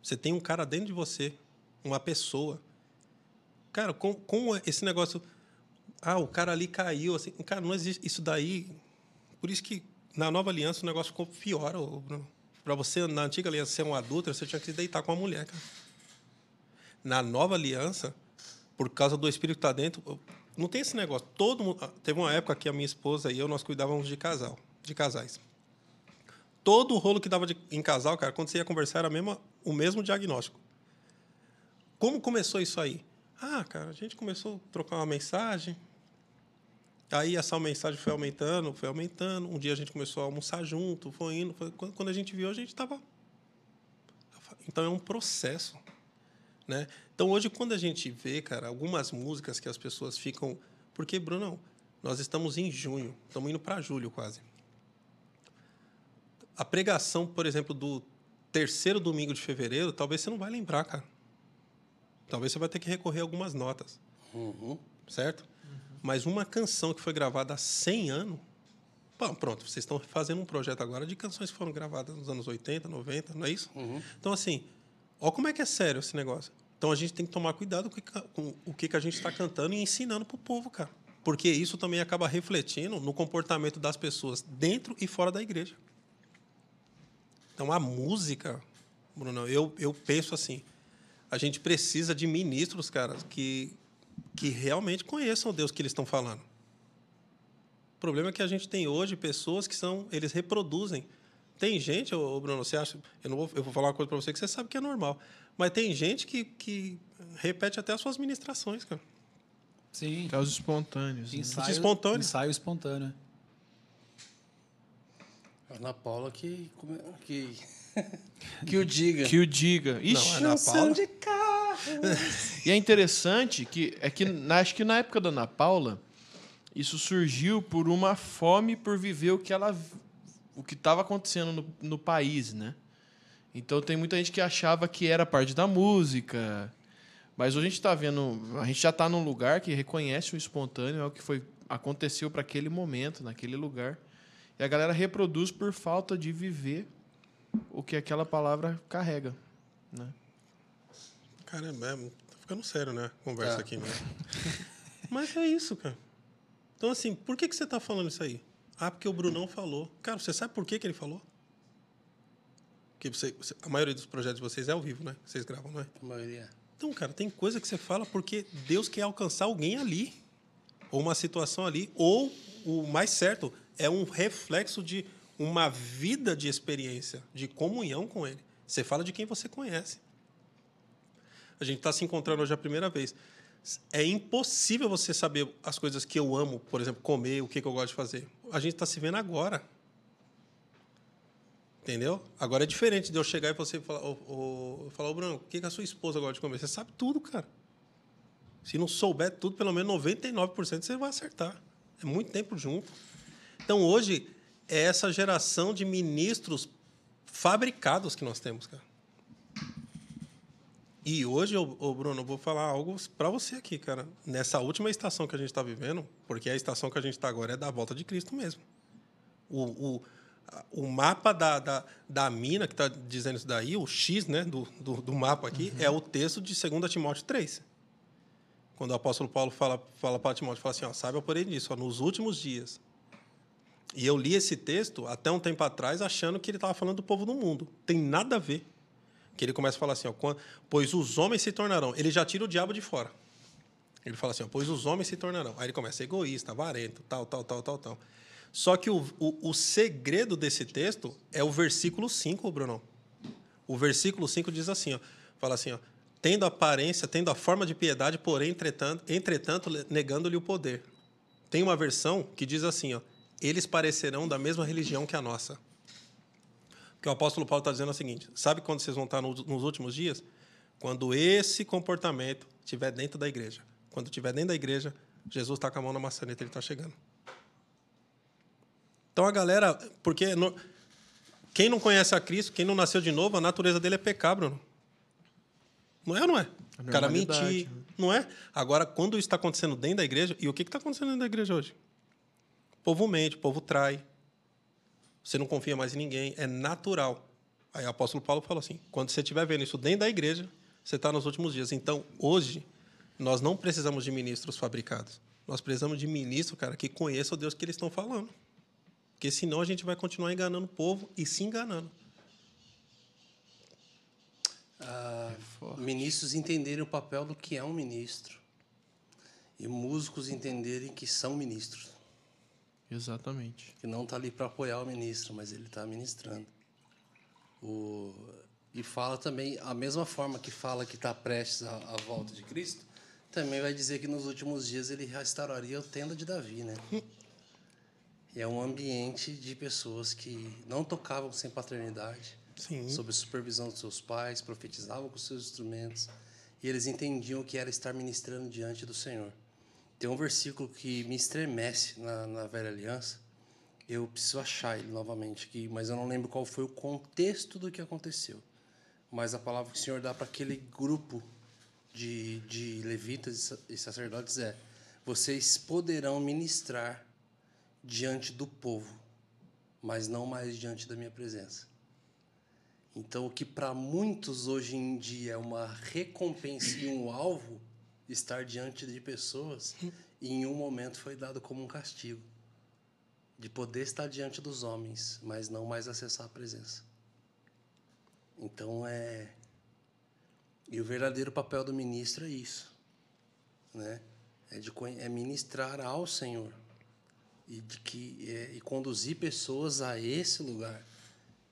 Você tem um cara dentro de você, uma pessoa. Cara, com, com esse negócio... Ah, o cara ali caiu. Assim, cara, não existe isso daí... Por isso que na nova aliança o negócio ficou pior. Para você, na antiga aliança, ser um adulto, você tinha que se deitar com a mulher, cara. Na nova aliança, por causa do Espírito que está dentro, não tem esse negócio. Todo mundo, teve uma época que a minha esposa e eu nós cuidávamos de casal, de casais. Todo o rolo que dava de- em casal, cara, quando você ia conversar era a mesma- o mesmo diagnóstico. Como começou isso aí? Ah, cara, a gente começou a trocar uma mensagem. Aí essa mensagem foi aumentando, foi aumentando. Um dia a gente começou a almoçar junto, foi indo. Foi, quando a gente viu, a gente estava. Então é um processo. Né? Então hoje, quando a gente vê, cara, algumas músicas que as pessoas ficam. Porque, Bruno, nós estamos em junho, estamos indo para julho quase. A pregação, por exemplo, do terceiro domingo de fevereiro, talvez você não vai lembrar, cara. Talvez você vai ter que recorrer a algumas notas Uhum. certo? Mas uma canção que foi gravada há 100 anos. Bom, pronto, vocês estão fazendo um projeto agora de canções que foram gravadas nos anos 80, 90, não é isso? Então, assim, ó como é que é sério esse negócio. Então, a gente tem que tomar cuidado com, o que- com o que, que a gente está cantando e ensinando para o povo, cara. Porque isso também acaba refletindo no comportamento das pessoas dentro e fora da igreja. Então, a música, Bruno, eu, eu penso assim, a gente precisa de ministros, cara, que, que realmente conheçam o Deus que eles estão falando. O problema é que a gente tem hoje pessoas que são, eles reproduzem. Tem gente, ô, Bruno, você acha, eu não vou, eu vou falar uma coisa para você que você sabe que é normal, mas tem gente que, que repete até as suas ministrações, cara. Sim. Casos espontâneos. né? Ensaio, espontâneo. Ensaio espontâneo. Ana Paula que. é- que, que o diga. Que o diga. Ixi, Ana Paula. de carro. E é interessante que é que na- acho que na época da Ana Paula isso surgiu por uma fome por viver o que ela o que estava acontecendo no, no país, né? Então tem muita gente que achava que era parte da música, mas hoje a gente está vendo, a gente já está num lugar que reconhece o espontâneo, é o que foi aconteceu para aquele momento, naquele lugar, e a galera reproduz por falta de viver o que aquela palavra carrega, né? Caramba, é, tá ficando sério, né? a Conversa Tá. aqui mesmo. Mas é isso, cara. Então, assim, por que, que você tá falando isso aí? Ah, porque o Brunão falou. Cara, você sabe por que, que ele falou? Porque você, você- a maioria dos projetos de vocês é ao vivo, né? Vocês gravam, não é? A maioria. Então, cara, tem coisa que você fala porque Deus quer alcançar alguém ali. Ou uma situação ali. Ou, o mais certo, é um reflexo de uma vida de experiência, de comunhão com Ele. Você fala de quem você conhece. A gente está se encontrando hoje a primeira vez. É impossível você saber as coisas que eu amo, por exemplo, comer, o que, que eu gosto de fazer. A gente está se vendo agora. Entendeu? Agora é diferente de eu chegar e você falar, ô, falar, ô Bruno, o que, que a sua esposa gosta de comer? Você sabe tudo, cara. Se não souber tudo, pelo menos 99% você vai acertar. É muito tempo junto. Então hoje é essa geração de ministros fabricados que nós temos, cara. E hoje, ô, ô, Bruno, eu vou falar algo para você aqui, cara. Nessa última estação que a gente está vivendo, porque a estação que a gente está agora é da volta de Cristo mesmo. O, o, o mapa da, da, da mina, que está dizendo isso daí, o X né, do, do, do mapa aqui, é o texto de 2 Timóteo 3. Quando o apóstolo Paulo fala, fala para Timóteo, fala assim, ó, saiba porém disso, ó, nos últimos dias. E eu li esse texto até um tempo atrás achando que ele estava falando do povo do mundo. Tem nada a ver. Que ele começa a falar assim, ó, "Quan- pois os homens se tornarão. Ele já tira o diabo de fora. Ele fala assim, ó, pois os homens se tornarão. Aí ele começa egoísta, avarento, tal, tal, tal, tal, tal. Só que o, o, o segredo desse texto é o versículo 5, Bruno. O versículo 5 diz assim, ó, fala assim, ó, tendo aparência, tendo a forma de piedade, porém, entretanto, entretanto negando-lhe o poder. Tem uma versão que diz assim, ó, eles parecerão da mesma religião que a nossa. O que o apóstolo Paulo está dizendo é o seguinte: sabe quando vocês vão estar no- nos últimos dias? Quando esse comportamento estiver dentro da igreja. Quando estiver dentro da igreja, Jesus está com a mão na maçaneta, ele está chegando. Então a galera, porque no- quem não conhece a Cristo, quem não nasceu de novo, a natureza dele é pecar, Bruno. Não é ou não é? O cara mentir, né? não é? Agora, quando isso está acontecendo dentro da igreja, e o que está acontecendo dentro da igreja hoje? O povo mente, o povo trai. Você não confia mais em ninguém, é natural. Aí o apóstolo Paulo falou assim: quando você estiver vendo isso dentro da igreja, você está nos últimos dias. Então, hoje, nós não precisamos de ministros fabricados. Nós precisamos de ministros, cara, que conheçam o Deus que eles estão falando. Porque senão a gente vai continuar enganando o povo e se enganando. Ah, ministros entenderem o papel do que é um ministro. E músicos entenderem que são ministros. Exatamente. Que não está ali para apoiar o ministro, mas ele está ministrando. O, e fala também, a mesma forma que fala que está prestes à, à volta de Cristo, também vai dizer que nos últimos dias ele restauraria a tenda de Davi, né? E é um ambiente de pessoas que não tocavam sem paternidade, Sim. sob a supervisão dos seus pais, profetizavam com seus instrumentos, e eles entendiam o que era estar ministrando diante do Senhor. Tem um versículo que me estremece na, na velha aliança. Eu preciso achar ele novamente aqui, mas eu não lembro qual foi o contexto do que aconteceu. Mas a palavra que o Senhor dá para aquele grupo de, de levitas e sa- sacerdotes é: vocês poderão ministrar diante do povo, mas não mais diante da minha presença. Então, o que para muitos hoje em dia é uma recompensa e um alvo, estar diante de pessoas, e em um momento foi dado como um castigo. De poder estar diante dos homens, mas não mais acessar a presença. Então, é. E o verdadeiro papel do ministro é isso. Né? É, de, é ministrar ao Senhor. E, de que, é, e conduzir pessoas a esse lugar.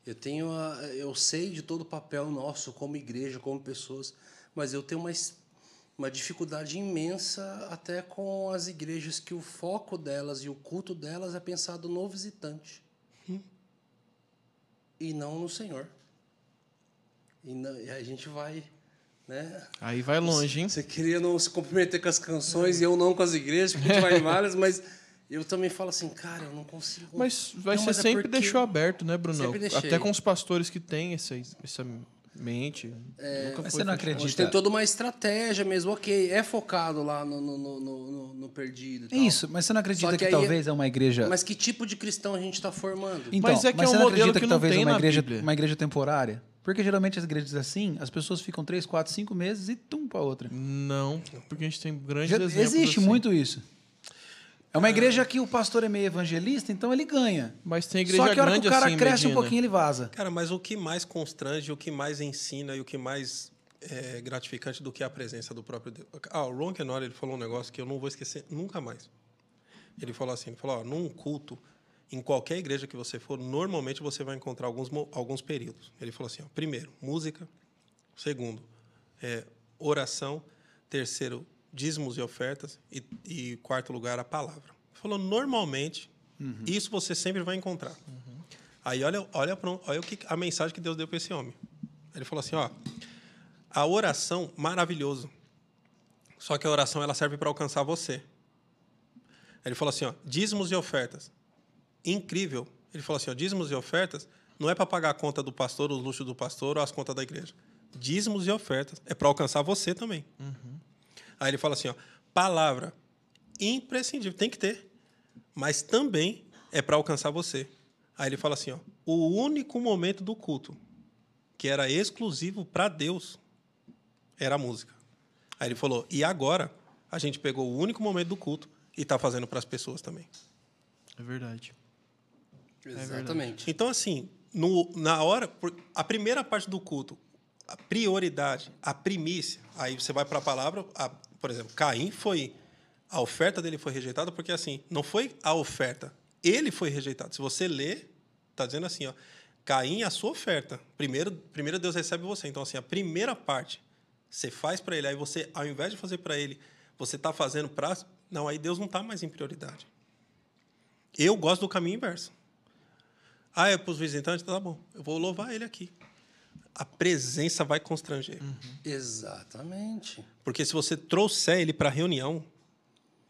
Eu tenho a, eu sei de todo o papel nosso como igreja, como pessoas, mas eu tenho uma, uma dificuldade imensa até com as igrejas que o foco delas e o culto delas é pensado no visitante. e não no Senhor. E, não- e a gente vai, né? Aí vai longe, hein? Você queria não se comprometer com as canções e eu não com as igrejas, porque a gente vai em várias, mas eu também falo assim, cara, eu não consigo. Mas vai Não, ser mas é sempre porque- deixou aberto, né, deixei. Até com os pastores que têm essa, essa mente. É, nunca Mas foi você não acredita? Hoje tem toda uma estratégia mesmo, ok. É focado lá no, no, no, no- no perdido. e É tal. isso, mas você não acredita que, que aí- talvez é uma igreja. Mas que tipo de cristão a gente está formando? Então, Mas é que é um você não acredita que que, não talvez é uma igreja, Bíblia. uma igreja temporária? Porque geralmente as igrejas assim, as pessoas ficam três, quatro, cinco meses e tum para outra. Não, porque a gente tem grandes Já- exemplos. existe assim. muito isso. É uma igreja que o pastor é meio evangelista, então ele ganha. Mas tem igreja Só que a hora grande que o cara assim, cresce um Medina. pouquinho, ele vaza. Cara, mas o que mais constrange, o que mais ensina e o que mais é gratificante do que a presença do próprio Deus. Ah, o Ron Kenora, ele falou um negócio que eu não vou esquecer nunca mais. Ele falou assim, ele falou, ó, num culto, em qualquer igreja que você for, normalmente você vai encontrar alguns, alguns períodos. Ele falou assim, ó, primeiro, música. Segundo, é, oração. Terceiro, dízimos e ofertas. E, e quarto lugar, a palavra. Ele falou, normalmente, isso você sempre vai encontrar. Aí olha, olha, pra- olha o que, a mensagem que Deus deu para esse homem. Ele falou assim, ó, a oração maravilhoso. Só que a oração ela serve para alcançar você. Ele falou assim, ó, dízimos e ofertas. Incrível. Ele falou assim, ó, dízimos e ofertas não é para pagar a conta do pastor, os luxos do pastor ou as contas da igreja. Dízimos e ofertas é para alcançar você também. Aí ele fala assim, ó, palavra imprescindível, tem que ter, mas também é para alcançar você. Aí ele fala assim, ó, o único momento do culto que era exclusivo para Deus era a música. Aí ele falou, e agora a gente pegou o único momento do culto e está fazendo para as pessoas também. É verdade. Exatamente. Então, assim, no, na hora, a primeira parte do culto, a prioridade, a primícia, aí você vai para a palavra, a- por exemplo, Caim foi, a oferta dele foi rejeitada porque, assim, não foi a oferta, ele foi rejeitado. Se você ler, está dizendo assim, ó, Caim, a sua oferta, primeiro, primeiro Deus recebe você. Então, assim, a primeira parte, você faz para ele, aí você, ao invés de fazer para ele, você está fazendo para... Não, aí Deus não está mais em prioridade. Eu gosto do caminho inverso. Ah, é para os visitantes? Tá bom. Eu vou louvar ele aqui. A presença vai constranger. Exatamente. Porque se você trouxer ele para a reunião,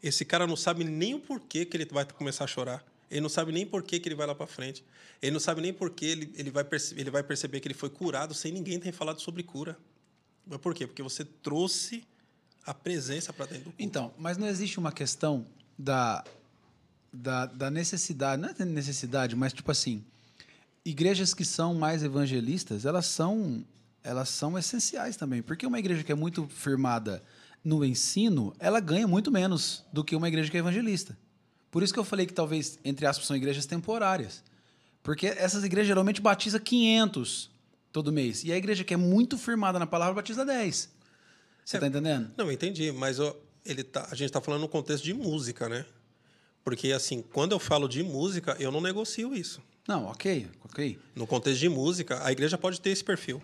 esse cara não sabe nem o porquê que ele vai começar a chorar. Ele não sabe nem por que ele vai lá para frente. Ele não sabe nem por que ele, ele, vai ele vai perceber que ele foi curado sem ninguém ter falado sobre cura. Mas por quê? Porque você trouxe a presença para dentro do culto. Então, mas não existe uma questão da, da, da necessidade, não é necessidade, mas tipo assim, igrejas que são mais evangelistas, elas são, elas são essenciais também, porque uma igreja que é muito firmada no ensino, ela ganha muito menos do que uma igreja que é evangelista. Por isso que eu falei que talvez, entre aspas, são igrejas temporárias. Porque essas igrejas geralmente batizam 500 todo mês. E a igreja que é muito firmada na palavra batiza 10. Você É. tá entendendo? Não, entendi, mas ó, ele tá, a gente está falando no contexto de música, né? Porque, assim, quando eu falo de música, eu não negocio isso. Não, ok, ok. No contexto de música, a igreja pode ter esse perfil.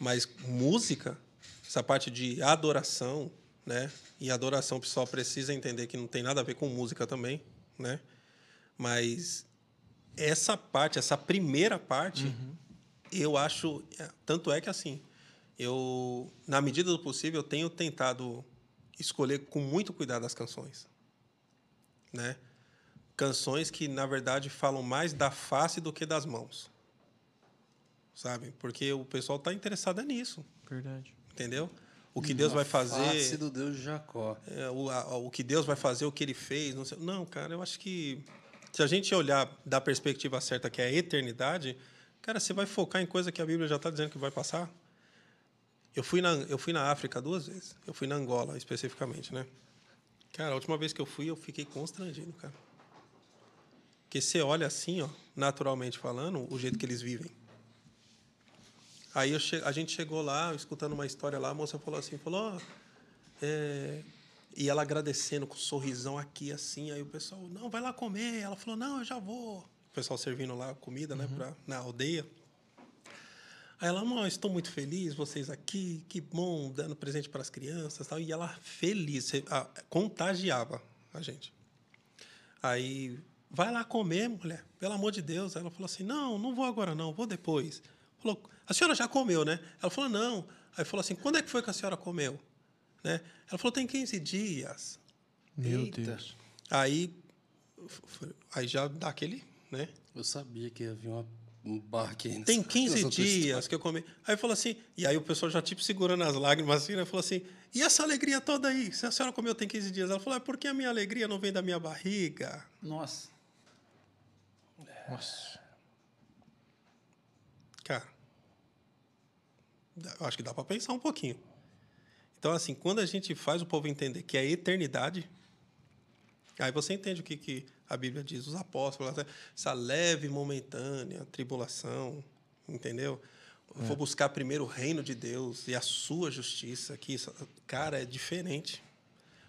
Mas música, essa parte de adoração, né? E adoração o pessoal precisa entender que não tem nada a ver com música também, né? Mas essa parte, essa primeira parte, eu acho, é, tanto é que assim, eu na medida do possível eu tenho tentado escolher com muito cuidado as canções, né? Canções que na verdade falam mais da face do que das mãos sabe? Porque o pessoal está interessado é nisso, Verdade. entendeu? O que Deus vai Face fazer, do Deus de Jacó. é, o, a- o que Deus vai fazer, o que Ele fez, não sei. Não, cara, eu acho que se a gente olhar da perspectiva certa, que é a eternidade, cara, você vai focar em coisa que a Bíblia já está dizendo que vai passar. Eu fui na eu fui na África duas vezes. Eu fui na Angola especificamente, né? Cara, a última vez que eu fui, eu fiquei constrangido, cara. Porque você olha assim, ó, naturalmente falando, o jeito que eles vivem. Aí che- a gente chegou lá, escutando uma história lá, a moça falou assim, falou, ó, é, e ela agradecendo com um sorrisão aqui, assim, aí o pessoal, não, vai lá comer. Ela falou, não, eu já vou. O pessoal servindo lá comida, né, pra, na aldeia. Aí ela, não, estou muito feliz, vocês aqui, que bom, dando presente para as crianças tal. E ela feliz, contagiava a gente. Aí vai lá comer, mulher, pelo amor de Deus. Ela falou assim: não, não vou agora, não, vou depois. Falou, a senhora já comeu, né? Ela falou, não. Aí falou assim: quando é que foi que a senhora comeu? Né? Ela falou, tem 15 dias. Meu Eita. Deus. Aí, aí já dá aquele, né? Eu sabia que havia uma, um bar aqui. nessa- Tem 15 nessa tua dias história. que eu comi. Aí falou assim, e aí o pessoal já tipo segurando as lágrimas assim, né? Falou assim, e essa alegria toda aí? Se a senhora comeu tem 15 dias. Ela falou, é porque a minha alegria não vem da minha barriga. Nossa. Nossa. Cara, eu acho que dá para pensar um pouquinho. Então, assim, quando a gente faz o povo entender que é eternidade, aí você entende o que, que a Bíblia diz, os apóstolos, essa leve momentânea tribulação, entendeu? Eu vou buscar primeiro o reino de Deus e a sua justiça aqui. isso- Cara, é diferente.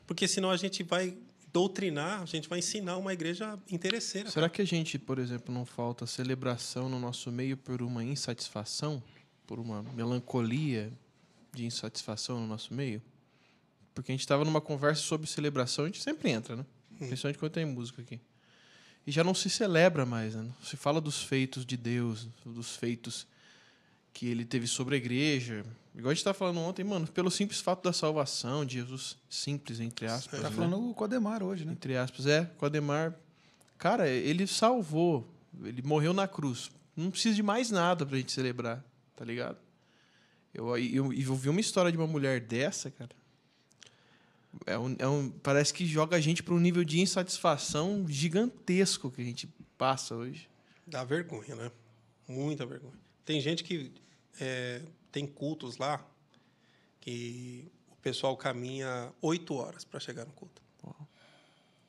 Porque senão a gente vai doutrinar, a gente vai ensinar uma igreja interesseira. Será que a gente, por exemplo, não falta celebração no nosso meio por uma insatisfação? Por uma melancolia de insatisfação no nosso meio? Porque a gente estava numa conversa sobre celebração, a gente sempre entra, né? Principalmente quando tem música aqui. E já não se celebra mais, né? Se fala dos feitos de Deus, dos feitos que ele teve sobre a igreja. Igual a gente estava falando ontem, mano, pelo simples fato da salvação, de Jesus simples, entre aspas. Tá né? falando com o Ademar hoje, né? entre aspas, é, com Ademar. Cara, ele salvou, ele morreu na cruz. Não precisa de mais nada pra gente celebrar, tá ligado? Eu, eu, eu vi uma história de uma mulher dessa, cara. É um, é um, parece que joga a gente para um nível de insatisfação gigantesco que a gente passa hoje. Dá vergonha, né? Muita vergonha. Tem gente que é, tem cultos lá que o pessoal caminha oito horas para chegar no culto.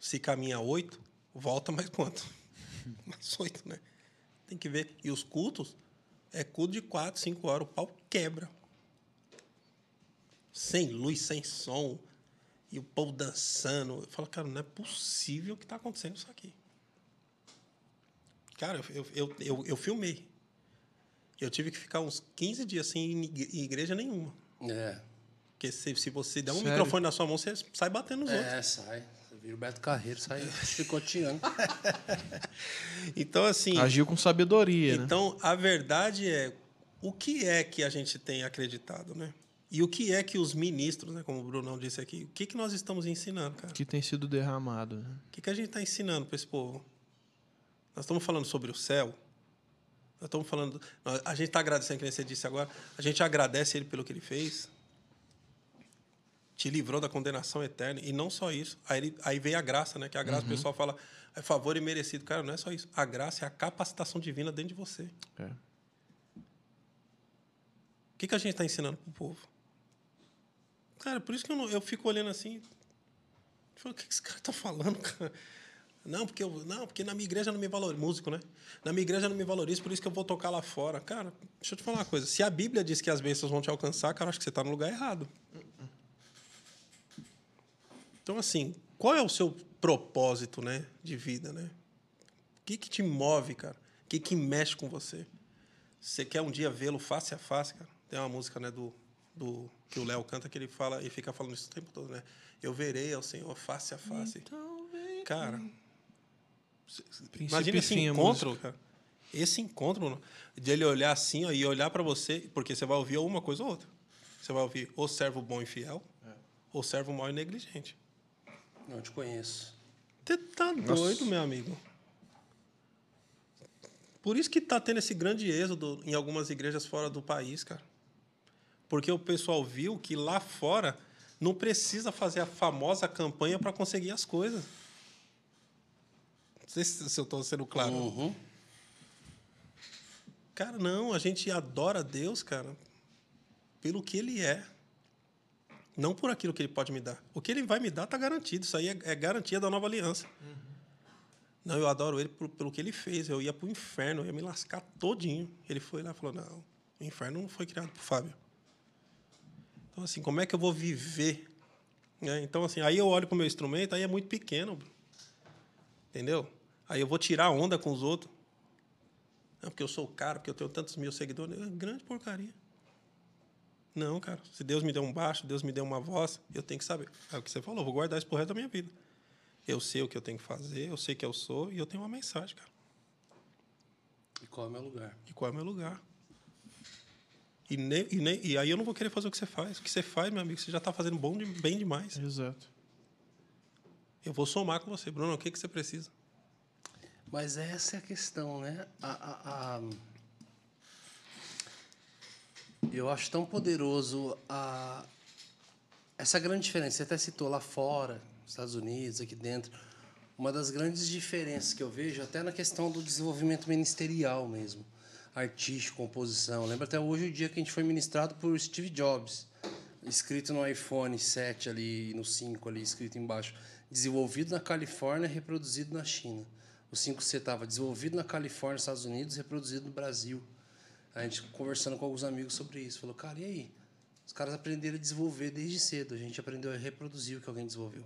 Se caminha oito, volta mais quanto? mais oito, né? Tem que ver. E os cultos é culto de quatro, cinco horas, o pau quebra. Sem luz, sem som. E o povo dançando. Eu falo, cara, não é possível que está acontecendo isso aqui. Cara, eu, eu, eu, eu, eu filmei. Eu tive que ficar uns 15 dias sem igreja nenhuma. É. Porque se, se você der um Sério? microfone na sua mão, você sai batendo nos outros. É, sai. Você vira o Beto Carreiro, sai chicoteando. Então, assim. Agiu com sabedoria, né? Então, a verdade é o que é que a gente tem acreditado, né? E o que é que os ministros, né, como o Brunão disse aqui, o que, que nós estamos ensinando, cara? Que tem sido derramado, né? O que, que a gente está ensinando para esse povo? Nós estamos falando sobre o céu. Nós estamos falando. A gente está agradecendo, que você disse agora. A gente agradece ele pelo que ele fez. Te livrou da condenação eterna. E não só isso. Aí, ele- aí vem a graça, né? Que a graça, o pessoal fala, é favor e merecido. Cara, não é só isso. A graça é a capacitação divina dentro de você. É. O que, que a gente está ensinando para o povo? Cara, por isso que eu, não- eu fico olhando assim. falo, O que, que esse cara está falando, cara? Não, porque eu, não, porque na minha igreja não me valoriza. Músico, né? Na minha igreja não me valoriza, por isso que eu vou tocar lá fora. Cara, deixa eu te falar uma coisa. Se a Bíblia diz que as bênçãos vão te alcançar, cara, acho que você está no lugar errado. Então, assim, qual é o seu propósito, né, de vida, né? O que, que te move, cara? O que, que mexe com você? Você quer um dia vê-lo face a face, cara? Tem uma música, né, do, do que o Léo canta que ele fala e fica falando isso o tempo todo, né? Eu verei ao Senhor face a face. Cara, Princípio imagina esse encontro, música. cara. Esse encontro, mano, de ele olhar assim ó, e olhar para você, porque você vai ouvir uma coisa ou outra. Você vai ouvir ou servo bom e fiel, ou servo mau e negligente. Não te conheço. Você tá doido, meu amigo. Por isso que tá tendo esse grande êxodo em algumas igrejas fora do país, cara. Porque o pessoal viu que lá fora não precisa fazer a famosa campanha para conseguir as coisas. Não sei se eu estou sendo claro. Uhum. Cara, não, a gente adora Deus, cara, pelo que Ele é. Não por aquilo que Ele pode me dar. O que Ele vai me dar está garantido. Isso aí é, é garantia da nova aliança. Não, eu adoro Ele por- pelo que Ele fez. Eu ia para o inferno, eu ia me lascar todinho. Ele foi lá e falou, não, o inferno não foi criado por Fábio. Então, assim, como é que eu vou viver? né? Então, assim, aí eu olho para o meu instrumento, aí é muito pequeno. Entendeu? Aí eu vou tirar onda com os outros. Não, porque eu sou caro, porque eu tenho tantos mil seguidores. É grande porcaria. Não, cara. Se Deus me deu um baixo, Deus me deu uma voz, eu tenho que saber. É o que você falou, eu vou guardar isso pro resto da minha vida. Eu sei o que eu tenho que fazer, eu sei que eu sou e eu tenho uma mensagem, cara. E qual é o meu lugar? E qual é o meu lugar? E, nem, e, nem, e aí eu não vou querer fazer o que você faz. O que você faz, meu amigo, você já está fazendo bom de, bem demais. Exato. Eu vou somar com você, Bruno. O que, que você precisa? Mas essa é a questão, né? A, a, a... Eu acho tão poderoso a... essa grande diferença. Você até citou lá fora, Estados Unidos, aqui dentro. Uma das grandes diferenças que eu vejo, até na questão do desenvolvimento ministerial mesmo, artístico, composição. Lembra até hoje o dia que a gente foi ministrado por Steve Jobs, escrito no iPhone 7 ali, no 5 ali, escrito embaixo, desenvolvido na Califórnia, reproduzido na China. O 5C estava desenvolvido na Califórnia, Estados Unidos, reproduzido no Brasil. A gente conversando com alguns amigos sobre isso, falou, cara, e aí? Os caras aprenderam a desenvolver desde cedo, a gente aprendeu a reproduzir o que alguém desenvolveu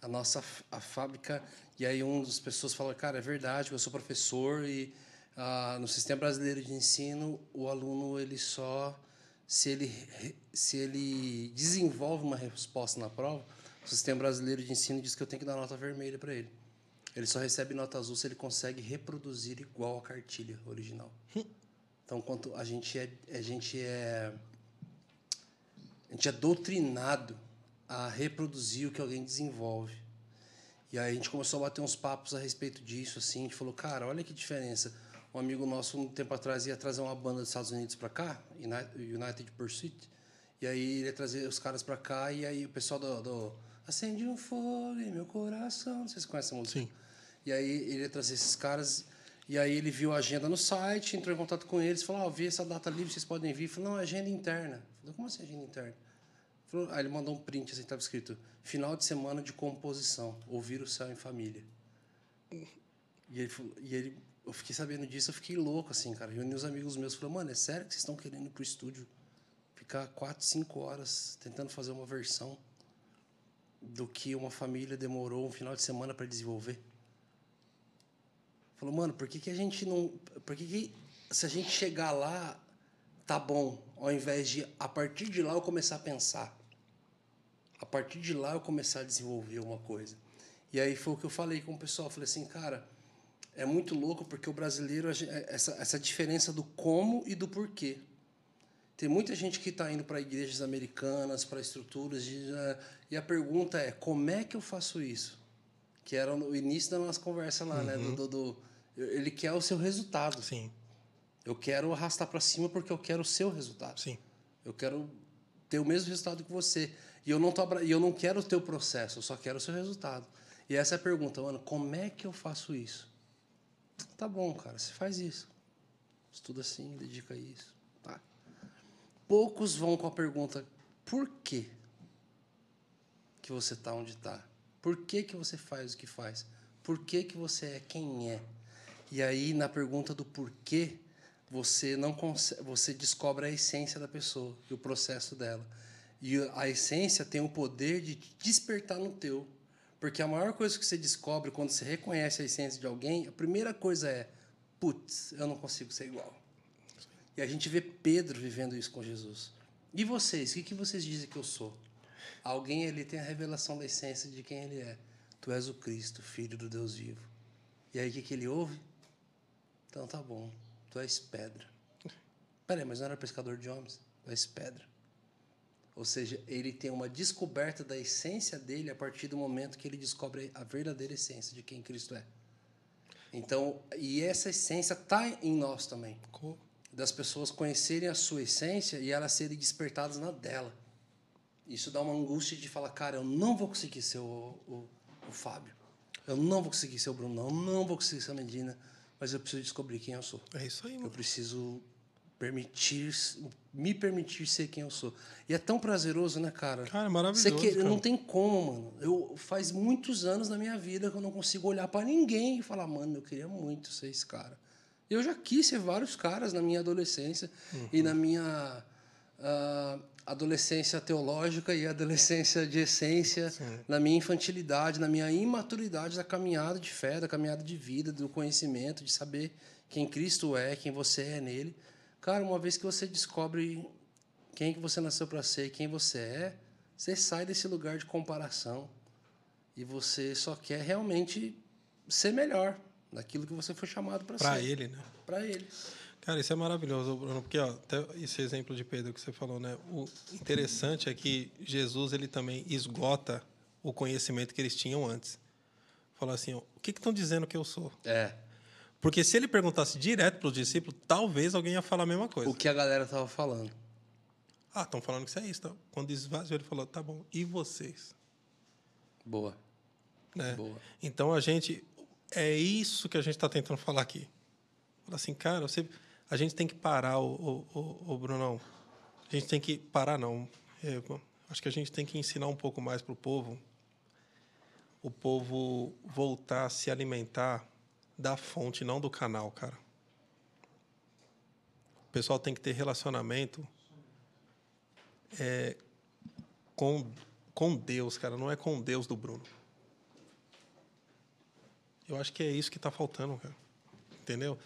a nossa a fábrica e aí um das pessoas falou cara é verdade eu sou professor e ah, no sistema brasileiro de ensino o aluno ele só se ele se ele desenvolve uma resposta na prova o sistema brasileiro de ensino diz que eu tenho que dar nota vermelha para ele ele só recebe nota azul se ele consegue reproduzir igual a cartilha original então quanto a gente é a gente é a gente é doutrinado a reproduzir o que alguém desenvolve. E aí a gente começou a bater uns papos a respeito disso, assim, a gente falou, cara, olha que diferença. Um amigo nosso, um tempo atrás, ia trazer uma banda dos Estados Unidos para cá, United Pursuit, e aí ele ia trazer os caras para cá, e aí o pessoal do, do Acende um fogo em meu coração, não sei se você conhece a música. Sim. E aí ele ia trazer esses caras, e aí ele viu a agenda no site, entrou em contato com eles, falou, ó, oh, vi essa data livre, vocês podem vir. Falou, não, é agenda interna. Falei, como assim agenda interna? Aí ele mandou um print, assim, estava escrito: final de semana de composição, ouvir o céu em família. E ele, e ele, eu fiquei sabendo disso, eu fiquei louco, assim, cara. Reuni os amigos meus, falei, mano, é sério que vocês estão querendo ir pro estúdio ficar quatro, cinco horas tentando fazer uma versão do que uma família demorou um final de semana para desenvolver? Falou, mano, por que, que a gente não. Por que, que se a gente chegar lá, tá bom, ao invés de a partir de lá eu começar a pensar? a partir de lá eu começar a desenvolver uma coisa. E aí foi o que eu falei com o pessoal, falei assim, cara, é muito louco porque o brasileiro é, essa essa diferença do como e do porquê. Tem muita gente que está indo para igrejas americanas, para estruturas, e a pergunta é como é que eu faço isso? Que era o início da nossa conversa lá, uhum. né? Do, do, do, ele quer o seu resultado. Sim. Eu quero arrastar para cima porque eu quero o seu resultado. Sim. Eu quero ter o mesmo resultado que você. E eu não, tô, eu não quero o teu processo, eu só quero o seu resultado. E essa é a pergunta, mano, como é que eu faço isso? Tá bom, cara, você faz isso. Estuda assim, dedica a isso. Tá? Poucos vão com a pergunta, por quê que você está onde está? Por que, que você faz o que faz? Por que, que você é quem é? E aí, na pergunta do porquê, você não você descobre a essência da pessoa e o processo dela. E a essência tem o poder de despertar no teu. Porque a maior coisa que você descobre quando você reconhece a essência de alguém, a primeira coisa é: putz, eu não consigo ser igual. E a gente vê Pedro vivendo isso com Jesus. E vocês? O que, que vocês dizem que eu sou? Alguém ele tem a revelação da essência de quem ele é. Tu és o Cristo, filho do Deus vivo. E aí o que, que ele ouve? Então tá bom, tu és pedra. Peraí, mas não era pescador de homens? Tu és pedra. Ou seja, ele tem uma descoberta da essência dele a partir do momento que ele descobre a verdadeira essência de quem Cristo é. Então, e essa essência está em nós também. Das pessoas conhecerem a sua essência e elas serem despertadas na dela. Isso dá uma angústia de falar, cara, eu não vou conseguir ser o, o, o Fábio. Eu não vou conseguir ser o Bruno, eu não vou conseguir ser a Medina, mas eu preciso descobrir quem eu sou. É isso aí, mano. Eu preciso permitir me permitir ser quem eu sou. E é tão prazeroso, né, cara? Cara, é maravilhoso. Você cara. não tem como, mano. Eu faz muitos anos na minha vida que eu não consigo olhar para ninguém e falar, mano, eu queria muito ser esse cara. Eu já quis ser vários caras na minha adolescência uhum. e na minha uh, adolescência teológica e adolescência de essência, Sim. na minha infantilidade, na minha imaturidade da caminhada de fé, da caminhada de vida, do conhecimento, de saber quem Cristo é, quem você é nele. Cara, uma vez que você descobre quem que você nasceu para ser e quem você é, você sai desse lugar de comparação. e você só quer realmente ser melhor naquilo que você foi chamado para ser. Para ele, né? Para ele. Cara, isso é maravilhoso, Bruno, porque ó, até esse exemplo de Pedro que você falou, né? O interessante é que Jesus ele também esgota o conhecimento que eles tinham antes. Falou assim, ó, o que estão dizendo que eu sou? É. Porque se ele perguntasse direto para os discípulos, talvez alguém ia falar a mesma coisa. O que a galera tava falando. Ah, estão falando que isso é isso. Tá? Quando esvaziou, ele falou, tá bom, e vocês? Boa. Né? Boa. Então a gente. É isso que a gente está tentando falar aqui. Fala assim, cara, você, a gente tem que parar, o, o, o, o Brunão. A gente tem que parar, não. É, acho que a gente tem que ensinar um pouco mais para o povo. O povo voltar a se alimentar da fonte, não do canal, cara. O pessoal tem que ter relacionamento é, com, com Deus, cara. Não é com Deus do Bruno. Eu acho que é isso que está faltando, cara. Entendeu?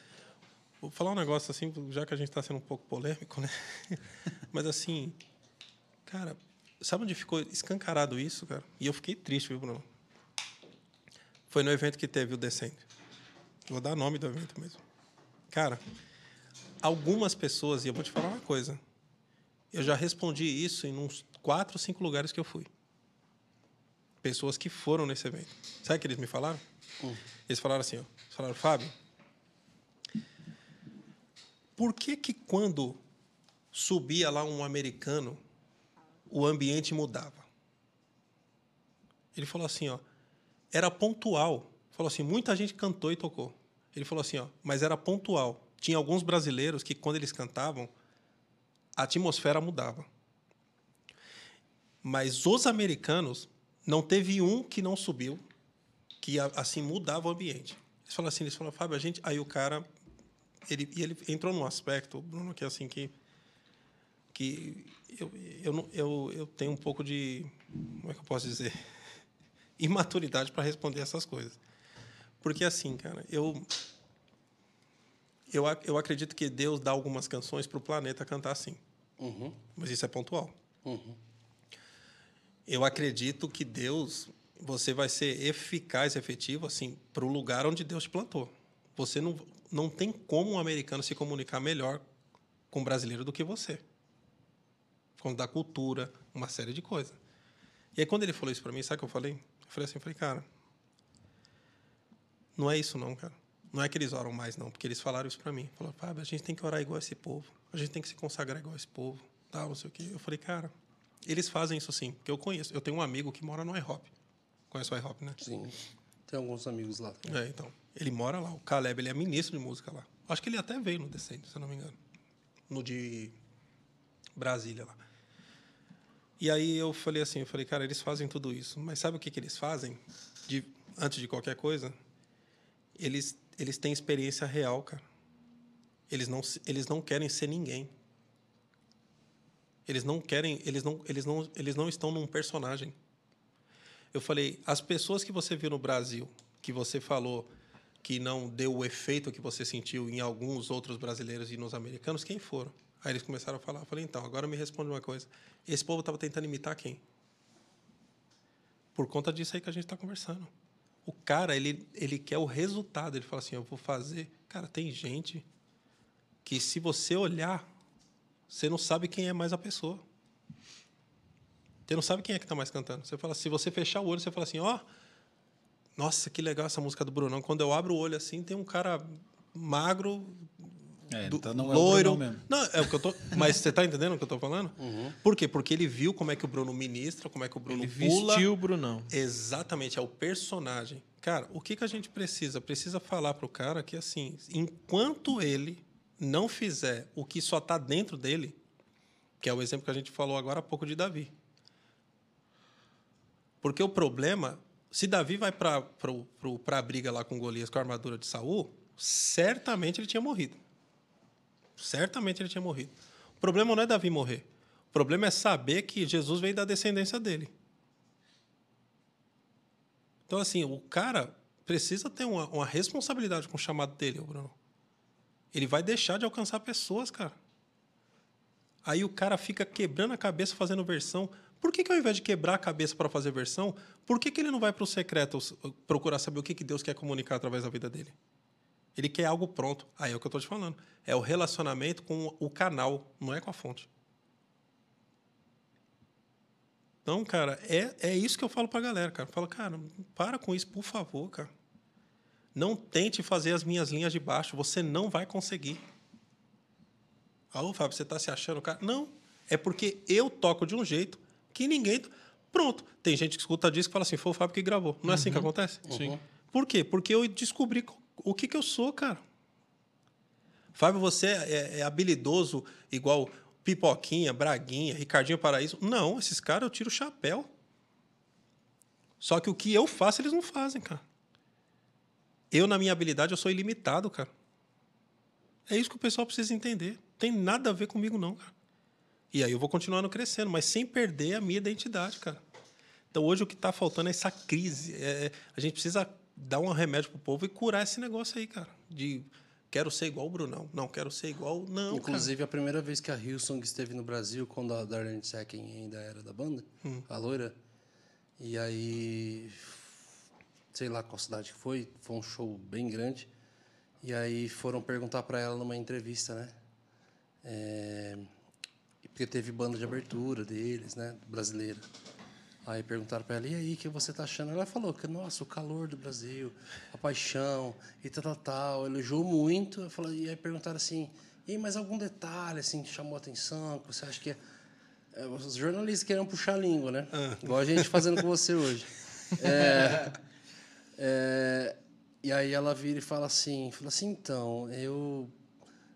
Vou falar um negócio assim, já que a gente está sendo um pouco polêmico, né? Mas assim, cara, sabe onde ficou escancarado isso, cara? E eu fiquei triste, viu, Bruno? Foi no evento que teve o Descende. Vou dar nome do evento mesmo. Cara, algumas pessoas, e eu vou te falar uma coisa, eu já respondi isso em uns quatro, cinco lugares que eu fui. Pessoas que foram nesse evento. Sabe o que eles me falaram? Hum. Eles falaram assim, ó, eles falaram, Fábio, por que que quando subia lá um americano, o ambiente mudava? Ele falou assim, ó, era pontual. Falou assim, muita gente cantou e tocou. Ele falou assim, ó, mas era pontual. Tinha alguns brasileiros que quando eles cantavam, a atmosfera mudava. Mas os americanos não teve um que não subiu, que assim mudava o ambiente. Eles falaram assim, eles falaram, Fábio, a gente, aí o cara ele e ele entrou num aspecto, Bruno, que é assim que que eu, eu, eu, eu tenho um pouco de como é que eu posso dizer imaturidade para responder essas coisas. Porque assim, cara, eu eu, eu acredito que Deus dá algumas canções para o planeta cantar assim. Uhum. Mas isso é pontual. Uhum. Eu acredito que Deus, você vai ser eficaz, efetivo, assim, para o lugar onde Deus te plantou. Você não, não tem como um americano se comunicar melhor com um brasileiro do que você. Quando da cultura, uma série de coisas. E aí, quando ele falou isso para mim, sabe o que eu falei? Eu falei assim, eu falei, cara, não é isso não, cara. Não é que eles oram mais, não, porque eles falaram isso para mim. Falaram, Fábio, a gente tem que orar igual esse povo. A gente tem que se consagrar igual esse povo. Tal, não sei o quê. Eu falei, cara, eles fazem isso sim, porque eu conheço. Eu tenho um amigo que mora no IHOP. Conhece o IHOP, né? Sim. Tem alguns amigos lá. É, então. Ele mora lá. O Caleb, ele é ministro de música lá. Acho que ele até veio no Descende, se eu não me engano. No de Brasília lá. E aí eu falei assim, eu falei, cara, eles fazem tudo isso. Mas sabe o que, que eles fazem? De, antes de qualquer coisa? Eles, eles têm experiência real, cara. Eles não, eles não querem ser ninguém. Eles não querem, eles não, eles não, eles não estão num personagem. Eu falei, as pessoas que você viu no Brasil, que você falou que não deu o efeito que você sentiu em alguns outros brasileiros e nos americanos, quem foram? Aí eles começaram a falar. Eu falei, então, agora me responde uma coisa. Esse povo estava tentando imitar quem? Por conta disso aí que a gente está conversando. O cara, ele, ele quer o resultado. Ele fala assim, eu vou fazer. Cara, tem gente que se você olhar, você não sabe quem é mais a pessoa. Você não sabe quem é que está mais cantando. Você fala, se você fechar o olho, você fala assim, ó, oh, nossa, que legal essa música do Brunão. Quando eu abro o olho assim, tem um cara magro, É, do- então não é loiro. o Brunão mesmo. Não, é o que eu tô. Mas você está entendendo o que eu estou falando? Uhum. Por quê? Porque ele viu como é que o Bruno ministra, como é que o Bruno Ele pula. vestiu o Brunão. Exatamente, é o personagem. Cara, o que, que a gente precisa? Precisa falar pro cara que, assim, enquanto ele não fizer o que só está dentro dele, que é o exemplo que a gente falou agora há pouco de Davi. Porque o problema, se Davi vai para a briga lá com Golias com a armadura de Saul, certamente ele tinha morrido. Certamente ele tinha morrido. O problema não é Davi morrer. O problema é saber que Jesus veio da descendência dele. Então, assim, o cara precisa ter uma, uma responsabilidade com o chamado dele, Bruno. Ele vai deixar de alcançar pessoas, cara. Aí o cara fica quebrando a cabeça fazendo versão Por que, que ao invés de quebrar a cabeça para fazer versão, por que, que ele não vai para o secreto procurar saber o que, que Deus quer comunicar através da vida dele? Ele quer algo pronto. Aí é o que eu estou te falando. É o relacionamento com o canal, não é com a fonte. Então, cara, é, é isso que eu falo para a galera, cara. Fala, cara, para com isso, por favor, cara. Não tente fazer as minhas linhas de baixo, você não vai conseguir. Ah, ô, Fábio, você está se achando, cara? Não, é porque eu toco de um jeito que ninguém. Pronto. Tem gente que escuta disco e fala assim: foi o Fábio que gravou. Não é assim que Uhum. acontece? Sim. Por quê? Porque eu descobri o que, que eu sou, cara. Fábio, você é, é habilidoso igual Pipoquinha, Braguinha, Ricardinho Paraíso. Não, esses caras eu tiro o chapéu. Só que o que eu faço, eles não fazem, cara. Eu, na minha habilidade, eu sou ilimitado, cara. É isso que o pessoal precisa entender. Tem nada a ver comigo, não, cara. E aí eu vou continuando crescendo, mas sem perder a minha identidade, cara. Então hoje o que está faltando é essa crise. É, a gente precisa dar um remédio pro povo e curar esse negócio aí, cara. De quero ser igual o Brunão. Não, quero ser igual. Não. Inclusive, a primeira vez que a Hillsong esteve no Brasil, quando a Darlene Secken ainda era da banda, a loira. E aí, sei lá qual cidade que foi, foi um show bem grande. E aí foram perguntar para ela numa entrevista, né? É, porque teve banda de abertura deles, né? Brasileira. Aí perguntaram para ela, e aí, o que você tá achando? Ela falou que, nossa, o calor do Brasil, a paixão, e tal, tal, tal. Elogiou muito. Falei- E aí perguntaram assim, e mais algum detalhe, assim, que chamou a atenção, que você acha que é... É, Os jornalistas querem puxar a língua, né? Igual a gente fazendo com você hoje. É, é, e aí ela vira e fala assim, fala assim, então, eu...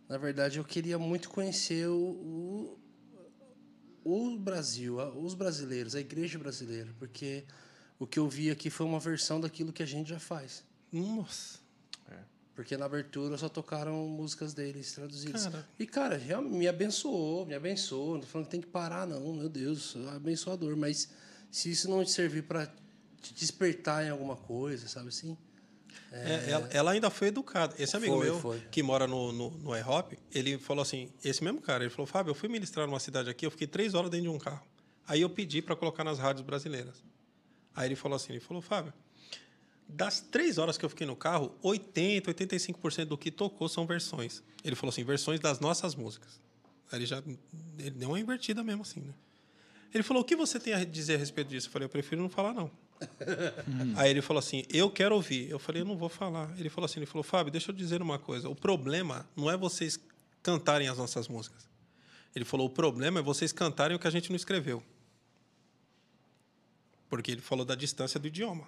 Na verdade, eu queria muito conhecer o, o, Brasil, os brasileiros, a igreja brasileira, porque o que eu vi aqui foi uma versão daquilo que a gente já faz. Nossa. Porque na abertura só tocaram músicas deles traduzidas. Cara. E, cara, me abençoou, me abençoou. Não tô falando que tem que parar, não, meu Deus, é abençoador. Mas se isso não te servir para te despertar em alguma coisa, sabe assim? É, ela, ela ainda foi educada. Esse amigo Foi, meu, foi. que mora no, no, no IHOP, ele falou assim: esse mesmo cara, ele falou, Fábio, eu fui ministrar numa cidade aqui, eu fiquei três horas dentro de um carro. Aí eu pedi para colocar nas rádios brasileiras. Aí ele falou assim: ele falou, Fábio, das três horas que eu fiquei no carro, 80%, 85% do que tocou são versões. Ele falou assim: versões das nossas músicas. Aí ele já ele deu uma invertida mesmo assim, né? Ele falou: o que você tem a dizer a respeito disso? Eu falei: eu prefiro não falar, não. Aí ele falou assim: Eu quero ouvir. Eu falei: Eu não vou falar. Ele falou assim: Ele falou, Fábio, deixa eu dizer uma coisa. O problema não é vocês cantarem as nossas músicas. Ele falou: O problema é vocês cantarem o que a gente não escreveu. Porque ele falou da distância do idioma.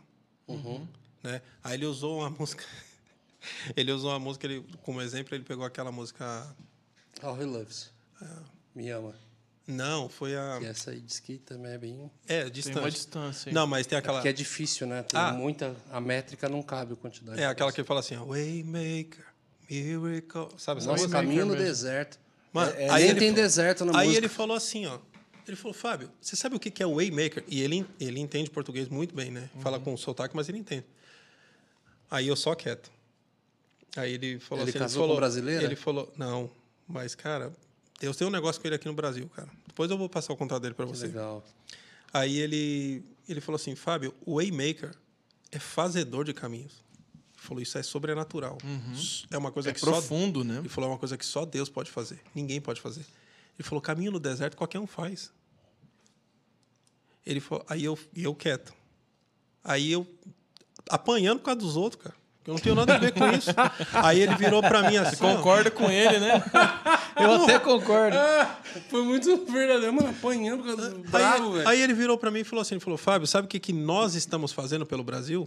Né? Aí ele usou uma música. ele usou uma música, ele, como exemplo, ele pegou aquela música. How He Loves. Me ama. Não, foi a. E essa aí diz que também é bem... É, Tem distante. uma distância. aí. Não, mas tem aquela. Porque é difícil, né? Tem Ah. muita... A métrica não cabe a quantidade. É aquela que ele fala assim: ó, Waymaker, Miracle. Sabe essa Nossa, música? caminho no mesmo. deserto. Mano, É, aí nem ele tem fa- deserto na Aí música. ele falou assim, ó. Ele falou, Fábio, você sabe o que que é Waymaker? E ele, ele entende português muito bem, né? Uhum. Fala com sotaque, mas ele entende. Aí eu só quieto. Aí ele falou Ele assim... casou falou, com brasileira? Ele falou, não, mas, cara, Deus tem um negócio com ele aqui no Brasil, cara. Depois eu vou passar o contato dele para você. legal. Aí ele, ele falou assim, Fábio, o Waymaker é fazedor de caminhos. Ele falou, isso é sobrenatural. É uma coisa É que só profundo, né? ele falou é uma coisa que só Deus pode fazer. Ninguém pode fazer. Ele falou, caminho no deserto qualquer um faz. Ele falou, aí eu, eu quieto. Aí eu apanhando por causa dos outros, cara. Eu não tenho nada a ver com isso. aí ele virou para mim assim, ó, Concorda com ele, né? Eu até concordo. Foi muito verdadeiro, mano. Apanhando por causa do bravo, aí, velho. aí ele virou para mim e falou assim, ele falou, Fábio, sabe o que, que nós estamos fazendo pelo Brasil?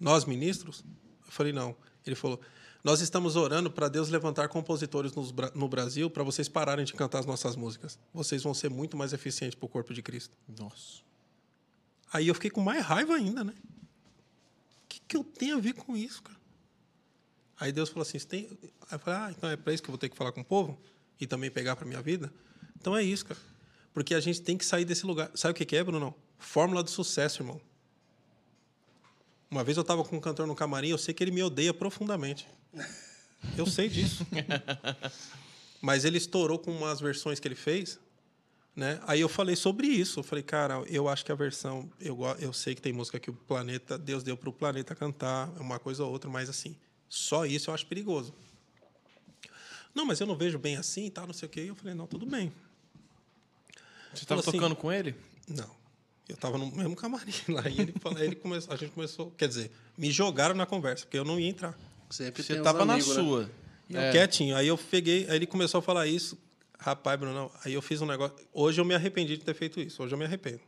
Nós, ministros? Eu falei, não. Ele falou, nós estamos orando para Deus levantar compositores Bra- no Brasil para vocês pararem de cantar as nossas músicas. Vocês vão ser muito mais eficientes para o corpo de Cristo. Nossa. Aí eu fiquei com mais raiva ainda, né? O que, eu tenho a ver com isso, cara? Aí Deus falou assim: você tem. Aí eu falei: ah, então é para isso que eu vou ter que falar com o povo? E também pegar para minha vida? Então é isso, cara. Porque a gente tem que sair desse lugar. Sabe o que que é, Bruno? Fórmula do sucesso, irmão. Uma vez eu estava com um cantor no camarim, eu sei que ele me odeia profundamente. Eu sei disso. Mas ele estourou com umas versões que ele fez. Né? Aí eu falei sobre isso. Eu falei, cara, eu acho que a versão. Eu, eu sei que tem música que o planeta. Deus deu para o planeta cantar, uma coisa ou outra, mas assim, só isso eu acho perigoso. Não, mas eu não vejo bem assim e tal, não sei o quê. E eu falei, não, tudo bem. Você estava assim, tocando com ele? Não. Eu estava no mesmo camarim lá. E ele, falou- ele começou, a gente começou. Quer dizer, me jogaram na conversa, porque eu não ia entrar. Sempre Você estava na né? sua. E eu É. quietinho. Aí eu peguei, aí ele começou a falar isso. Rapaz, Bruno, aí eu fiz um negócio. Hoje eu me arrependi de ter feito isso. Hoje eu me arrependo.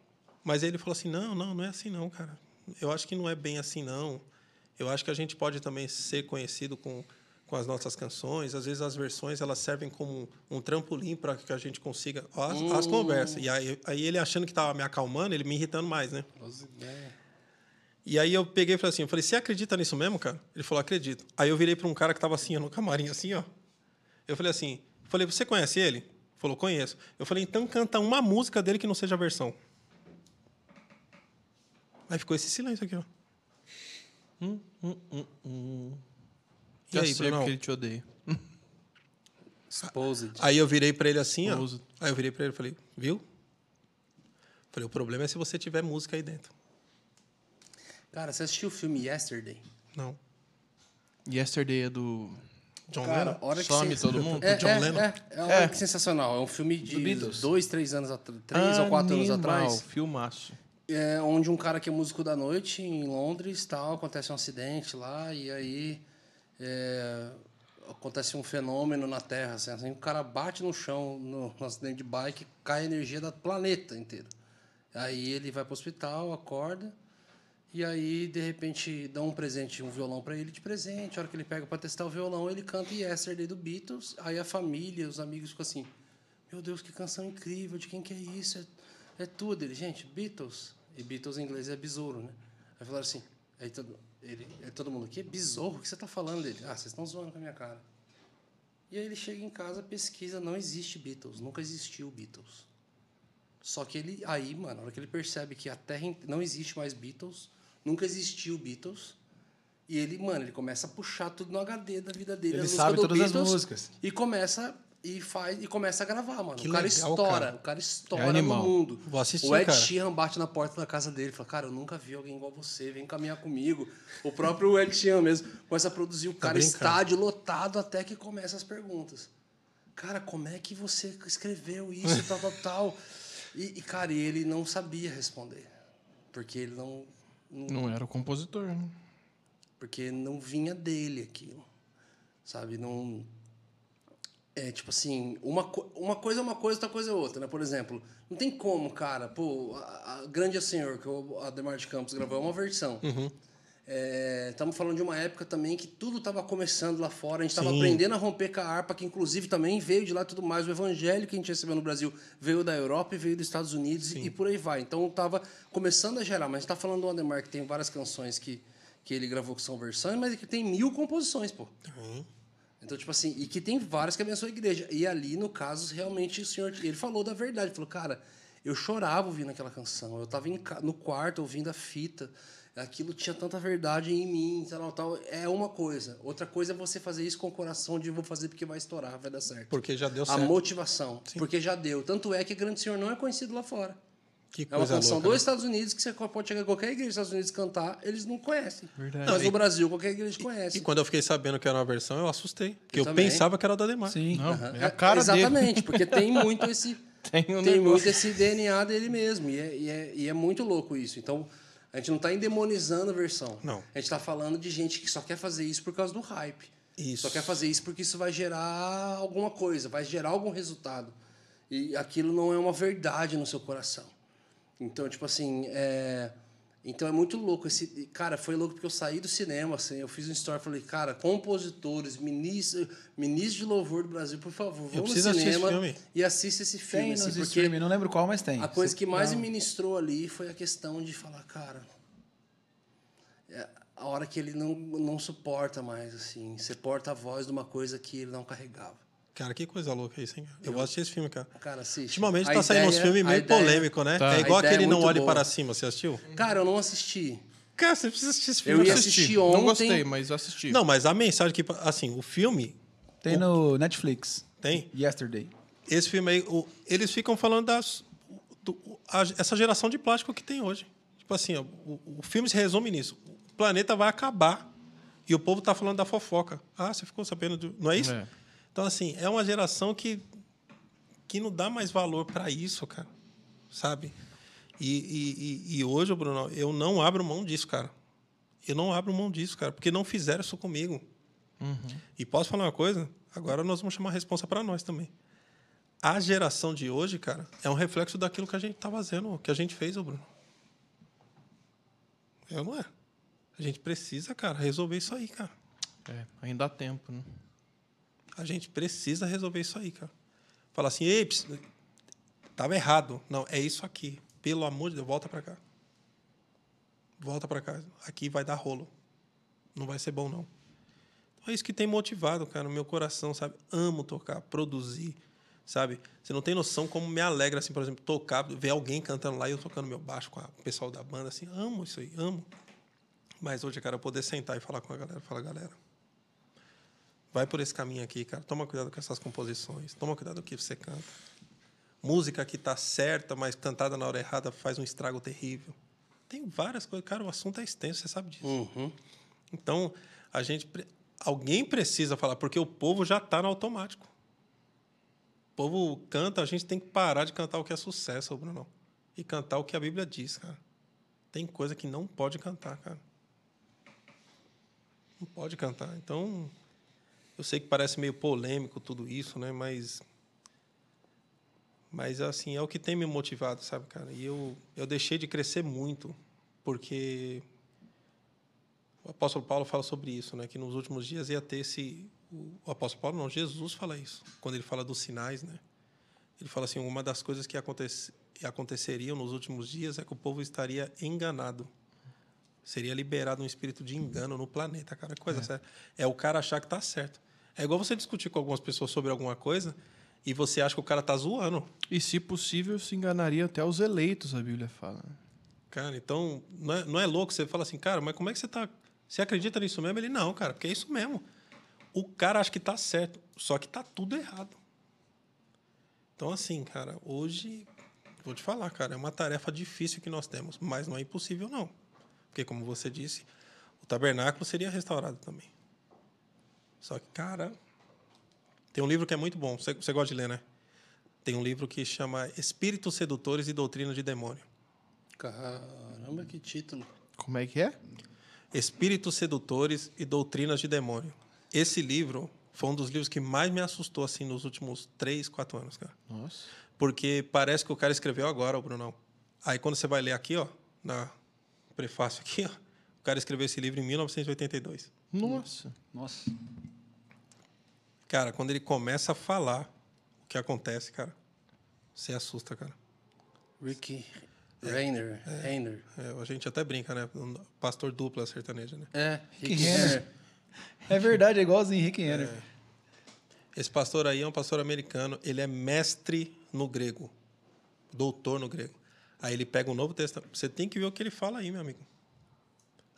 Mas ele falou assim: não, não, não é assim não, cara. Eu acho que não é bem assim não. Eu acho que a gente pode também ser conhecido com, com as nossas canções. Às vezes as versões elas servem como um trampolim para que a gente consiga as, as conversas. E aí, aí ele achando que estava me acalmando, ele me irritando mais, né? E aí eu peguei e falei assim, eu falei, você acredita nisso mesmo, cara? Ele falou, acredito. Aí eu virei para um cara que estava assim, ó, no camarim, assim, ó. Eu falei assim, falei, você conhece ele? Falou, conheço. Eu falei, então canta uma música dele que não seja a versão. Aí ficou esse silêncio aqui, ó. E Já aí, sei Brunão? porque ele te odeia. Exposed. Aí eu virei para ele assim, ó. Aí eu virei para ele e falei, viu? Falei, o problema é se você tiver música aí dentro. Cara, você assistiu o filme Yesterday? Não. Yesterday é do. John Cara, Lennon? a hora que Some você... todo mundo? É, John é, Lennon? É, é, É. que sensacional. É um filme de dois, três anos atrás, três ou quatro anos atrás. Filmaço. É, onde um cara que é músico da noite em Londres, tal, acontece um acidente lá e aí é, acontece um fenômeno na Terra, assim, assim, o cara bate no chão no, no acidente de bike, cai a energia do planeta inteiro. Aí ele vai para o hospital, acorda e aí de repente dão um presente, um violão para ele de presente. A hora que ele pega para testar o violão, ele canta Yesterday do Beatles. Aí a família, os amigos ficam assim: Meu Deus, que canção incrível! De quem que é isso? É, é tudo. Ele, gente, Beatles. E Beatles em inglês é besouro, né? Aí falaram assim: aí todo, ele, aí todo mundo, que besouro? O que você está falando dele? Ah, vocês estão zoando com a minha cara. E aí ele chega em casa, pesquisa, não existe Beatles, nunca existiu Beatles. Só que ele, aí, mano, na hora que ele percebe que a Terra não existe mais Beatles, nunca existiu Beatles, e ele, mano, ele começa a puxar tudo no HD da vida dele, Ele as sabe todas as Beatles, músicas. E começa e faz e começa a gravar, mano. Que o cara legal, estoura, cara. o cara estoura É no mundo. Vou assistir, o Ed cara. Sheeran bate na porta da casa dele e fala: Cara, eu nunca vi alguém igual você, vem caminhar comigo. O próprio Ed Sheeran mesmo começa a produzir o cara brincando. estádio lotado até que começa as perguntas. Cara, como é que você escreveu isso, tal, tal, tal? E, e, cara, e ele não sabia responder. Porque ele não, não era o compositor, né? porque não vinha dele aquilo, sabe? Não é tipo assim, uma, co- uma coisa é uma coisa, outra coisa é outra, né? Por exemplo, não tem como, cara, pô, a, a Grande é Senhor, que o Ademar de Campos gravou, é uma versão. Estamos falando de uma época também que tudo estava começando lá fora, a gente estava Sim. aprendendo a romper com a harpa, que inclusive também veio de lá e tudo mais. O evangelho que a gente recebeu no Brasil veio da Europa e veio dos Estados Unidos e, e por aí vai. Então estava começando a gerar, mas a gente está falando do Ademar, que tem várias canções que, que ele gravou que são versões, mas que tem mil composições, pô. Então, tipo assim, e que tem várias que abençoam a igreja. E ali, no caso, realmente o senhor, ele falou da verdade. Ele falou, cara, eu chorava ouvindo aquela canção. Eu estava no quarto ouvindo a fita. Aquilo tinha tanta verdade em mim, tal, tal. É uma coisa. Outra coisa é você fazer isso com o coração de vou fazer porque vai estourar, vai dar certo. Porque já deu a certo. motivação. Porque já deu. Tanto é que Grande Senhor não é conhecido lá fora. Que É uma canção louca, dos né? Estados Unidos que você pode chegar em qualquer igreja dos Estados Unidos e cantar, eles não conhecem. Verdade. Mas no e- Brasil, qualquer igreja conhece. E quando eu fiquei sabendo que era uma versão, eu assustei. Porque Eu eu, pensava que era o da Demar. Sim. Não, Aham. é a cara dele. Exatamente, porque tem muito esse Tem um tem muito esse DNA dele mesmo e é, e é, e é muito louco isso. Então a gente não está endemonizando a versão. Não. A gente está falando de gente que só quer fazer isso por causa do hype. Isso. Só quer fazer isso porque isso vai gerar alguma coisa, vai gerar algum resultado. E aquilo não é uma verdade no seu coração. Então, tipo assim, é... Então é muito louco esse. Cara, foi louco porque eu saí do cinema, assim, eu fiz um story falei, cara, compositores, ministros, ministros de louvor do Brasil, por favor, vão no cinema filme. e assista esse filme. Tem assim, nos porque não lembro qual, mas tem. a coisa Você- que mais me ministrou ali foi a questão de falar, cara, é a hora que ele não, não suporta mais, assim, você porta a voz de uma coisa que ele não carregava. Cara, que coisa louca isso, hein? Eu vou assistir esse filme, cara. Cara, assiste. Ultimamente A tá saindo uns filmes meio ideia- polêmico, né? Tá. É igual ideia aquele é Não Olhe boa. Para Cima, você assistiu? Cara, eu não assisti. Cara, você precisa assistir esse Eu filme. ia cara. assistir Não ontem. gostei, mas assisti. Não, mas a mensagem que... Assim, o filme Tem no Netflix. tem... Yesterday. esse filme aí, o- eles ficam falando das. do- a- essa geração de plástico que tem hoje. Tipo assim, ó, o, o filme se resume nisso. O planeta vai acabar e o povo tá falando da fofoca. Ah, você ficou sabendo do. Não é isso? É. Então, assim, é uma geração que, que não dá mais valor para isso, cara. Sabe? E, e, e, hoje, Bruno, eu não abro mão disso, cara. Eu não abro mão disso, cara, porque não fizeram isso comigo. E posso falar uma coisa? Agora nós vamos chamar a responsa para nós também. A geração de hoje, cara, é um reflexo daquilo que a gente tá fazendo, que a gente fez, ô Bruno. Eu não é. A gente precisa, cara, resolver isso aí, cara. É, ainda há tempo, né? A gente precisa resolver isso aí, cara. Falar assim, ei, ps- tava errado. Não, é isso aqui. Pelo amor de Deus, volta para cá. Volta para cá. Aqui vai dar rolo. Não vai ser bom, não. Então, é isso que tem motivado, cara, o meu coração, sabe? Amo tocar, produzir, sabe? Você não tem noção como me alegra, assim, por exemplo, tocar, ver alguém cantando lá e eu tocando meu baixo com o pessoal da banda, assim. Amo isso aí, amo. Mas hoje, cara, eu poder sentar e falar com a galera, falar, galera, Vai por esse caminho aqui, cara. Toma cuidado com essas composições. Toma cuidado com o que você canta. Música que está certa, mas cantada na hora errada faz um estrago terrível. Tem várias coisas. Cara, o assunto é extenso, você sabe disso. Uhum. Então, a gente. Alguém precisa falar, porque o povo já está no automático. O povo canta, a gente tem que parar de cantar o que é sucesso, Bruno. E cantar o que a Bíblia diz, cara. Tem coisa que não pode cantar, cara. Não pode cantar. Então, eu sei que parece meio polêmico tudo isso, né? Mas. Mas, assim, é o que tem me motivado, sabe, cara? E eu, eu deixei de crescer muito, porque o apóstolo Paulo fala sobre isso, né? Que nos últimos dias ia ter esse. O, apóstolo Paulo, não, Jesus fala isso, quando ele fala dos sinais, né? Ele fala assim: uma das coisas que acontece, aconteceriam nos últimos dias é que o povo estaria enganado. Seria liberado um espírito de engano no planeta, cara. Coisa séria. É o cara achar que está certo. É igual você discutir com algumas pessoas sobre alguma coisa e você acha que o cara tá zoando. E, se possível, se enganaria até os eleitos, a Bíblia fala. né? Cara, então, não é, não é louco você fala assim, cara, mas como é que você tá. Você acredita nisso mesmo? Ele, não, cara, porque é isso mesmo. O cara acha que tá certo, só que tá tudo errado. Então, assim, cara, hoje, vou te falar, cara, é uma tarefa difícil que nós temos, mas não é impossível, não. Porque, como você disse, o tabernáculo seria restaurado também. Só que, cara, tem um livro que é muito bom, você, você gosta de ler, né? Tem um livro que chama Espíritos Sedutores e Doutrina de Demônio. Caramba, que título. Como é que é? Espíritos Sedutores e Doutrinas de Demônio. Esse livro foi um dos livros que mais me assustou assim nos últimos três, quatro anos, cara. Nossa. Porque parece que o cara escreveu agora, o Brunão. Aí quando você vai ler aqui, ó, na prefácio aqui, ó, o cara escreveu esse livro em 1982. Nossa. Nossa. Cara, quando ele começa a falar o que acontece, cara, você assusta, cara. Ricky Rainer. Rainer. É, a gente até brinca, né? Um pastor dupla sertaneja, né? É, Rick Renner. Renner. É verdade, é igualzinho Henrique Henner. Esse pastor aí é um pastor americano, ele é mestre no grego, doutor no grego. Aí ele pega o Novo Testamento. Você tem que ver o que ele fala aí, meu amigo.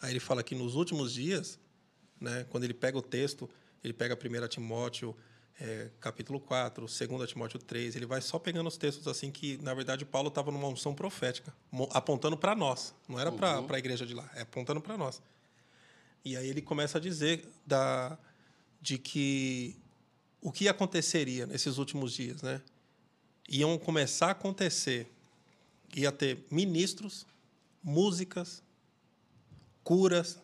Aí ele fala que nos últimos dias, né, quando ele pega o texto, ele pega 1 Timóteo, é, capítulo 4, 2 Timóteo 3, ele vai só pegando os textos assim que, na verdade, Paulo estava numa unção profética, apontando para nós. Não era para a igreja de lá, é apontando para nós. E aí ele começa a dizer da, de que o que aconteceria nesses últimos dias, né? Iam começar a acontecer, ia ter ministros, músicas, curas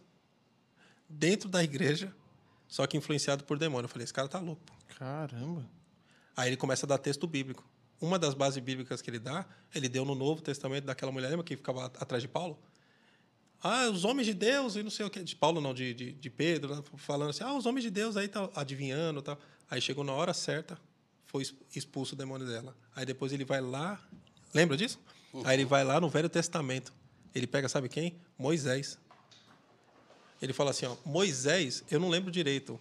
dentro da igreja, só que influenciado por demônio. Eu falei, esse cara tá louco. Caramba. Aí ele começa a dar texto bíblico. Uma das bases bíblicas que ele dá, ele deu no Novo Testamento daquela mulher, lembra que ficava atrás de Paulo? Ah, os homens de Deus e não sei o que. De Paulo, não, de, de, de Pedro, né? falando assim, ah, os homens de Deus aí tá adivinhando tal. Aí chegou na hora certa, foi ex- expulso o demônio dela. Aí depois ele vai lá, lembra disso? Aí ele vai lá no Velho Testamento. Ele pega, sabe quem? Moisés. Ele fala assim, ó, Moisés, eu não lembro direito,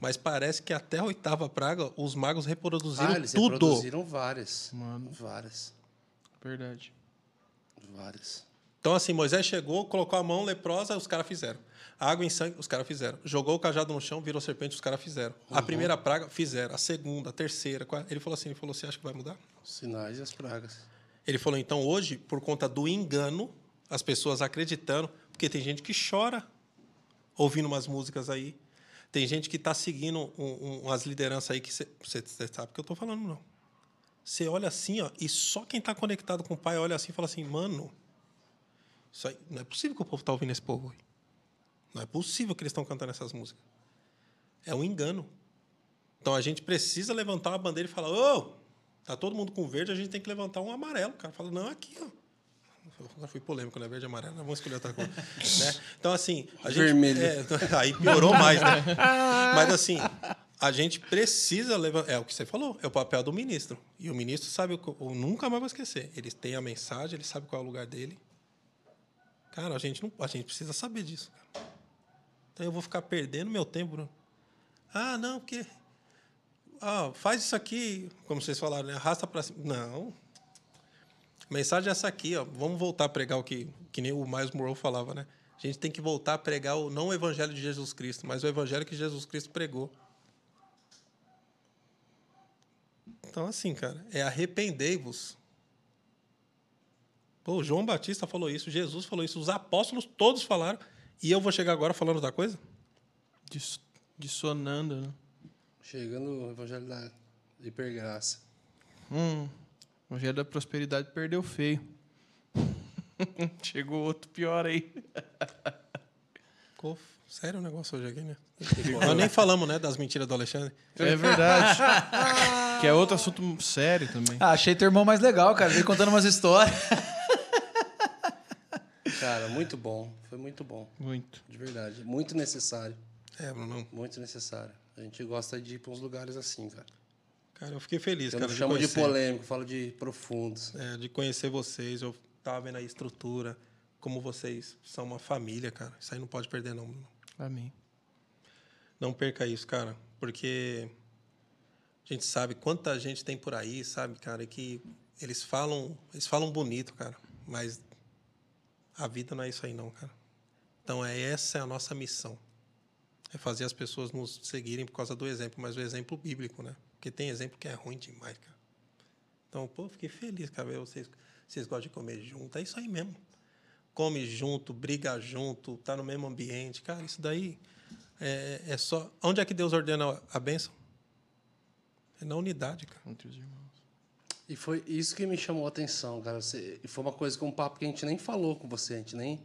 mas parece que até a oitava praga os magos reproduziram Ah, eles tudo. reproduziram várias. Mano. Várias. Verdade. Várias. Então, assim, Moisés chegou, colocou a mão leprosa, os caras fizeram. Água em sangue, os caras fizeram. Jogou o cajado no chão, virou serpente, os caras fizeram. A primeira praga, fizeram. A segunda, a terceira. a. Ele falou assim: ele falou, você acha que vai mudar? Os sinais e as pragas. Ele falou, então hoje, por conta do engano, as pessoas acreditando, porque tem gente que chora ouvindo umas músicas aí. Tem gente que está seguindo um, um, umas lideranças aí que você sabe que eu estou falando, não. Você olha assim, ó, e só quem está conectado com o pai olha assim e fala assim, mano, isso aí, não é possível que o povo está ouvindo esse povo. Aí. Não é possível que eles estão cantando essas músicas. É um engano. Então a gente precisa levantar uma bandeira e falar: ô, oh, tá todo mundo com verde, a gente tem que levantar um amarelo. O cara fala: não, aqui, ó. Agora fui polêmico, né? Verde e amarelo, vamos escolher outra coisa. né? Então, assim. A gente, Vermelho. É, aí piorou mais, né? Mas, assim, a gente precisa levantar. É o que você falou, é o papel do ministro. E o ministro sabe, eu nunca mais vou esquecer. Ele tem a mensagem, ele sabe qual é o lugar dele. Cara, a gente, não, a gente precisa saber disso. Cara. Então eu vou ficar perdendo meu tempo. Bruno. Ah, não, porque. Ah, faz isso aqui, como vocês falaram, né? arrasta para cima. Não. A mensagem é essa aqui, ó. Vamos voltar a pregar o que, que nem o Miles Moreau falava, né? A gente tem que voltar a pregar o, não o evangelho de Jesus Cristo, mas o evangelho que Jesus Cristo pregou. Então, assim, cara, é arrependei-vos. Pô, João Batista falou isso, Jesus falou isso, os apóstolos todos falaram. E eu vou chegar agora falando outra coisa? Diss, dissonando, né? Chegando no Evangelho da Hipergraça. Hum, o Evangelho da Prosperidade perdeu feio. Chegou outro pior aí. Ficou sério o negócio hoje aqui, né? Nós nem falamos, né, das mentiras do Alexandre. É verdade. que é outro assunto sério também. Ah, achei teu irmão mais legal, cara. Veio contando umas histórias. Cara, muito bom. Foi muito bom. Muito. De verdade. Muito necessário. É, Bruno. Muito necessário. A gente gosta de ir para uns lugares assim, cara. Cara, eu fiquei feliz, eu cara. não chamo de, de polêmico, falo de profundos. É, de conhecer vocês. Eu tava vendo a estrutura, como vocês são uma família, cara. Isso aí não pode perder, não. Amém. Não perca isso, cara. Porque a gente sabe quanta gente tem por aí, sabe, cara, que eles falam, eles falam bonito, cara, mas a vida não é isso aí, não, cara. Então, é, essa é a nossa missão. É fazer as pessoas nos seguirem por causa do exemplo, mas o exemplo bíblico, né? Porque tem exemplo que é ruim demais, cara. Então, pô, fiquei feliz, cara, vocês, vocês gostam de comer junto. É isso aí mesmo. Come junto, briga junto, tá no mesmo ambiente. Cara, isso daí é, é só. Onde é que Deus ordena a bênção? É na unidade, cara. Entre os irmãos. E foi isso que me chamou a atenção, cara. Você, foi uma coisa com um papo que a gente nem falou com você, a gente nem.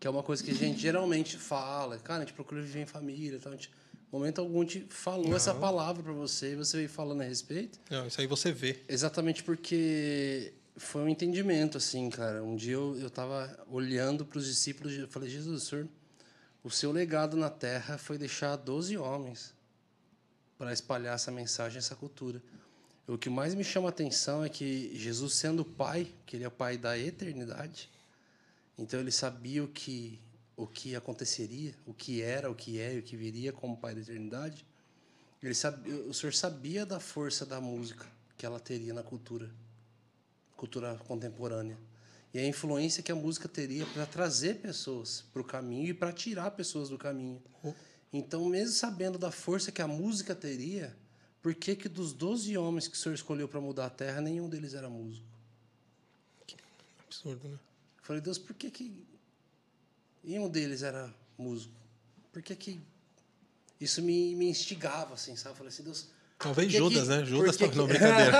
Que é uma coisa que a gente geralmente fala. Cara, a gente procura viver em família. Então, a gente, momento algum, gente falou Não. essa palavra para você e você veio falando a respeito. Não, isso aí você vê. Exatamente porque foi um entendimento, assim, cara. Um dia eu, eu tava olhando para os discípulos e falei, Jesus, senhor, o seu legado na terra foi deixar 12 homens para espalhar essa mensagem, essa cultura. O que mais me chama a atenção é que Jesus, sendo pai, que ele é o pai da eternidade, então ele sabia o que o que aconteceria, o que era, o que é e o que viria como pai da eternidade. Ele sabia, o senhor sabia da força da música que ela teria na cultura, cultura contemporânea. E a influência que a música teria para trazer pessoas para o caminho e para tirar pessoas do caminho. Oh. Então, mesmo sabendo da força que a música teria, por que, que dos 12 homens que o senhor escolheu para mudar a terra, nenhum deles era músico? Que absurdo, né? Eu falei, Deus, por que que... E um deles era músico. Por que que... Isso me, me instigava, assim, sabe? Eu falei assim, Deus... Talvez Judas, que... né? Judas. Que... Não, brincadeira.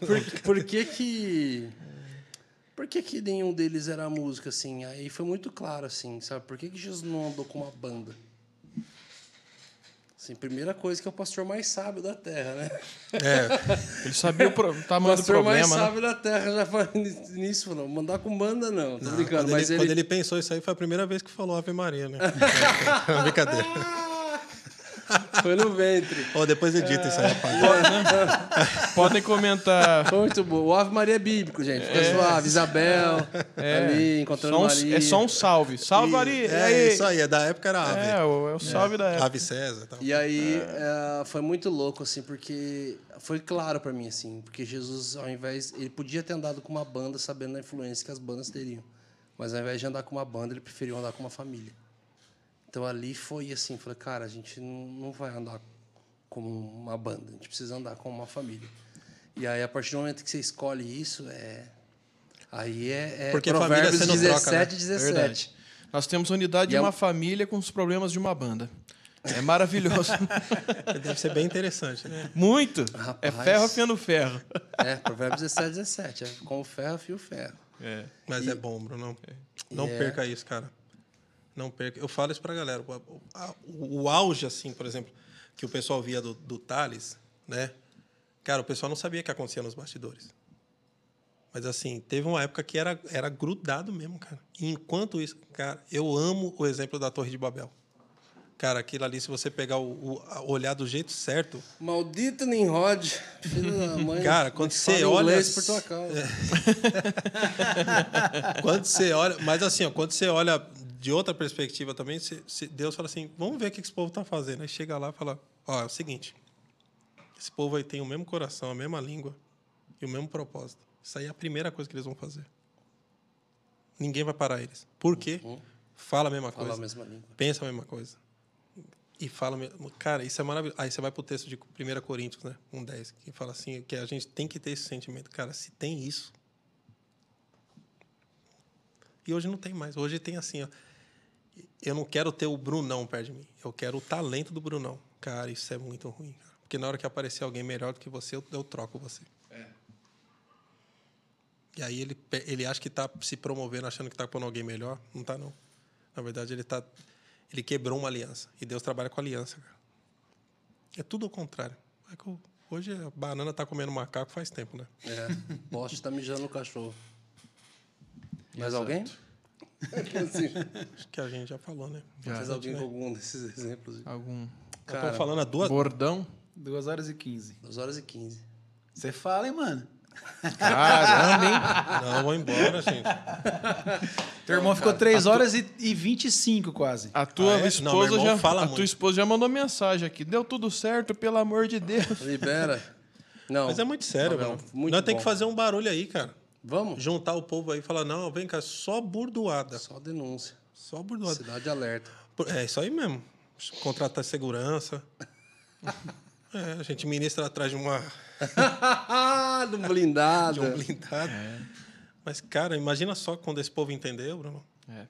por, por que que... Por que, que nenhum deles era música, assim? Aí foi muito claro, assim, sabe? Por que, que Jesus não andou com uma banda? Assim, primeira coisa que é o pastor mais sábio da terra, né? É. Ele sabia o, pro, tamanho do problema, O pastor mais né? sábio da terra já falou nisso, falou, mandar com banda não, tô não, brincando. Quando, mas ele, ele... quando ele pensou isso aí, foi a primeira vez que falou Ave Maria, né? É brincadeira. Foi no ventre. Ó, depois edita isso aí, rapaz. Podem comentar. Foi muito bom. O Ave Maria é bíblico, gente. Fica suave. Isabel, ali, encontrando Só um- Maria. é só um salve. Salve, Maria. E É, isso aí, é da época era ave. É, o, é o salve da época. Ave César. Tal. E aí foi muito louco, assim, porque foi claro pra mim, assim, porque Jesus, ao invés. Ele podia ter andado com uma banda sabendo da influência que as bandas teriam. Mas ao invés de andar com uma banda, ele preferiu andar com uma família. Então ali foi assim, falei, cara, a gente não, não vai andar como uma banda, a gente precisa andar como uma família. E aí, a partir do momento que você escolhe isso, é. Aí é, é Porque família Provérbios você não 17, troca, né? 17. Verdade. Nós temos unidade E de é- uma família com os problemas de uma banda. É maravilhoso. Deve ser bem interessante, né? Muito. É Rapaz. ferro afiando ferro. É, Provérbios 17, 17. É com o ferro, fio ferro. É. Mas é bom, Bruno. Não É. perca isso, cara. Não perca. Eu falo isso pra galera. O, a- o auge, assim, por exemplo, que o pessoal via do, do Thales, né? Cara, o pessoal não sabia o que acontecia nos bastidores. Mas, assim, teve uma época que era, era grudado mesmo, cara. E enquanto isso, cara, eu amo o exemplo da Torre de Babel. Cara, aquilo ali, se você pegar o, o- olhar do jeito certo, Maldito Nimrod, filho da mãe. Cara, quando você olha- por tua causa. quando você olha, mas assim, ó, quando você olha de outra perspectiva também, você- você- Deus fala assim: vamos ver o que esse povo está fazendo. Aí chega lá e fala: ó, é o seguinte, esse povo aí tem o mesmo coração, a mesma língua e o mesmo propósito. Isso aí é a primeira coisa que eles vão fazer. Ninguém vai parar eles. Por quê? Fala a mesma Fala coisa, a mesma língua. pensa a mesma coisa. E fala, cara, isso é maravilhoso. Aí você vai pro texto de 1 Coríntios, né? 1,10, que fala assim, que a gente tem que ter esse sentimento. Cara, se tem isso, e hoje não tem mais. Hoje tem assim, ó. Eu não quero ter o Brunão perto de mim. Eu quero o talento do Brunão. Cara, isso é muito ruim. Cara. Porque na hora que aparecer alguém melhor do que você, eu, eu troco você. E aí ele, ele acha que está se promovendo, achando que está pondo alguém melhor. Não está, não. Na verdade, ele tá, ele quebrou uma aliança. E Deus trabalha com aliança. Cara. É tudo ao contrário. É que o- hoje a banana está comendo macaco faz tempo, né? É, poste tá mijando no cachorro. Mais alguém? Assim, Acho que a gente já falou, né? mais alguém com algum desses exemplos? Algum Eu tô falando há duas, bordão? 2 horas e 15. 2 horas e 15. Você fala, hein, mano? Caramba, hein? Não, vou embora, gente. Teu irmão ficou 3 horas e, e 25 quase. A tua Ah, é? Não, esposa irmão já fala a muito. tua esposa já mandou mensagem aqui. Deu tudo certo, pelo amor de Deus. Libera. Não. Mas é muito sério, Não, mano. muito Nós tem bom. que fazer um barulho aí, cara. Vamos? Juntar o povo aí e falar, não, vem cá, só burdoada. Só denúncia. Só burdoada. Cidade alerta. É isso aí mesmo. Contratar segurança. É, a gente ministra atrás de uma Do blindado. de um blindado. Mas, cara, imagina só quando esse povo entendeu, Bruno. É.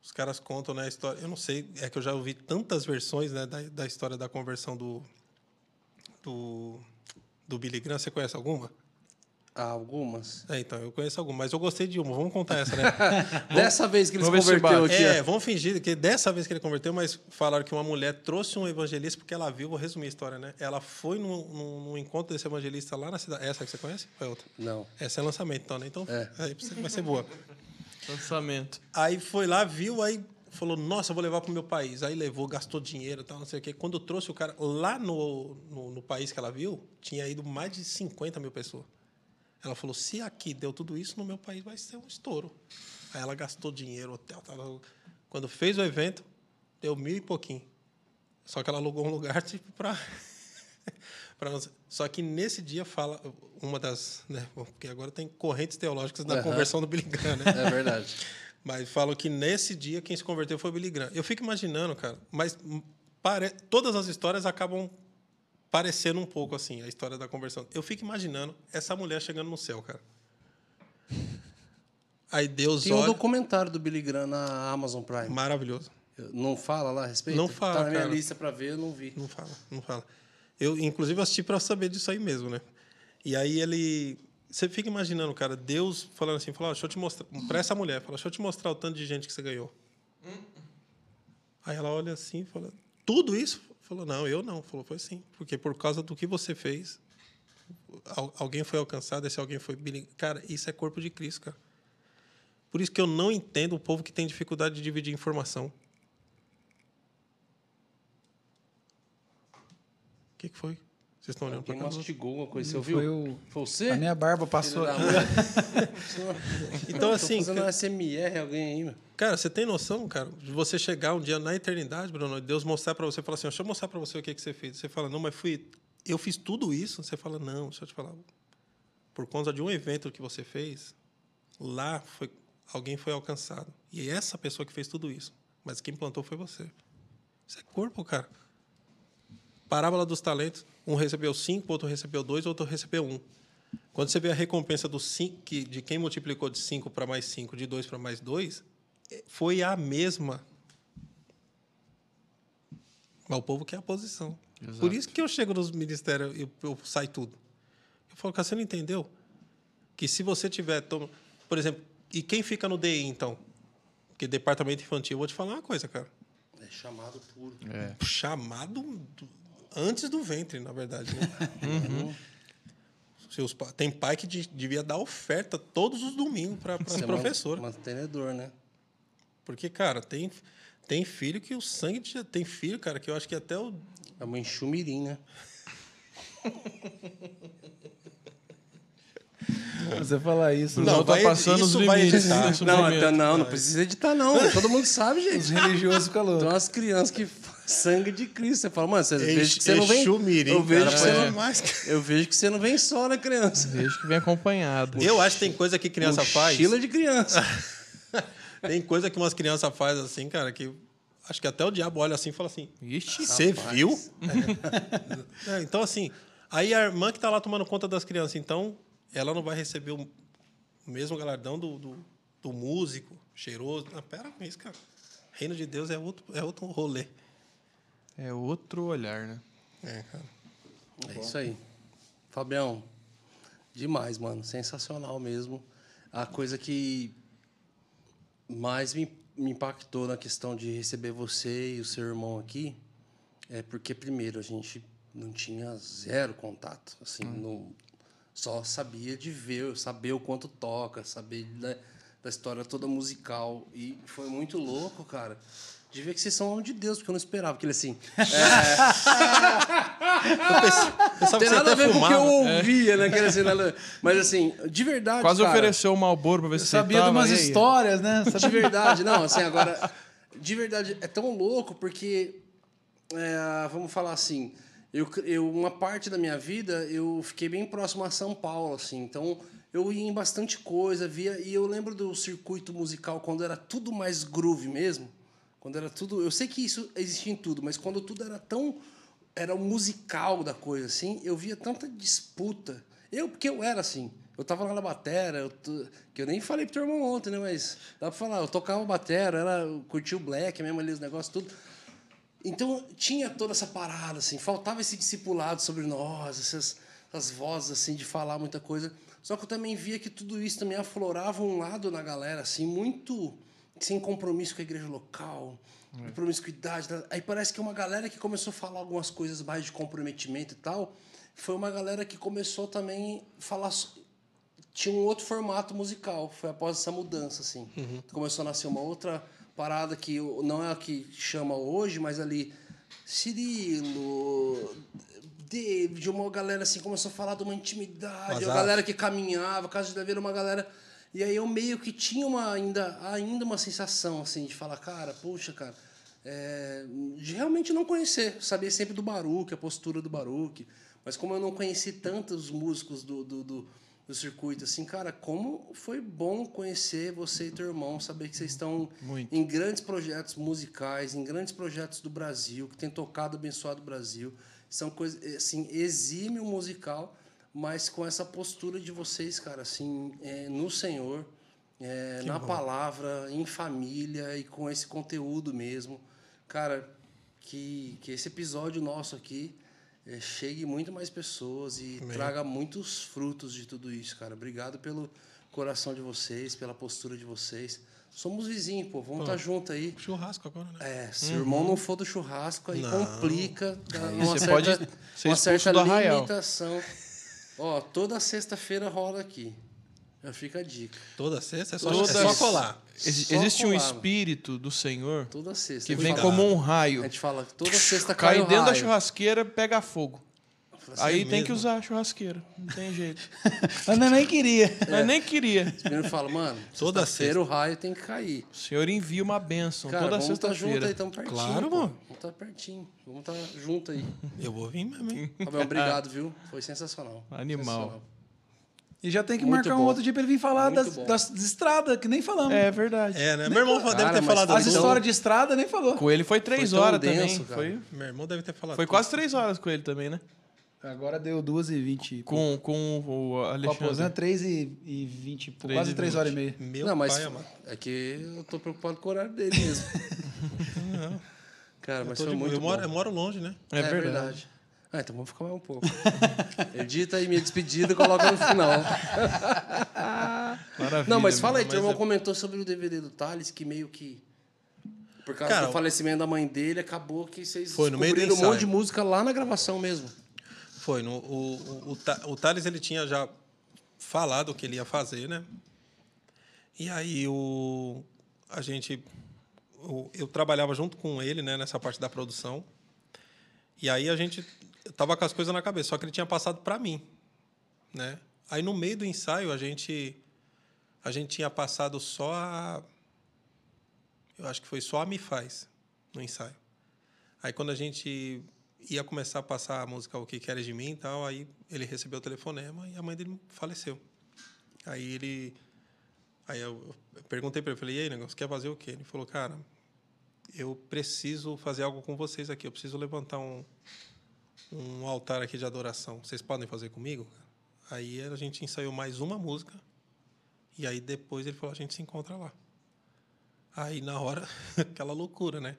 Os caras contam né, a história. Eu não sei, é que eu já ouvi tantas versões né, da, da história da conversão do, do, do Billy Graham. Você conhece alguma? Ah, algumas. É, então, eu conheço alguma, mas eu gostei de uma. Vamos contar essa, né? Dessa vez que ele se Vamos ver se converteu aqui. É, ó. vamos fingir que dessa vez que ele converteu, mas falaram que uma mulher trouxe um evangelista porque ela viu, vou resumir a história, né? Ela foi num, num- num encontro desse evangelista lá na cidade. Essa que você conhece? Ou é outra? Não. Essa é lançamento, então, né? Então, É. aí vai ser boa. Lançamento. Aí foi lá, viu, aí falou, nossa, eu vou levar para o meu país. Aí levou, gastou dinheiro e tal, não sei o quê. Quando trouxe o cara lá no, no, no país que ela viu, tinha ido mais de 50 mil pessoas. Ela falou, se aqui deu tudo isso, no meu país vai ser um estouro. Aí ela gastou dinheiro, hotel, tal. Quando fez o evento, deu mil e pouquinho. Só que ela alugou um lugar, tipo, para... Só que nesse dia fala uma das... Né, porque agora tem correntes teológicas da Aham. conversão do Billy Graham, né? É verdade. Mas falam que nesse dia quem se converteu foi o Billy Graham. Eu fico imaginando, cara, mas pare... todas as histórias acabam parecendo um pouco assim, a história da conversão. Eu fico imaginando essa mulher chegando no céu, cara. Aí Deus Tem um olha. documentário do Billy Graham na Amazon Prime. Maravilhoso. Não fala lá a respeito? Não fala, Tá na minha cara. lista pra ver, eu não vi. Não fala, não fala. Eu, inclusive, assisti para saber disso aí mesmo, né? E aí ele. Você fica imaginando, cara, Deus falando assim, fala, ó, deixa eu te mostrar. Para essa mulher, fala, deixa eu te mostrar o tanto de gente que você ganhou. Aí ela olha assim e fala, tudo isso? falou, não, eu não. Falou, foi sim. Porque por causa do que você fez, alguém foi alcançado, esse alguém foi. Cara, isso é corpo de Cristo, cara. Por isso que eu não entendo o povo que tem dificuldade de dividir informação. O que, que foi? Vocês estão olhando pra cá? mastigou alguma coisa, você Foi ouviu? o... Foi você? A minha barba passou. Então, assim, fazendo ca- um SMR, alguém aí, meu. Cara, você tem noção, cara, de você chegar um dia na eternidade, Bruno, e Deus mostrar pra você, falar assim, deixa eu mostrar pra você o que, que você fez. Você fala, não, mas fui, eu fiz tudo isso. Você fala, não, deixa eu te falar. Por conta de um evento que você fez, lá foi, alguém foi alcançado. E é essa pessoa que fez tudo isso. Mas quem plantou foi você. Isso é corpo, cara. Parábola dos talentos. Um recebeu cinco, outro recebeu dois, outro recebeu um. Quando você vê a recompensa do cinco, que- de quem multiplicou de 5 para mais 5, de 2 para mais 2, foi a mesma. Mas o povo quer a posição. Exato. Por isso que eu chego nos ministérios e eu, eu sai tudo. Eu falo, cara, você não entendeu? Que se você tiver. tom- Por exemplo, e quem fica no DI, então? Porque departamento infantil, eu vou te falar uma coisa, cara. É chamado puro. É. Chamado do- antes do ventre, na verdade. Né? Seus pa- Tem pai que de- devia dar oferta todos os domingos para as Você é professoras. man- Mantenedor, né? Porque, cara, tem, tem filho que o sangue. de- Tem filho, cara, que eu acho que até o. É uma enxumirim, né? Você falar isso. Não, Não, tá vai- passando os limites. editar. isso Não, até não, não precisa editar, não. Todo mundo sabe, Os gente. religiosos ficam Tem loucos. umas crianças que sangue de Cristo. Você fala, mano, você vejo que você não vem. Exumirim, Eu vejo cara, que você não. Eu vejo que você não vem só, né, criança? Vejo que vem acompanhado. Eu acho que tem coisa que criança faz. Mochila de criança. Tem coisa que umas crianças fazem assim, cara, que acho que até o diabo olha assim e fala assim: Ixi, Você viu? É, então, assim, aí a irmã que está lá tomando conta das crianças, então, ela não vai receber o mesmo galardão do, do, do músico cheiroso. Não, pera com isso, cara. Reino de Deus é outro, é outro rolê. É outro olhar, né? É, cara. É isso aí. Fabião, demais, mano. Sensacional mesmo. A coisa que mais me, me impactou na questão de receber você e o seu irmão aqui é porque, primeiro, a gente não tinha zero contato. Assim, não, só sabia de ver, saber o quanto toca, saber da, da história toda musical. E foi muito louco, cara. De ver que vocês são homem de Deus, porque eu não esperava. Porque ele assim. Eu pensava Não que tem você nada a ver com o que eu fumava. ouvia, né? Aquele assim, nada- Mas assim, de verdade. Quase cara, ofereceu o Malboro pra ver se Sabia de aceitava, umas aí? histórias, né? De verdade, não, assim, agora. De verdade, é tão louco porque. é, vamos falar assim. Eu, eu, uma parte da minha vida eu fiquei bem próximo a São Paulo, assim. Então eu ia em bastante coisa, via. E eu lembro do circuito musical quando era tudo mais groove mesmo. Quando era tudo. Eu sei que isso existia em tudo, mas quando tudo era tão. Era o musical da coisa, assim, eu via tanta disputa. Eu, porque eu era assim. Eu tava lá na batera, eu to- que eu nem falei pro teu irmão ontem, né? Mas dá pra falar, eu tocava batera, era, eu curtia o black mesmo ali, os negócios, tudo. Então tinha toda essa parada, assim, faltava esse discipulado sobre nós, essas, essas vozes, assim, de falar muita coisa. Só que eu também via que tudo isso também aflorava um lado na galera, assim, muito sem compromisso com a igreja local, promiscuidade. tá? Aí parece que é uma galera que começou a falar algumas coisas mais de comprometimento e tal. Foi uma galera que começou também a falar. Tinha um outro formato musical. Foi após essa mudança, assim. Começou a nascer uma outra parada que não é a que chama hoje, mas ali. Cirilo, David, uma galera assim começou a falar de uma intimidade, Azaf. a galera que caminhava, Casa de Davi era uma galera. E aí eu meio que tinha uma, ainda, ainda uma sensação assim de falar, cara, puxa, cara, é, de realmente não conhecer, sabia sempre do Baruque, a postura do Baruque, mas como eu não conheci tantos músicos do, do, do, do circuito, assim, cara, como foi bom conhecer você e teu irmão, saber que vocês estão Muito. em grandes projetos musicais, em grandes projetos do Brasil, que tem tocado abençoado o Brasil. São coisas, assim, exímio musical, mas com essa postura de vocês, cara, assim, é, no Senhor, é, na palavra, em família e com esse conteúdo mesmo. Cara, que, que esse episódio nosso aqui é, chegue muito mais pessoas e traga muitos frutos de tudo isso, cara. Obrigado pelo coração de vocês, pela postura de vocês. Somos vizinhos, pô, vamos estar junto aí. Churrasco agora, né? É, se o irmão não for do churrasco, aí Não. complica. Aí uma você certa, pode uma certa limitação. Ó, toda sexta-feira rola aqui. Já fica a dica. Toda sexta é só, Toda- é só colar. Exi- Só Existe um colar, espírito do Senhor Toda sexta. que A vem fala- como um A raio. gente fala, toda sexta cai, Cai dentro da raio. churrasqueira, pega fogo. Assim, Aí é tem mesmo? que usar a churrasqueira. Não tem jeito. A neném queria. Mas nem queria. Os meninos falam, mano, Toda sexta-feira o raio tem que cair. O senhor envia uma bênção Cara, toda vamos estar junto sexta-feira. aí, estamos pertinho. Claro, pô. mano. Vamos estar pertinho. Vamos estar junto aí. Eu vou vir mesmo, hein? Obrigado, viu? Foi sensacional. Animal. Sensacional. E já tem que Muito marcar um bom. outro dia pra ele vir falar das, das estradas, que nem falamos. É verdade. É, né? Meu irmão deve Cara, ter mas falado As então- histórias de estrada nem falou. Com ele foi três Foi horas denso, também. cara. Foi, Meu irmão deve ter falado. foi tudo. quase três horas com ele também, né? Agora deu 2 e 20. Com, com o Com a Alexandre. Posana, 3 e, e 20, pô, Três quase e 3 vinte. horas e meia. Meu não, mas pai amado. é que eu tô preocupado com o horário dele mesmo. Cara, mas foi de- muito eu, moro, bom. eu moro longe, né? É, verdade. Ah, então vamos ficar mais um pouco. Edita aí minha despedida e coloca no final. Maravilha. Não, mas fala aí, teu irmão é- comentou sobre o DVD do Thales, que meio que. Por causa Cara, do falecimento da mãe dele, acabou que vocês Foi no meio do descobriram um monte de música lá na gravação mesmo. Foi. No, o, o, o, Thales ele tinha já falado o que ele ia fazer, né? E aí o, a gente. o- eu trabalhava junto com ele né, nessa parte da produção. E aí a gente tava com as coisas na cabeça, só que ele tinha passado para mim. Né? Aí no meio do ensaio a gente. A gente tinha passado só a. Eu acho que foi só a Me Faz no ensaio. Aí quando a gente ia começar a passar a música O Que Queres de Mim e tal, aí ele recebeu o telefonema e a mãe dele faleceu. Aí ele. Aí eu perguntei para ele, falei, e aí, negócio, quer fazer o quê? Ele falou, cara, eu preciso fazer algo com vocês aqui, eu preciso levantar um, um altar aqui de adoração. Vocês podem fazer comigo? Aí a gente ensaiou mais uma música e aí depois ele falou, a gente se encontra lá. Aí na hora, aquela loucura, né?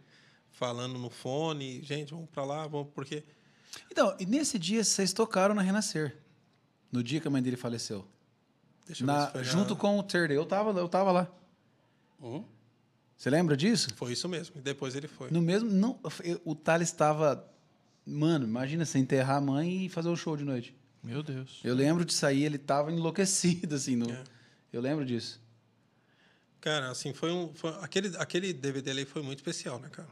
Falando no fone, gente, vamos para lá, vamos porque Então, e nesse dia vocês tocaram na Renascer. No dia que a mãe dele faleceu. deixa eu ver Na- na- junto com o Terder. Eu tava, eu tava lá. Hum? Você lembra disso? Foi isso mesmo. E depois ele foi. No mesmo. Não, eu- o Thales estava. Mano, imagina você enterrar a mãe e fazer o show de noite. Meu Deus. Eu lembro de sair, ele tava enlouquecido, assim. No, É. Eu lembro disso. Cara, assim, foi um. foi- aquele, aquele DVD ali foi muito especial, né, cara?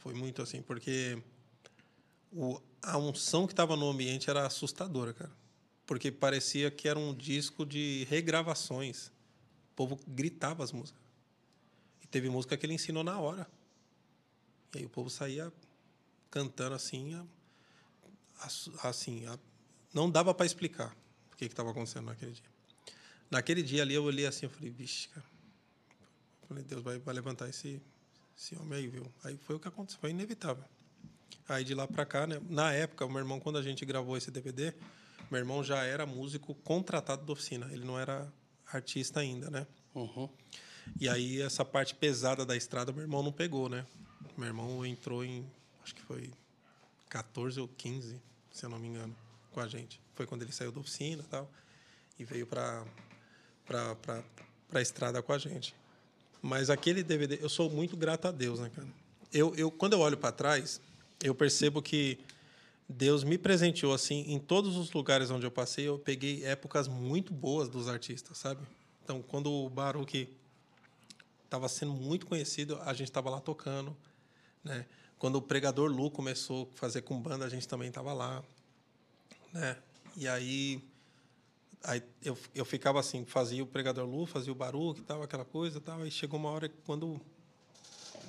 Foi muito assim, porque o, a unção que estava no ambiente era assustadora, cara. Porque parecia que era um disco de regravações. O povo gritava as músicas. E teve música que ele ensinou na hora. E aí o povo saía cantando assim, assim, não dava para explicar o que estava acontecendo naquele dia. Naquele dia ali eu olhei assim, eu falei, vixe, cara. Falei, Deus vai, vai levantar esse, esse homem aí, viu? Aí foi o que aconteceu, foi inevitável. Aí de lá para cá, né? Na época, o meu irmão, quando a gente gravou esse DVD, meu irmão já era músico contratado da oficina. Ele não era artista ainda, né? Uhum. E aí essa parte pesada da estrada, meu irmão não pegou, né? Meu irmão entrou em, acho que foi 14 ou 15, se eu não me engano, com a gente. Foi quando ele saiu da oficina e tal, e veio para para a estrada com a gente. Mas aquele DVD, eu sou muito grato a Deus, né, cara? Eu, eu quando eu olho para trás, eu percebo que Deus me presenteou assim em todos os lugares onde eu passei, eu peguei épocas muito boas dos artistas, sabe? Então, quando o Baruch estava sendo muito conhecido, a gente estava lá tocando, né? Quando o pregador Lu começou a fazer com banda, a gente também estava lá, né? E aí, aí eu, eu ficava assim, fazia o pregador Lu, fazia o Baruch e tal, aquela coisa e tal. Aí chegou uma hora que quando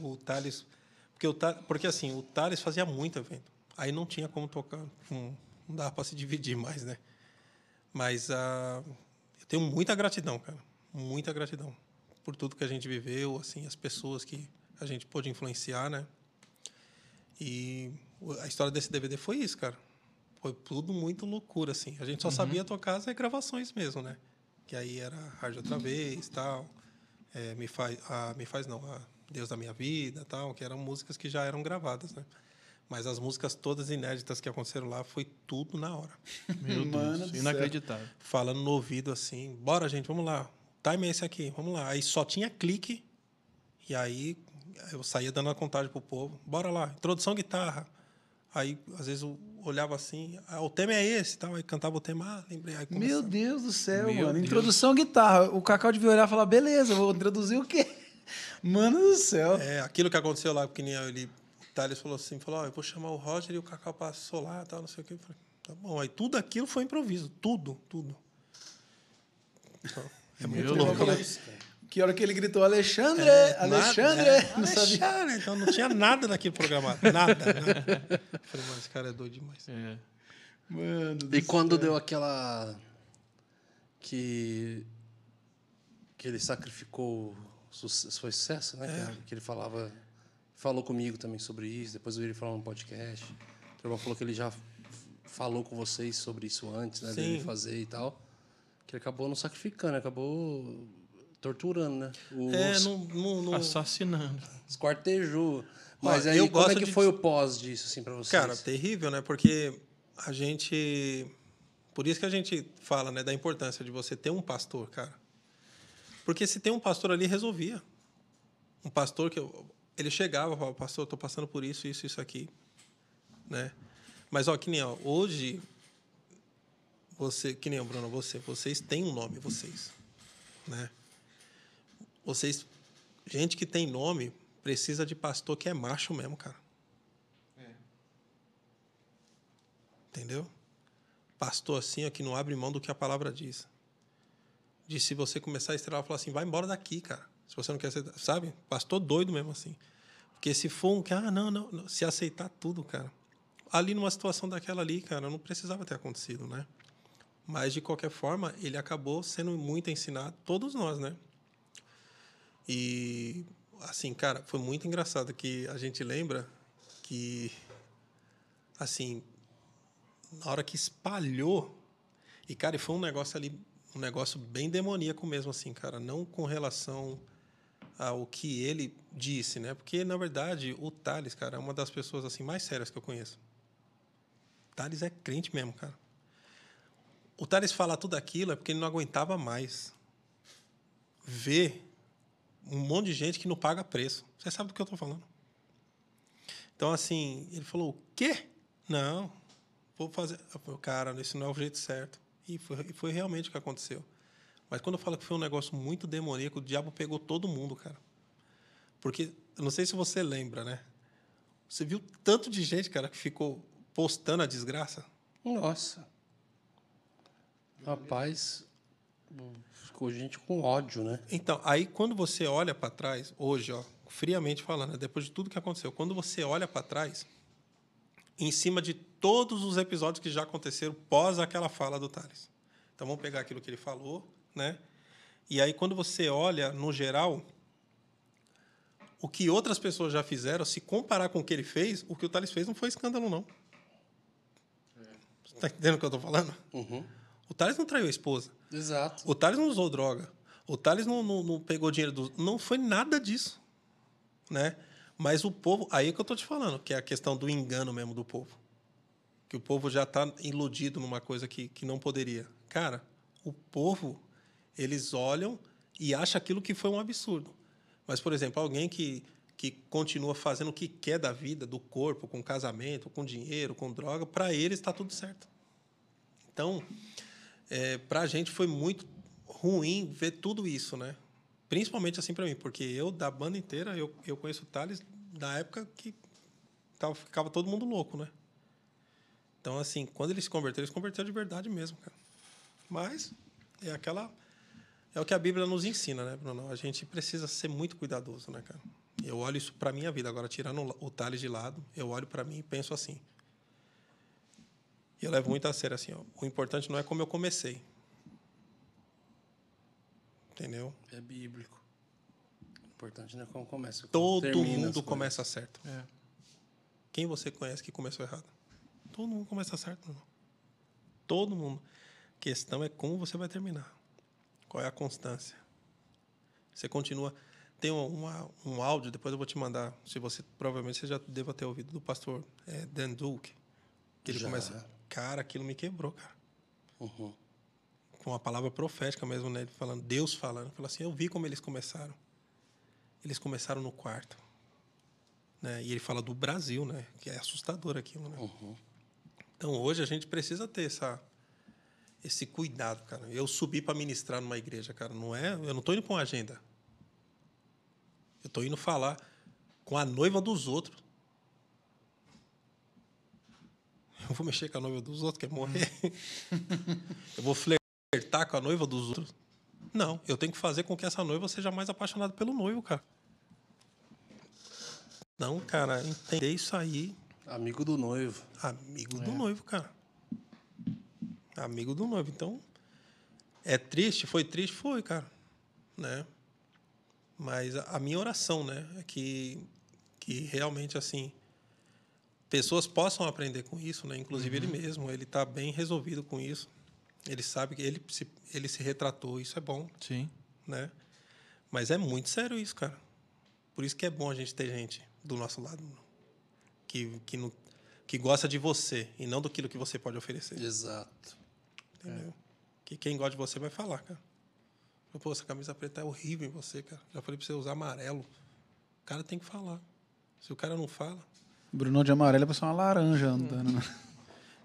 o Thales... Porque, o Thales, porque assim, o Thales fazia muito evento. Aí não tinha como tocar, não, não dava para se dividir mais, né? Mas ah, eu tenho muita gratidão, cara. Muita gratidão por tudo que a gente viveu, assim, as pessoas que a gente pôde influenciar, né? E a história desse DVD foi isso, cara. Foi tudo muito loucura, assim. A gente só sabia tocar as gravações mesmo, né? Que aí era Hard Outra Vez, tal. É, me faz, a, me faz não, a Deus da Minha Vida, tal. Que eram músicas que já eram gravadas, né? Mas as músicas todas inéditas que aconteceram lá foi tudo na hora. Meu Deus. Inacreditável. falando no ouvido assim, bora gente, vamos lá. O time é esse aqui, vamos lá. Aí só tinha clique e aí eu saía dando a contagem pro povo, bora lá, introdução guitarra. Aí às vezes eu olhava assim, ah, o tema é esse, tal, aí cantava o tema, ah, lembrei. Aí Meu. Deus do céu, Meu mano. Deus. Introdução guitarra. O Cacau devia olhar e falar, beleza, vou introduzir o quê? Mano do céu. É, aquilo que aconteceu lá, porque nem ele, o Thales falou assim, falou, ó, eu vou chamar o Roger e o Cacau passou lá, tal, não sei o quê. Eu falei, Tá bom, aí tudo aquilo foi improviso. Tudo, tudo. Então, é muito Meu louco, né? Que hora que ele gritou, Alexandre, É, Alexandre, nada, não é, sabia. Alexandre, então não tinha nada daquilo programado. Nada, nada. Eu Falei, mas esse cara é doido demais. É. Mano, E quando céu. deu aquela. Que. Que ele sacrificou. su- Foi sucesso, né? É. Que, que ele falava. Falou comigo também sobre isso. Depois eu vi ele falar no podcast. O irmão falou que ele já falou com vocês sobre isso antes, né? Sim. Dele fazer e tal. Que ele acabou não sacrificando, acabou torturando, né? O, É, não, não, não- Assassinando. Esquartejou. Mas aí, eu como é que de- foi o pós disso, assim, pra vocês? Cara, terrível, né? Porque a gente. Por isso que a gente fala, né, da importância de você ter um pastor, cara. Porque se tem um pastor ali, resolvia. Um pastor que eu, ele chegava e falava, pastor, eu tô passando por isso, isso, isso aqui, né? Mas ó, que nem ó, hoje você, que nem o Bruno, você, vocês têm um nome, vocês, né? Vocês, gente que tem nome precisa de pastor que é macho mesmo, cara. Entendeu? Pastor assim, ó, que não abre mão do que a palavra diz. De se você começar a estrelar, falar assim, vai embora daqui, cara. Se você não quer aceitar, sabe? Pastor doido mesmo assim. Porque se for um que, ah, não, não, não, se aceitar tudo, cara. Ali numa situação daquela ali, cara, não precisava ter acontecido, né? Mas de qualquer forma, ele acabou sendo muito ensinado, todos nós, né? E assim, cara, foi muito engraçado que a gente lembra que assim, na hora que espalhou, e cara, foi um negócio ali, um negócio bem demoníaco mesmo assim, cara, não com relação ao que ele disse, né? Porque na verdade, o Thales, cara, é uma das pessoas assim mais sérias que eu conheço. Thales é crente mesmo, cara. O Thales falar tudo aquilo é porque ele não aguentava mais ver um monte de gente que não paga preço. Você sabe do que eu estou falando. Então, assim, ele falou: o quê? Não, vou fazer. Eu falei, cara, esse não é o jeito certo. E foi, e foi realmente o que aconteceu. Mas quando eu falo que foi um negócio muito demoníaco, o diabo pegou todo mundo, cara. Porque, eu não sei se você lembra, né? Você viu tanto de gente, cara, que ficou postando a desgraça? Nossa. Rapaz, ficou gente com ódio, né? Então, aí quando você olha para trás, hoje, ó, friamente falando, né, depois de tudo que aconteceu, quando você olha para trás, em cima de todos os episódios que já aconteceram pós aquela fala do Thales. Então vamos pegar aquilo que ele falou, né? E aí quando você olha no geral, o que outras pessoas já fizeram, se comparar com o que ele fez, o que o Thales fez não foi escândalo não. Você tá entendendo o que eu estou falando? Uhum. O Thales não traiu a esposa. Exato. O Thales não usou droga. O Thales não, não, não pegou dinheiro do. Não foi nada disso. Né? Mas o povo. Aí é que eu tô te falando, que é a questão do engano mesmo do povo. Que o povo já está iludido numa coisa que, que não poderia. Cara, o povo, eles olham e acham aquilo que foi um absurdo. Mas, por exemplo, alguém que, que continua fazendo o que quer da vida, do corpo, com casamento, com dinheiro, com droga, para eles está tudo certo. Então, é, para a gente foi muito ruim ver tudo isso, né? Principalmente assim para mim, porque eu, da banda inteira, eu, eu conheço o Thales da época que tava, ficava todo mundo louco, né? Então, assim, quando ele se converteu, ele se converteu de verdade mesmo, cara. Mas é aquela. É o que a Bíblia nos ensina, né, Bruno? A gente precisa ser muito cuidadoso, né, cara? Eu olho isso para minha vida. Agora, tirando o Thales de lado, eu olho para mim e penso assim. E eu levo muito a sério assim, ó. O importante não é como eu comecei. Entendeu? É bíblico. O importante não é como começa. como Todo mundo começa certo. É. Quem você conhece que começou errado? Todo mundo começa certo, irmão. Todo mundo. A questão é como você vai terminar. Qual é a constância? Você continua. Tem um, uma- um áudio, depois eu vou te mandar. Se você provavelmente você já deva ter ouvido do pastor é, Dan Duke. Que ele Já. começa. Cara, aquilo me quebrou, cara. Uhum. com a palavra profética mesmo, né? Falando, Deus falando. Falou assim, eu vi como eles começaram. Eles começaram no quarto. Né? E ele fala do Brasil, né? Que é assustador aquilo, né? Uhum. Então, hoje a gente precisa ter essa, esse cuidado, cara. Eu subi para ministrar numa igreja, cara. Não é, eu não estou indo com uma agenda. Eu estou indo falar com a noiva dos outros. Eu vou mexer com a noiva dos outros, quer morrer? eu vou flertar com a noiva dos outros? Não, eu tenho que fazer com que essa noiva seja mais apaixonada pelo noivo, cara. Não, cara, entender isso aí. Amigo do noivo. Amigo do noivo, cara. Amigo do noivo. Então, é triste? Foi triste? Foi, cara. Né? Mas a, a minha oração, né? É que, que realmente, assim, pessoas possam aprender com isso, né? Inclusive ele mesmo, ele está bem resolvido com isso. Ele sabe que ele se, ele se retratou, isso é bom, Sim. né? Mas é muito sério isso, cara. Por isso que é bom a gente ter gente do nosso lado que, que, não, que gosta de você e não daquilo que você pode oferecer. Exato. Entendeu? Que quem gosta de você vai falar, cara. Pô, essa camisa preta é horrível em você, cara. Já falei pra você usar amarelo. O cara tem que falar. Se o cara não fala. Brunão de amarelo é pra ser uma laranja andando. né?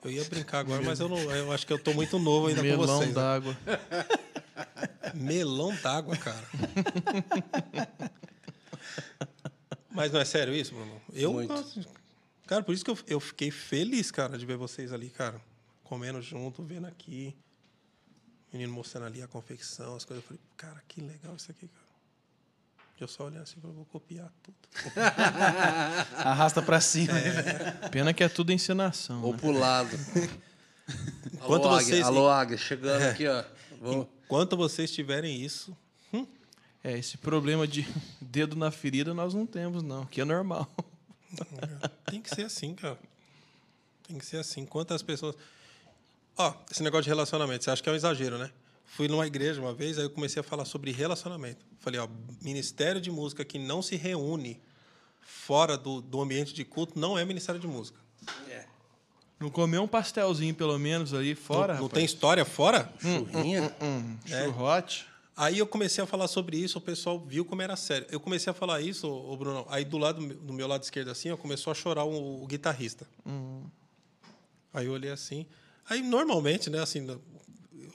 Eu ia brincar agora, mas eu, não, eu acho que eu tô muito novo ainda com Melão vocês. né? d'água. Melão d'água, cara. Mas não é sério isso, Bruno? Eu, Muito. cara, por isso que eu, eu fiquei feliz, cara, de ver vocês ali, cara, comendo junto, vendo aqui. Menino mostrando ali a confecção, as coisas. Eu falei, cara, que legal isso aqui, cara. Eu só olhando assim, eu vou copiar tudo. Arrasta pra cima. Pena que é tudo encenação. Ou né? pro lado. Enquanto alô, vocês- Águia, alô, Águia, chegando aqui, ó. Vamos. Enquanto vocês tiverem isso, É, esse problema de dedo na ferida nós não temos, não, que é normal. Tem que ser assim, cara. Tem que ser assim. Quantas pessoas. Ó, esse negócio de relacionamento, você acha que é um exagero, né? Fui numa igreja uma vez, aí eu comecei a falar sobre relacionamento. Falei, ó, ministério de música que não se reúne fora do, do ambiente de culto não é ministério de música. Não comer um pastelzinho, pelo menos, ali fora, não, não tem história fora? Churrinha. Hum, É. churrote. Aí eu comecei a falar sobre isso, o pessoal viu como era sério. Eu comecei a falar isso, o Bruno. Aí do lado do meu lado esquerdo assim, ó, começou a chorar o, o guitarrista. Aí eu olhei assim. Aí normalmente, né, assim,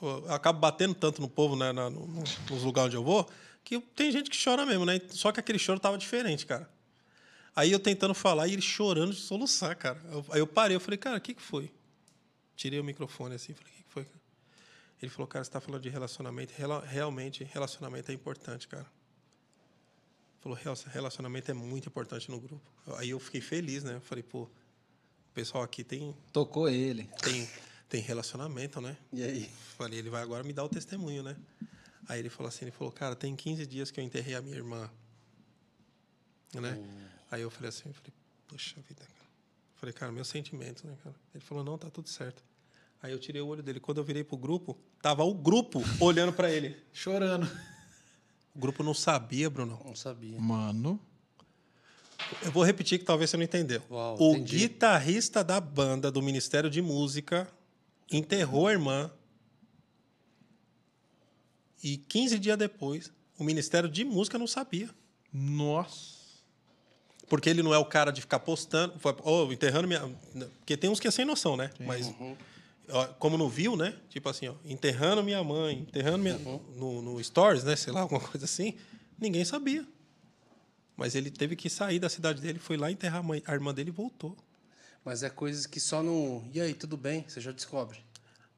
eu acabo batendo tanto no povo, né, na- no- no- nos lugares onde eu vou, que tem gente que chora mesmo, né? Só que aquele choro tava diferente, cara. Aí eu tentando falar e ele chorando de soluçar, cara. Eu- aí eu parei, eu falei, cara, o que que foi? Tirei o microfone assim, falei, o que que foi? cara? Ele falou, cara, você está falando de relacionamento. Rela- realmente, relacionamento é importante, cara. Falou, "Real- relacionamento é muito importante no grupo. Aí eu fiquei feliz, né? Eu falei, pô, o pessoal aqui tem, Tocou ele. tem, tem relacionamento, né? E aí? Falei, ele vai agora me dar o testemunho, né? Aí ele falou assim, ele falou, cara, tem 15 dias que eu enterrei a minha irmã. Né? Aí eu falei assim, eu falei, puxa vida, cara. Falei, cara, meus sentimentos, né, cara? Ele falou, não, tá tudo certo. Aí eu tirei o olho dele. Quando eu virei pro grupo, tava o grupo olhando para ele. Chorando. O grupo não sabia, Bruno. Não sabia. Mano. Eu vou repetir que talvez você não entendeu. Uau, o entendi. guitarrista da banda do Ministério de Música enterrou a irmã. E 15 dias depois, o Ministério de Música não sabia. Nossa. Porque ele não é o cara de ficar postando, foi, oh, enterrando minha. Porque tem uns que é sem noção, né? Mas, ó, como não viu, né? Tipo assim, ó, enterrando minha mãe, enterrando minha. No, no Stories, né? Sei lá, alguma coisa assim. Ninguém sabia. Mas ele teve que sair da cidade dele, foi lá enterrar a, mãe, a irmã dele e voltou. Mas é coisas que só não. E aí, tudo bem? Você já descobre.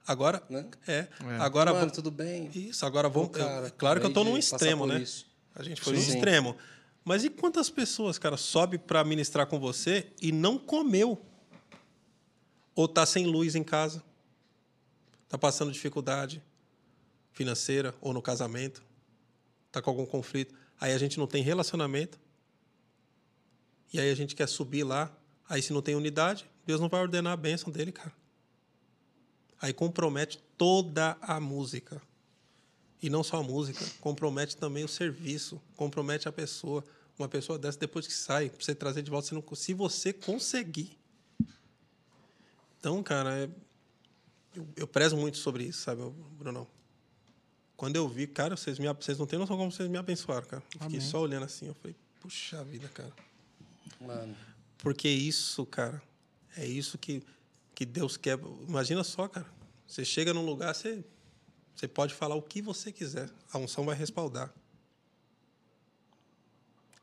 Agora, Né? é. É. Agora, Mano, vamos- tudo bem? isso, agora vamos. Cara, claro que eu estou num extremo, né? isso. A gente foi num extremo. Mas e quantas pessoas, cara, sobe para ministrar com você e não comeu? Ou tá sem luz em casa? Tá passando dificuldade financeira ou no casamento? Tá com algum conflito? Aí a gente não tem relacionamento. E aí a gente quer subir lá. Aí se não tem unidade, Deus não vai ordenar a bênção dele, cara. Aí compromete toda a música. E não só a música, compromete também o serviço, compromete a pessoa. Uma pessoa dessa, depois que sai, pra você trazer de volta, você não, se você conseguir. Então, cara, é- eu, eu prezo muito sobre isso, sabe, Brunão? Quando eu vi, cara, vocês, me, vocês não têm noção como vocês me abençoaram, cara. Eu fiquei só olhando assim, eu falei, puxa vida, cara. Mano. Porque isso, cara, é isso que, que Deus quer. Imagina só, cara. Você chega num lugar, você, você pode falar o que você quiser. A unção vai respaldar.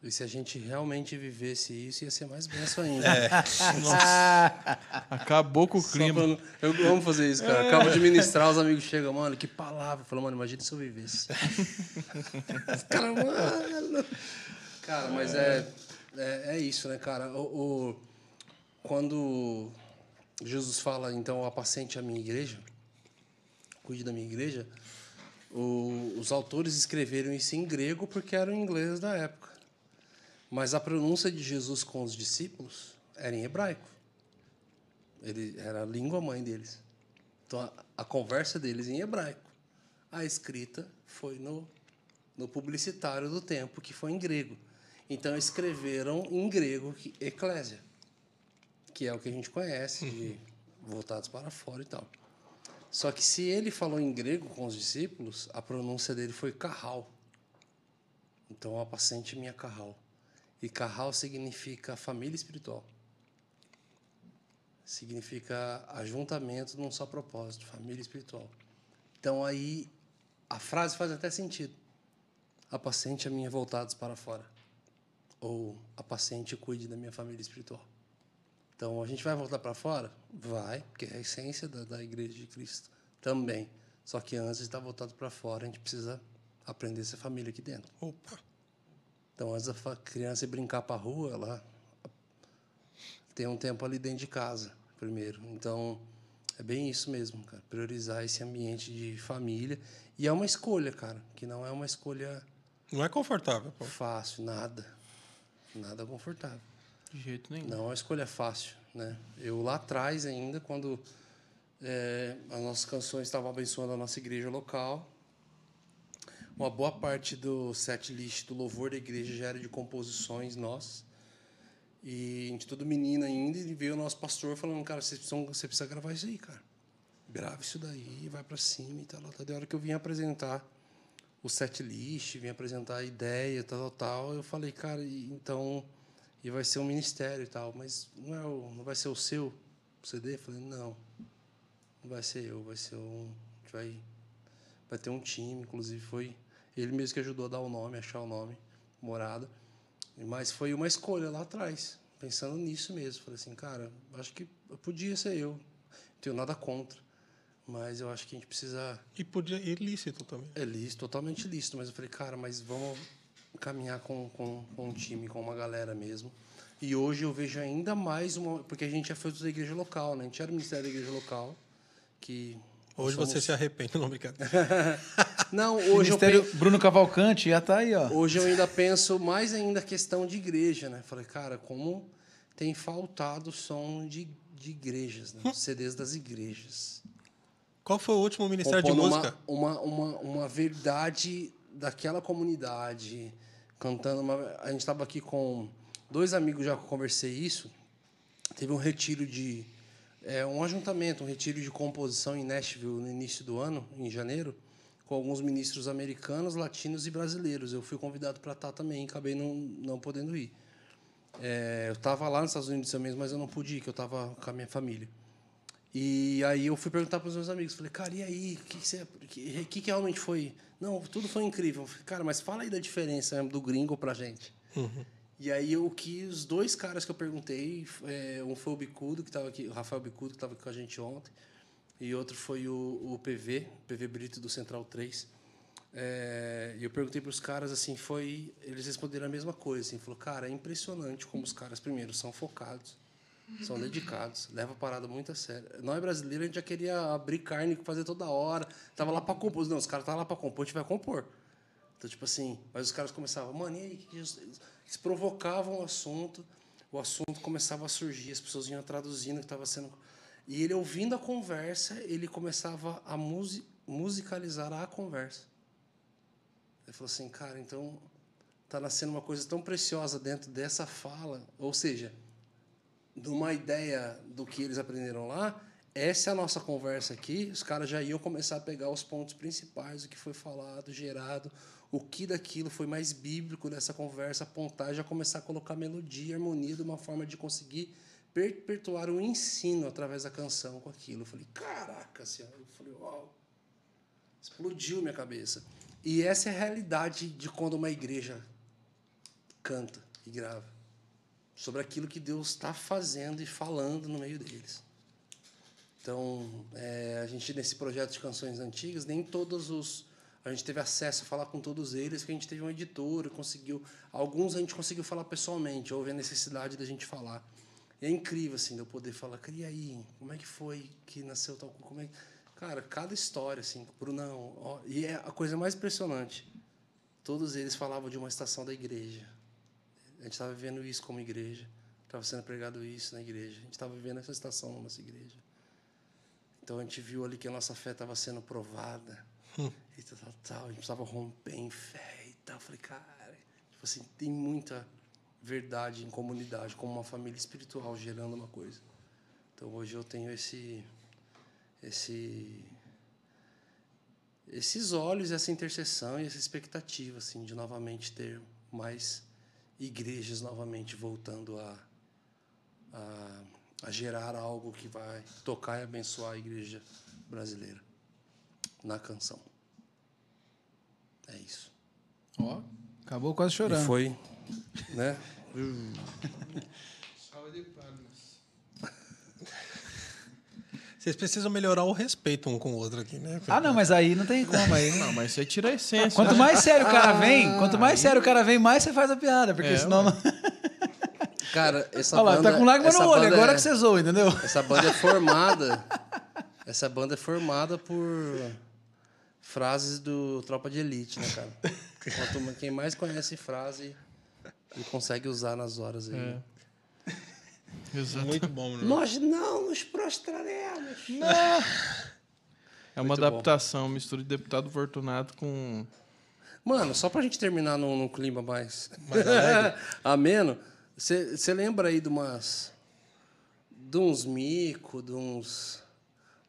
E se a gente realmente vivesse isso, ia ser mais benção ainda. Acabou com o clima. pra Eu amo fazer isso, cara. Acabo de ministrar, os amigos chegam, mano, que palavra. Eu falo, mano, imagina se eu vivesse. Os caras, mano. Cara, mas é, é, é isso, né, cara? O, o- quando Jesus fala, então, apacente a minha igreja, cuide da minha igreja, o- os autores escreveram isso em grego porque era o inglês da época. Mas a pronúncia de Jesus com os discípulos era em hebraico. Ele era a língua mãe deles. Então a, a conversa deles em hebraico. A escrita foi no, no publicitário do tempo, que foi em grego. Então escreveram em grego eclésia, que é o que a gente conhece, de voltados para fora e tal. Só que se ele falou em grego com os discípulos, a pronúncia dele foi carral. Então apacente minha carral. E carral significa família espiritual significa ajuntamento num só propósito, família espiritual. Então aí a frase faz até sentido. Apacente a minha voltados para fora. Ou apacente e cuide da minha família espiritual. Então a gente vai voltar para fora? Vai, porque é a essência da, da igreja de Cristo também. Só que antes de estar voltado para fora, a gente precisa aprender a ser família aqui dentro. Opa. Então, antes da criança ir brincar para a rua, ela tem um tempo ali dentro de casa, primeiro. Então, é bem isso mesmo, cara. Priorizar esse ambiente de família. E é uma escolha, cara, que não é uma escolha Não é confortável, pô. fácil, nada. Nada confortável. De jeito nenhum. Não é uma escolha fácil, né? Eu lá atrás ainda, quando eh, as nossas canções estavam abençoando a nossa igreja local, uma boa parte do set list do louvor da igreja já era de composições nossas. E a gente tudo menino ainda, e veio o nosso pastor falando, cara, vocês precisam, você precisa gravar isso aí, cara. Grava isso daí, vai para cima e tal, tal. Da hora que eu vim apresentar o set list, vim apresentar a ideia, tal, tal, eu falei, cara, então e vai ser um ministério e tal, mas não é o, não vai ser o seu CD? Eu falei, não. Não vai ser eu, vai ser um, vai vai ter um time, inclusive foi ele mesmo que ajudou a dar o nome, achar o nome, morada. Mas foi uma escolha lá atrás, pensando nisso mesmo. Falei assim, cara, acho que podia ser eu. Não tenho nada contra. Mas eu acho que a gente precisa E podia ir lícito também. é lícito, totalmente lícito, mas eu falei, cara, mas vamos caminhar com, com, com um time, com uma galera mesmo. E hoje eu vejo ainda mais uma. Porque a gente já foi da igreja local, né? A gente era o ministério da igreja local. Que. Hoje nós você somos- se arrepende, não, brincadeira. Não, hoje eu, Ministério penso, Bruno Cavalcante já tá aí, ó. hoje eu ainda penso mais ainda a questão de igreja, né? Falei, cara, como tem faltado som de, de igrejas, né? Os CDs das igrejas. Qual foi o último ministério de música? Uma, uma, uma, uma verdade daquela comunidade, cantando. Uma, a gente estava aqui com dois amigos já que eu conversei isso. Teve um retiro de. É, um ajuntamento, um retiro de composição em Nashville no início do ano, em janeiro, com alguns ministros americanos, latinos e brasileiros. Eu fui convidado para estar também, acabei não, não podendo ir. É, eu estava lá nos Estados Unidos mesmo, mas eu não pude ir, que eu estava com a minha família. E aí eu fui perguntar para os meus amigos, falei, cara, e aí, o que, que, você- que, que, que realmente foi? Não, tudo foi incrível. Falei, cara, mas fala aí da diferença do gringo pra gente. E aí o que os dois caras que eu perguntei, é, um foi o Bicudo, que estava aqui, o Rafael Bicudo, que estava aqui com a gente ontem, e outro foi o, o PV, PV Brito do Central 3. É, e eu perguntei para os caras assim, foi, eles responderam a mesma coisa, assim, falou, cara, é impressionante como os caras primeiro são focados, são dedicados, leva a parada muito a sério. Nós brasileiros a gente já queria abrir carne fazer toda hora, tava lá para compor, não, os caras estavam lá para compor, a gente vai compor. Então, tipo assim, mas os caras começavam, mano, e aí? eles provocavam o assunto, o assunto começava a surgir, as pessoas iam traduzindo o que estava sendo. E ele, ouvindo a conversa, ele começava a musi musicalizar a conversa. Ele falou assim, cara, então tá nascendo uma coisa tão preciosa dentro dessa fala, ou seja, de uma ideia do que eles aprenderam lá, essa é a nossa conversa aqui, os caras já iam começar a pegar os pontos principais, o que foi falado, gerado, o que daquilo foi mais bíblico nessa conversa, apontar, já começar a colocar melodia, harmonia de uma forma de conseguir perpetuar o ensino através da canção com aquilo. Eu falei, caraca, senhora, eu falei, uau, explodiu minha cabeça. E essa é a realidade de quando uma igreja canta e grava. Sobre aquilo que Deus está fazendo e falando no meio deles. Então, é, a gente, nesse projeto de canções antigas, nem todos os. A gente teve acesso a falar com todos eles, porque a gente teve uma editora, conseguiu. Alguns a gente conseguiu falar pessoalmente, houve a necessidade da gente falar. E é incrível, assim, de eu poder falar, cria aí, como é que foi que nasceu tal como é que... Cara, cada história, assim, Brunão. E é a coisa mais impressionante. Todos eles falavam de uma estação da igreja. A gente estava vivendo isso como igreja. Estava sendo pregado isso na igreja. A gente estava vivendo essa estação na nossa igreja. Então a gente viu ali que a nossa fé estava sendo provada. Hum. E tal, tal, tal. A gente precisava romper em fé e tal. Eu falei, cara, tipo assim, tem muita verdade em comunidade, como uma família espiritual gerando uma coisa. Então hoje eu tenho esse esse esses olhos, essa intercessão e essa expectativa assim de novamente ter mais igrejas novamente voltando a, a, a gerar algo que vai tocar e abençoar a igreja brasileira na canção. É isso. Ó, acabou quase E chorando. foi, né? Vocês precisam melhorar o respeito um com o outro aqui, né? Ah, não, mas aí não tem como aí. Não, mas você tira a essência. Quanto mais sério o cara vem, quanto mais sério o cara vem, mais você faz a piada, porque É, senão não... Cara, essa Olha lá, banda, tá com lágrima no olho, agora é- que você zoa, entendeu? Essa banda é formada. essa banda é formada por frases do Tropa de Elite, né, cara? Quanto quem mais conhece frase e consegue usar nas horas aí. né? Exato. Muito bom, né? Nós não nos prostraremos. É uma Muito bom. adaptação, mistura de deputado Fortunato com. Mano, só pra gente terminar num, num clima mais, Mais ameno, você lembra aí de umas. de uns mico, de uns.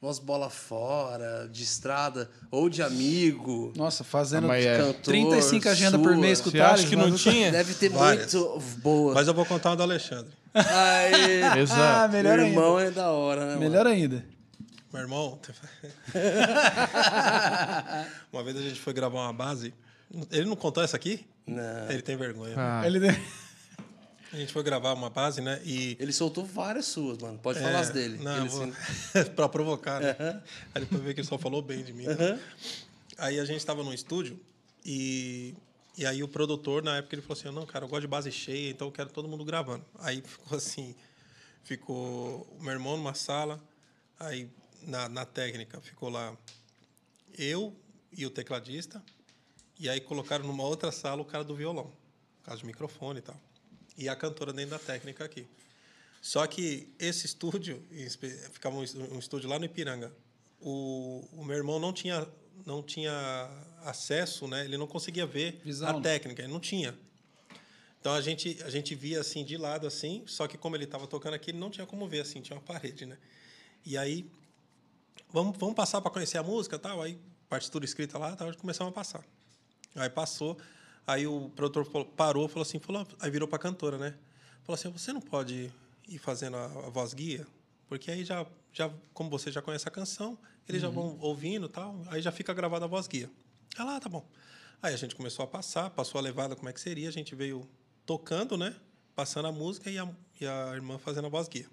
Umas bola fora, de estrada, ou de amigo, Nossa, fazendo Ah, é. cantor. 35 agendas por mês com o acha Thales, que não tinha? Deve ter Várias. muito boa. Mas eu vou contar uma do Alexandre. Aí, Ah, Exato. melhor meu ainda. irmão é da hora, né? Melhor ainda. Meu irmão. uma vez a gente foi gravar uma base. Ele não contou essa aqui? Mano? Não. Ele tem vergonha. Ah, Ele... A gente foi gravar uma base, né? E. Ele soltou várias suas, mano. Pode É, falar as dele. Não, vou... assim- pra provocar, né? Aí depois ver que ele só falou bem de mim. né? Aí a gente estava no estúdio e, e aí o produtor, na época, ele falou assim: não, cara, eu gosto de base cheia, então eu quero todo mundo gravando. Aí ficou assim: ficou o meu irmão numa sala, aí na, na técnica ficou lá eu e o tecladista, e aí colocaram numa outra sala o cara do violão, por causa de microfone e tal. E a cantora dentro da técnica aqui. Só que esse estúdio, ficava um um estúdio lá no Ipiranga. O, o meu irmão não tinha, não tinha acesso, né? Ele não conseguia ver Visão, a né? técnica, ele não tinha. Então a gente, a gente via assim de lado assim, só que como ele estava tocando aqui, ele não tinha como ver assim, tinha uma parede, né? E aí vamos, vamos passar para conhecer a música, tal, aí partitura escrita lá, tal, começamos a passar. Aí passou, aí o produtor parou, falou assim, falou, aí virou para cantora, né? Falou assim, você não pode ir fazendo a, a voz guia, porque aí já, já, como você já conhece a canção, eles já vão ouvindo, tal, aí já fica gravada a voz guia. Ela, ah, tá bom. Aí a gente começou a passar, passou a levada, como é que seria, a gente veio tocando, né? Passando a música e a, e a irmã fazendo a voz guia.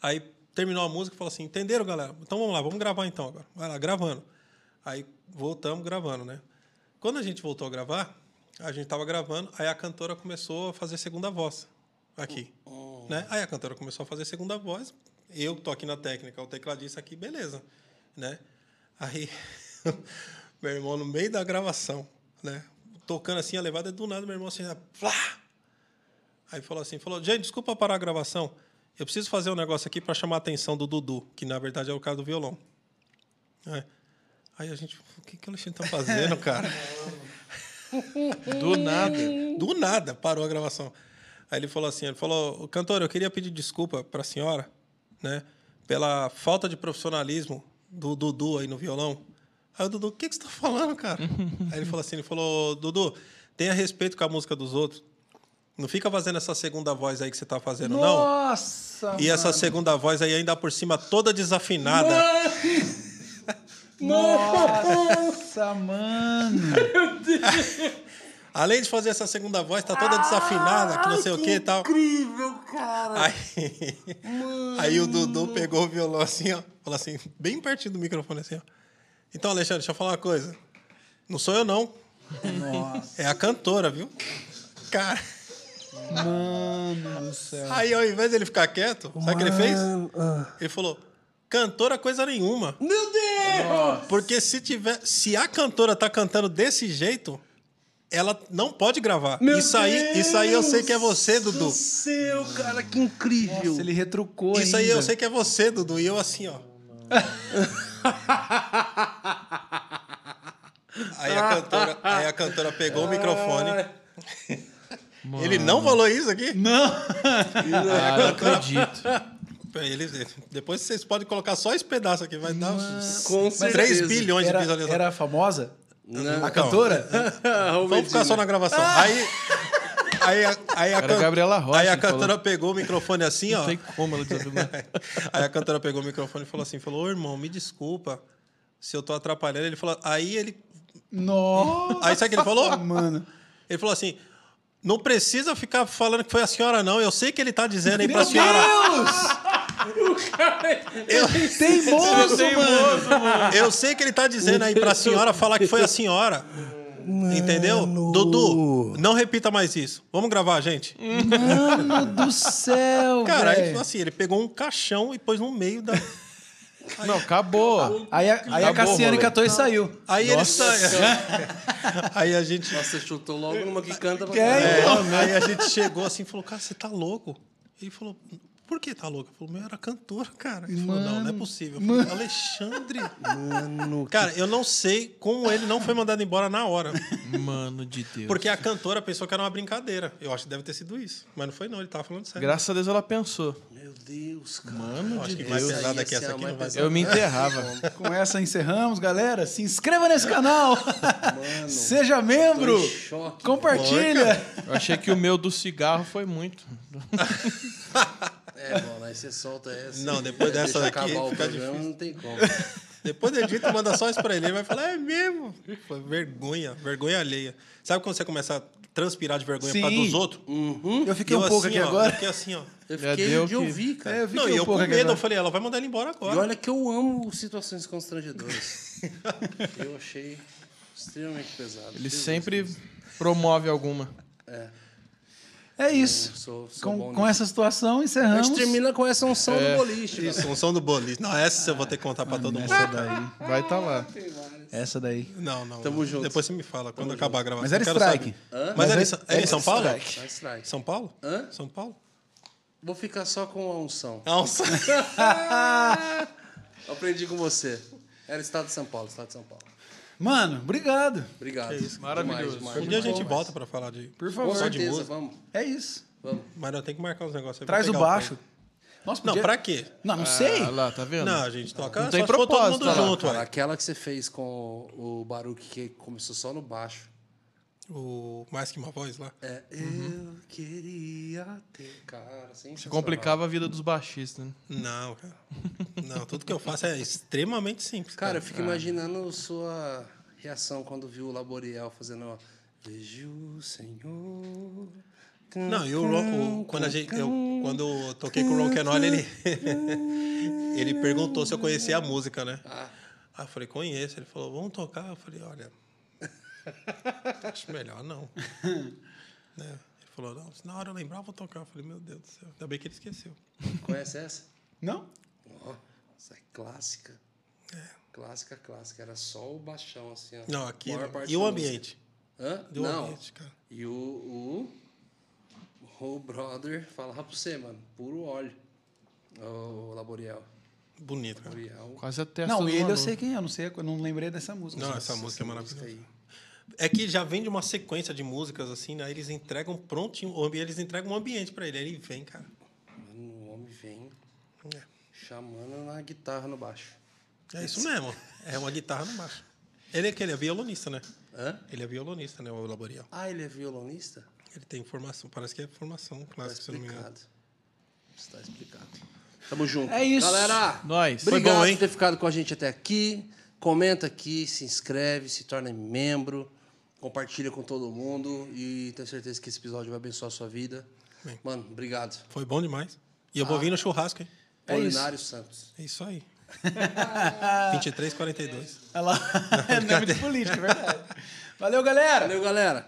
Aí terminou a música e falou assim: entenderam, galera? Então vamos lá, vamos gravar então agora. Vai lá, gravando. Aí voltamos gravando, né? Quando a gente voltou a gravar, a gente estava gravando, aí a cantora começou a fazer segunda voz aqui. Né? Aí a cantora começou a fazer segunda voz, eu tô aqui na técnica, o tecladista aqui, beleza. Né? Aí meu irmão no meio da gravação, né? Tocando assim a levada, do nada meu irmão assim, flá! Aí falou assim, falou, gente, desculpa parar a gravação. Eu preciso fazer um negócio aqui para chamar a atenção do Dudu, que na verdade é o cara do violão. É. Aí a gente, o que, que o Alexandre tá fazendo, cara? do nada. Do nada, parou a gravação. Aí ele falou assim, ele falou, cantor, eu queria pedir desculpa para a senhora, né, pela falta de profissionalismo do Dudu aí no violão. Aí o Dudu, o que, que você está falando, cara? aí ele falou assim, ele falou, Dudu, tenha respeito com a música dos outros. Não fica fazendo essa segunda voz aí que você tá fazendo, não. Nossa, E essa mano. segunda voz aí ainda por cima toda desafinada. Nossa, mano. Além de fazer essa segunda voz, tá toda desafinada, que não sei o que e tal. Incrível, cara. Aí, aí o Dudu pegou o violão assim, ó. Falou assim, bem pertinho do microfone assim, ó. Então, Alexandre, deixa eu falar uma coisa. Não sou eu, não. Nossa. É a cantora, viu? Cara. Mano do céu. Aí, ao invés dele ficar quieto, sabe o que ele fez? Ele falou: cantora coisa nenhuma. Meu Porque se tiver. Se a cantora tá cantando desse jeito, ela não pode gravar. Meu isso aí, isso aí eu sei que é você, Deus Dudu. do céu, cara, que incrível. Nossa, ele retrucou Isso aí ainda. eu sei que é você, Dudu. E eu assim, ó. Aí a cantora, aí a cantora pegou o microfone. Ele não falou isso aqui? Não! Ah, não acredito. Ele, depois vocês podem colocar só esse pedaço aqui, vai dar uns Com 3 certeza. bilhões de Era, visualizações. era famosa? Não. A cantora? Vamos ficar só na gravação. Aí, aí, a- aí a, can- Gabriela Rocha aí a que falou. cantora pegou o microfone assim, ó. Não tem como ela. Aí a cantora pegou o microfone e falou assim: falou, ô irmão, me desculpa se eu tô atrapalhando. Ele falou, aí ele. Nossa! Aí sabe o que ele falou? Mano. Ele falou assim: não precisa ficar falando que foi a senhora, não. Eu sei que ele tá dizendo aí pra Meu senhora. Deus! Teimoso, mano! Eu sei que ele tá dizendo aí pra senhora falar que foi a senhora. Entendeu? Dudu, não repita mais isso. Vamos gravar, gente? Mano do céu, Cara, aí, velho. assim, ele pegou um caixão e pôs no meio da. Não, acabou. Aí, a- aí a Acabou, Cassiane rolê. catou e saiu. Aí ele Nossa saiu. Aí a gente. Nossa, você chutou logo numa que canta pra É. É, aí a gente chegou assim e falou, cara, você tá louco? Ele falou, por que tá louco? Eu falei, meu, era cantora, cara. Ele falou, não, não é possível. Eu falei, Alexandre. Mano, Cara, eu não sei como ele não foi mandado embora na hora. Mano de Deus. Porque a cantora pensou que era uma brincadeira. Eu acho que deve ter sido isso. Mas não foi, não. Ele tava falando sério. Graças a Deus ela pensou. meu Deus, cara. Mano Eu acho de que mais Deus. pesada Ia que essa aqui mais não vai pesada. Eu me enterrava. Com essa encerramos, galera. Se inscreva nesse canal. Seja membro. Tô em choque. Compartilha. Eu achei que o meu do cigarro foi muito. É, bom, aí você solta essa. Não, depois dessa Deixa daqui acabar o fica programa, difícil. não tem como. Depois do edito, manda só isso pra ele. Ele vai falar, é mesmo. Foi vergonha, vergonha alheia. Sabe quando você começa a transpirar de vergonha por causa Sim. dos outros? Eu fiquei Eu um pouco assim, aqui ó, agora. Eu fiquei assim, ó. Eu Já fiquei deu de que- ouvir, cara. É, eu fiquei Não, e um eu com pouco aqui medo, eu agora. falei, ela vai mandar ele embora E agora. olha que eu amo situações constrangedoras. eu achei extremamente pesado. Ele Jesus sempre Cristo. promove alguma. É isso. Sou, sou Com, com essa situação, A encerramos. gente termina com essa unção É. do boliche. Isso, um som do boliche. Não, essa eu vou ter que contar pra todo mundo. Essa daí. Vai estar lá. Essa daí. Não, não. Tamo junto. Depois você me fala, quando acabar a gravação. Mas era strike. Hã? Mas era, em Mas Sa- era- era em São era Paulo? strike. Strike. São Paulo? Hã? São Paulo? Vou ficar só com a unção. Nossa. Aprendi com você. Era estado de São Paulo, estado de São Paulo. Mano, obrigado. Obrigado. Que isso, maravilhoso. Demais, demais. Um dia a gente volta pra falar de. Por Com favor. De certeza, música. vamos. É isso. Vamos. Mas eu tenho que marcar uns negócios aí. Traz o baixo. pé. Nossa, Não, podia- pra quê? Não, não sei. Ah, lá, tá vendo? Não, a gente toca. Não tem for todo propósito, mundo olha lá, junto, Cara, aquela que você fez com o Baruque que começou só no baixo. O Mais Que Uma Voz lá. É, eu queria ter. Cara, Você complicava a vida dos baixistas, né? Não, cara. Não, tudo que eu faço é extremamente simples. Cara, Cara, eu fico imaginando sua reação quando viu o Laboriel fazendo. ó, Vejo o Senhor. Não, e o, o- quando, a gente, eu, quando eu toquei com o Ron Canoli, ele, ele perguntou se eu conhecia a música, né? Ah, Aí eu falei, conheço. Ele falou, vamos tocar? Eu falei, olha, acho melhor não. Né? Ele falou, não, se na hora eu lembrar, eu vou tocar. Eu falei, meu Deus do céu, ainda bem que ele esqueceu. conhece essa? Não? Ó, essa é clássica. Clássica, clássica. Era só o baixão, assim. ó. Não, aqui. E o ambiente? música. Hã? E o Não. ambiente, cara. E o, o, o brother falava pra você, mano. Puro óleo. O Laboriel. Bonito, cara. Laboriel. Quase a testa Não, ele eu sei quem é, eu não sei, eu não lembrei dessa música. Não, essa música é música maravilhosa. aí. É que já vem de uma sequência de músicas assim, né? Eles entregam prontinho, eles entregam um ambiente pra ele. Aí ele vem, cara. Mano, o homem vem É. chamando na guitarra no baixo. É isso mesmo. É uma guitarra no baixo. Ele é que ele é violonista, né? Hã? Ele é violonista, né? O Laboriel. Ah, ele é violonista? Ele tem formação, parece que é formação Tá clássica, se eu não me engano. explicado. Está explicado. Tamo junto. É isso. Galera, Nós. Foi obrigado bom, hein? por ter ficado com a gente até aqui. Comenta aqui, se inscreve, se torna membro. Compartilha com todo mundo e tenho certeza que esse episódio vai abençoar a sua vida. Amém. Mano, obrigado. Foi bom demais. E eu vou vir no churrasco, hein? É. Polinário Santos. É isso aí. 23, 42. Olha lá. Não é muito político, é verdade. Valeu, galera! Valeu, galera.